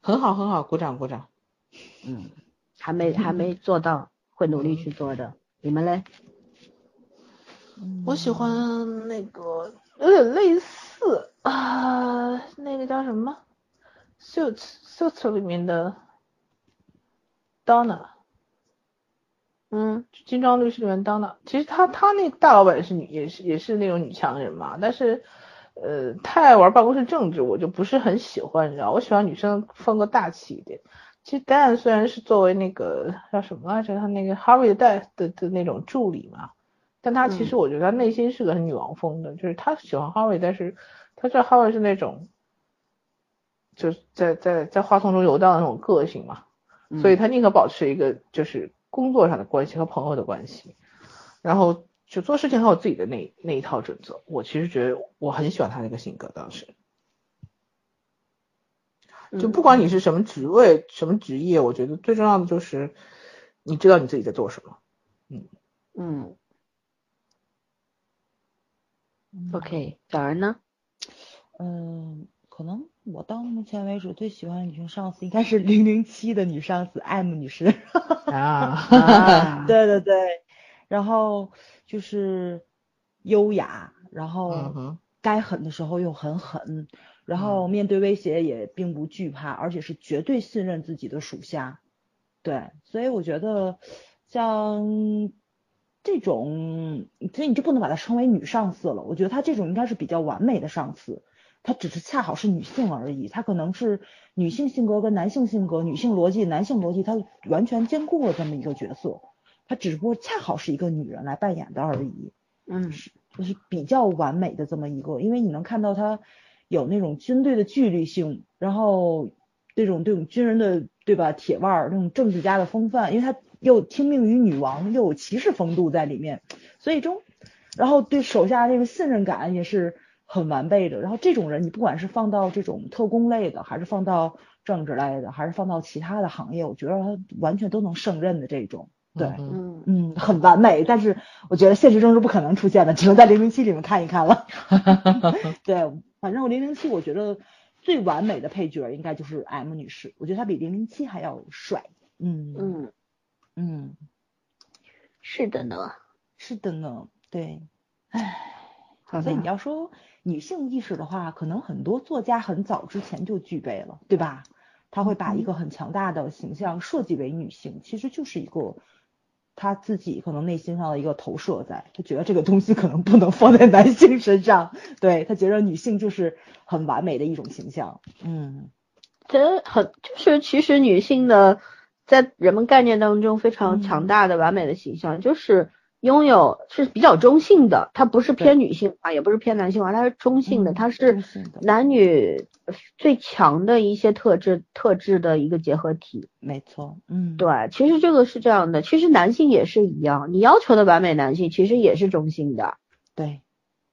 B: 很好很好，鼓掌鼓掌。
A: 嗯，还没还没做到，会努力去做的。你们嘞？
B: 我喜欢那个有点类似啊，那个叫什么？Suits Suits 里面的 Donna，嗯，金装律师里面 Donna，其实他他那大老板是女，也是也是那种女强人嘛，但是呃太爱玩办公室政治，我就不是很喜欢，你知道，我喜欢女生风格大气一点。其实 Dan 虽然是作为那个叫什么来着，他那个 Harvey 的的的那种助理嘛。但他其实我觉得他内心是个很女王风的，就是他喜欢 Harry，，但是他知道哈维是那种，就是在在在花丛中游荡的那种个性嘛，所以他宁可保持一个就是工作上的关系和朋友的关系，然后就做事情还有自己的那那一套准则。我其实觉得我很喜欢他那个性格，当时，就不管你是什么职位、什么职业，我觉得最重要的就是你知道你自己在做什么。嗯
A: 嗯。OK，小人呢？
C: 嗯，可能我到目前为止最喜欢的女性上司应该是零零七的女上司 M 女士。
B: 啊，
C: 对对对，然后就是优雅，然后该狠的时候又很狠，然后面对威胁也并不惧怕，而且是绝对信任自己的属下。对，所以我觉得像。这种，所以你就不能把她称为女上司了。我觉得她这种应该是比较完美的上司，她只是恰好是女性而已。她可能是女性性格跟男性性格、女性逻辑、男性逻辑，她完全兼顾了这么一个角色。她只不过恰好是一个女人来扮演的而已。
A: 嗯，
C: 是就是比较完美的这么一个，因为你能看到她有那种军队的纪律性，然后这种这种军人的对吧铁腕儿那种政治家的风范，因为她。又听命于女王，又有骑士风度在里面，所以中，然后对手下这个信任感也是很完备的。然后这种人，你不管是放到这种特工类的，还是放到政治类的，还是放到其他的行业，我觉得他完全都能胜任的这种。对，
A: 嗯
C: 嗯，很完美。但是我觉得现实中是不可能出现的，只能在零零七里面看一看了。对，反正我零零七，我觉得最完美的配角应该就是 M 女士，我觉得她比零零七还要帅。嗯
A: 嗯。
C: 嗯，
A: 是的呢，
C: 是的呢，对，唉，
A: 所
C: 以你要说女性意识的话，可能很多作家很早之前就具备了，对吧？他会把一个很强大的形象设计为女性，其实就是一个他自己可能内心上的一个投射，在他觉得这个东西可能不能放在男性身上，对他觉得女性就是很完美的一种形象，嗯，
A: 这很就是其实女性的在人们概念当中非常强大的完美的形象就是。拥有是比较中性的，它不是偏女性化，也不是偏男性化，它是中性的，它是男女最强的一些特质特质的一个结合体。
C: 没错，嗯，
A: 对，其实这个是这样的，其实男性也是一样，你要求的完美男性其实也是中性的。
C: 对，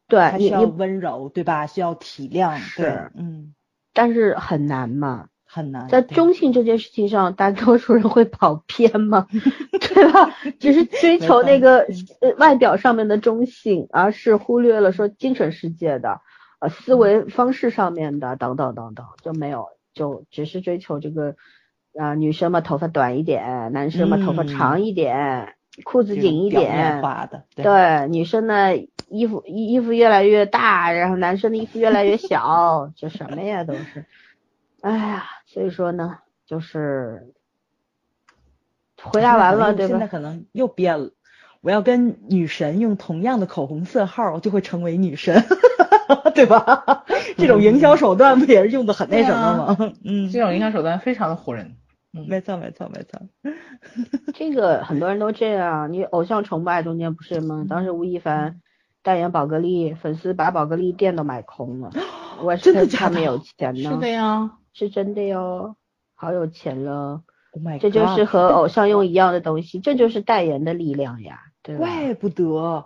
A: 对，
C: 需要温柔，对吧？需要体谅，
A: 对，
C: 嗯，
A: 但是很难嘛。
C: 很难
A: 在中性这件事情上，大多数人会跑偏吗？对吧？只是追求那个呃外表上面的中性，而是忽略了说精神世界的呃思维方式上面的等等等等，就没有就只是追求这个啊女生嘛头发短一点，男生嘛头发长一点，裤子紧一点，对女生呢衣服衣衣服越来越大，然后男生的衣服越来越小，这什么呀都是。哎呀，所以说呢，就是回答完了，对
C: 吧？现在可能又变了，我要跟女神用同样的口红色号，就会成为女神，对吧？这种营销手段不也是用的很那什么吗？
B: 嗯，这种营销手段非常的唬人。
C: 没错，没错，没错。
A: 这个很多人都这样，你偶像崇拜中间不是吗？当时吴亦凡代言宝格丽，粉丝把宝格丽店都买空了。我
C: 真的
A: 他没有钱
B: 呢。是的呀。
A: 是真的哟，好有钱了
C: ！Oh my god，
A: 这就是和偶像用一样的东西，这就是代言的力量呀，对
C: 吧？怪不得，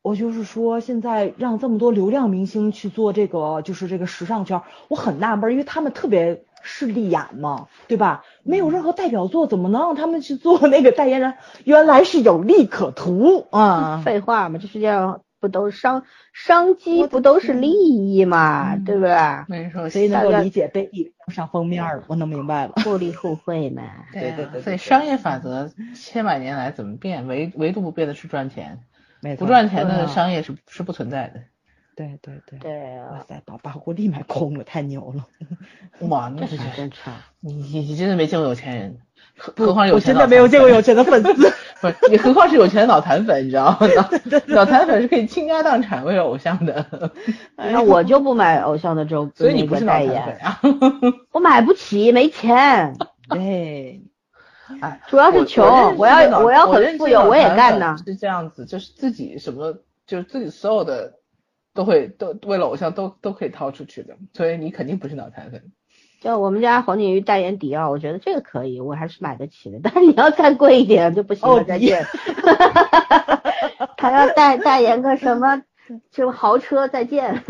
C: 我就是说，现在让这么多流量明星去做这个，就是这个时尚圈，我很纳闷，因为他们特别势利眼嘛，对吧？没有任何代表作，怎么能让他们去做那个代言人？原来是有利可图啊！
A: 废话嘛，这世界上。不都是商商机不都是利益嘛，对不对？
B: 没错，
C: 所以能够理解被利上封面了，我能明白了，
A: 互利互惠嘛。
B: 对对对，所以商业法则千百年来怎么变，唯唯独不变的是赚钱，不赚钱的商业是是不存在的。
C: 对对对。
A: 对
C: 啊。哇塞，把把货立马空了，太牛了。
B: 哇，那
A: 是真差。
B: 你你真的没见过有钱人。何况
C: 我真的没有见过有钱的粉丝，
B: 不，你何况是有钱的脑残粉，你知道吗？脑残粉是可以倾家荡产为偶像的。
A: 那我就不买偶像的周，
B: 所以你不是代言啊？
A: 我买不起，没钱。
C: 对，
B: 哎，
A: 主要是穷。我要我要很富有，我也干呢。
B: 是这样子，就是自己什么，就是自己所有的都会都为了偶像都都可以掏出去的，所以你肯定不是脑残粉。
A: 就我们家黄景瑜代言迪奥，我觉得这个可以，我还是买得起的。但是你要再贵一点就不行了，再见。他要代代言个什么，就豪车，再见，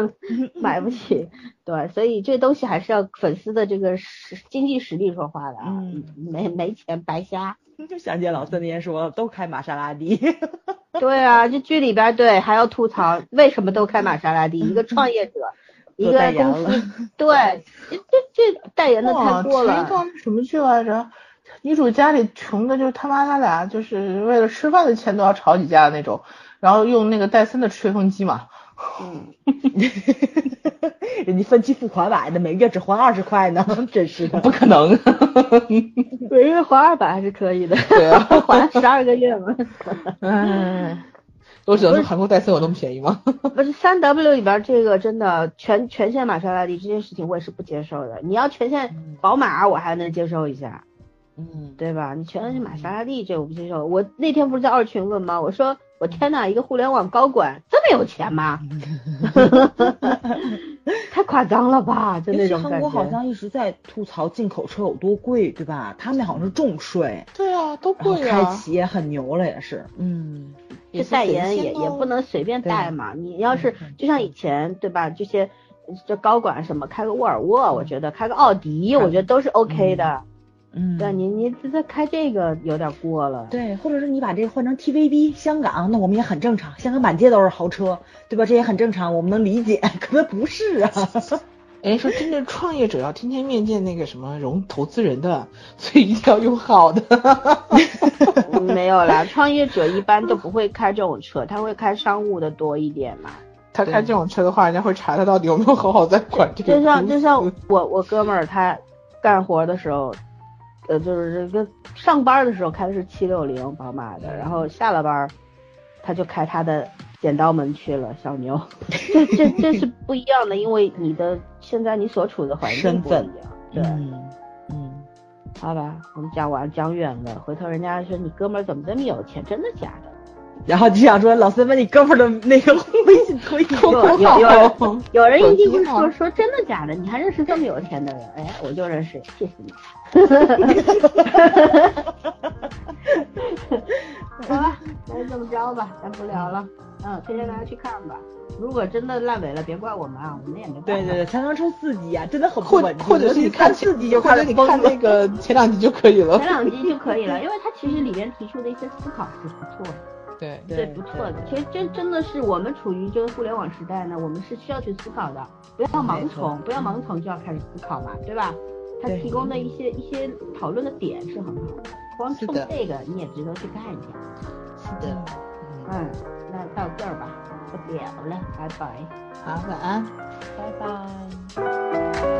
A: 买不起。对，所以这东西还是要粉丝的这个实经济实力说话的啊，没没钱白瞎。
C: 就想起老孙那天说，都开玛莎拉蒂。
A: 对啊，这剧里边对还要吐槽，为什么都开玛莎拉蒂？一个创业者。一个公司，对，这这代言的太多了。
B: 前一什么剧来着？女主家里穷的，就是他妈他俩就是为了吃饭的钱都要吵几架的那种，然后用那个戴森的吹风机嘛。
A: 嗯，
C: 人家分期付款买的，每个月只还二十块呢，真是的。
B: 不可能，
A: 每个月还二百还是可以的。
B: 对啊，
A: 还十二个月嘛。
B: 嗯。我只能说韩国戴森有那么便宜吗？
A: 不是三 W 里边这个真的全全线玛莎拉蒂这件事情我也是不接受的。你要全线宝马我还能接受一下，
C: 嗯，
A: 对吧？你全去买法拉利这我不接受。我那天不是在二群问吗？我说我天呐，一个互联网高管这么有钱吗？太夸张了吧？就那种
C: 韩国好像一直在吐槽进口车有多贵，对吧？他们好像是重税。
B: 对啊，都贵啊。
C: 开企业很牛了也是，嗯。
A: 这代言也也不能随便带嘛，你要是就像以前对吧？这些这高管什么开个沃尔沃，我觉得开个奥迪，我觉得都是 OK 的。
C: 嗯，
A: 对，你你这开这个有点过了。
C: 对，或者是你把这个换成 TVB 香港，那我们也很正常，香港满街都是豪车，对吧？这也很正常，我们能理解。可能不是啊。
B: 哎，说真正创业者要天天面见那个什么融投资人的，所以一定要用好的。
A: 没有啦，创业者一般都不会开这种车，他会开商务的多一点嘛。
B: 他开这种车的话，人家会查他到底有没有好好在管这个。
A: 就像就像我我哥们儿他干活的时候，呃，就是这个上班的时候开的是七六零宝马的，然后下了班他就开他的剪刀门去了，小牛。这这这是不一样的，因为你的现在你所处的环境不一样。对，嗯，好吧，我们讲完讲远了，回头人家说你哥们怎么这么有钱？真的假的？
C: 然后就想说，老孙把你哥们的那个微信推
A: 有有有 有人一定会说说真的假的？你还认识这么有钱的人？哎，我就认识，谢谢你。好吧，那就这么着吧，咱不聊了。嗯，推荐大家去看吧。如果真的烂尾了，别怪我们啊，我们也没。
C: 对对对，才能出四集啊，真的很
B: 不
C: 稳
B: 或者是你
C: 看四集就看
B: 你看那个前两集就可以了。
A: 前两集就可以了，因为它其实里面提出的一些思考是不错的。
B: 对
A: 对，不错的。其实真真的是我们处于这个互联网时代呢，我们是需要去思考的，不要盲从，不要盲从就要开始思考嘛，对吧？他提供的一些一些讨论的点是很好的，光冲这个你也值得去看一
B: 下。是的，
A: 嗯，那到这儿吧，不聊了，拜拜。
B: 好，晚安，
C: 拜拜。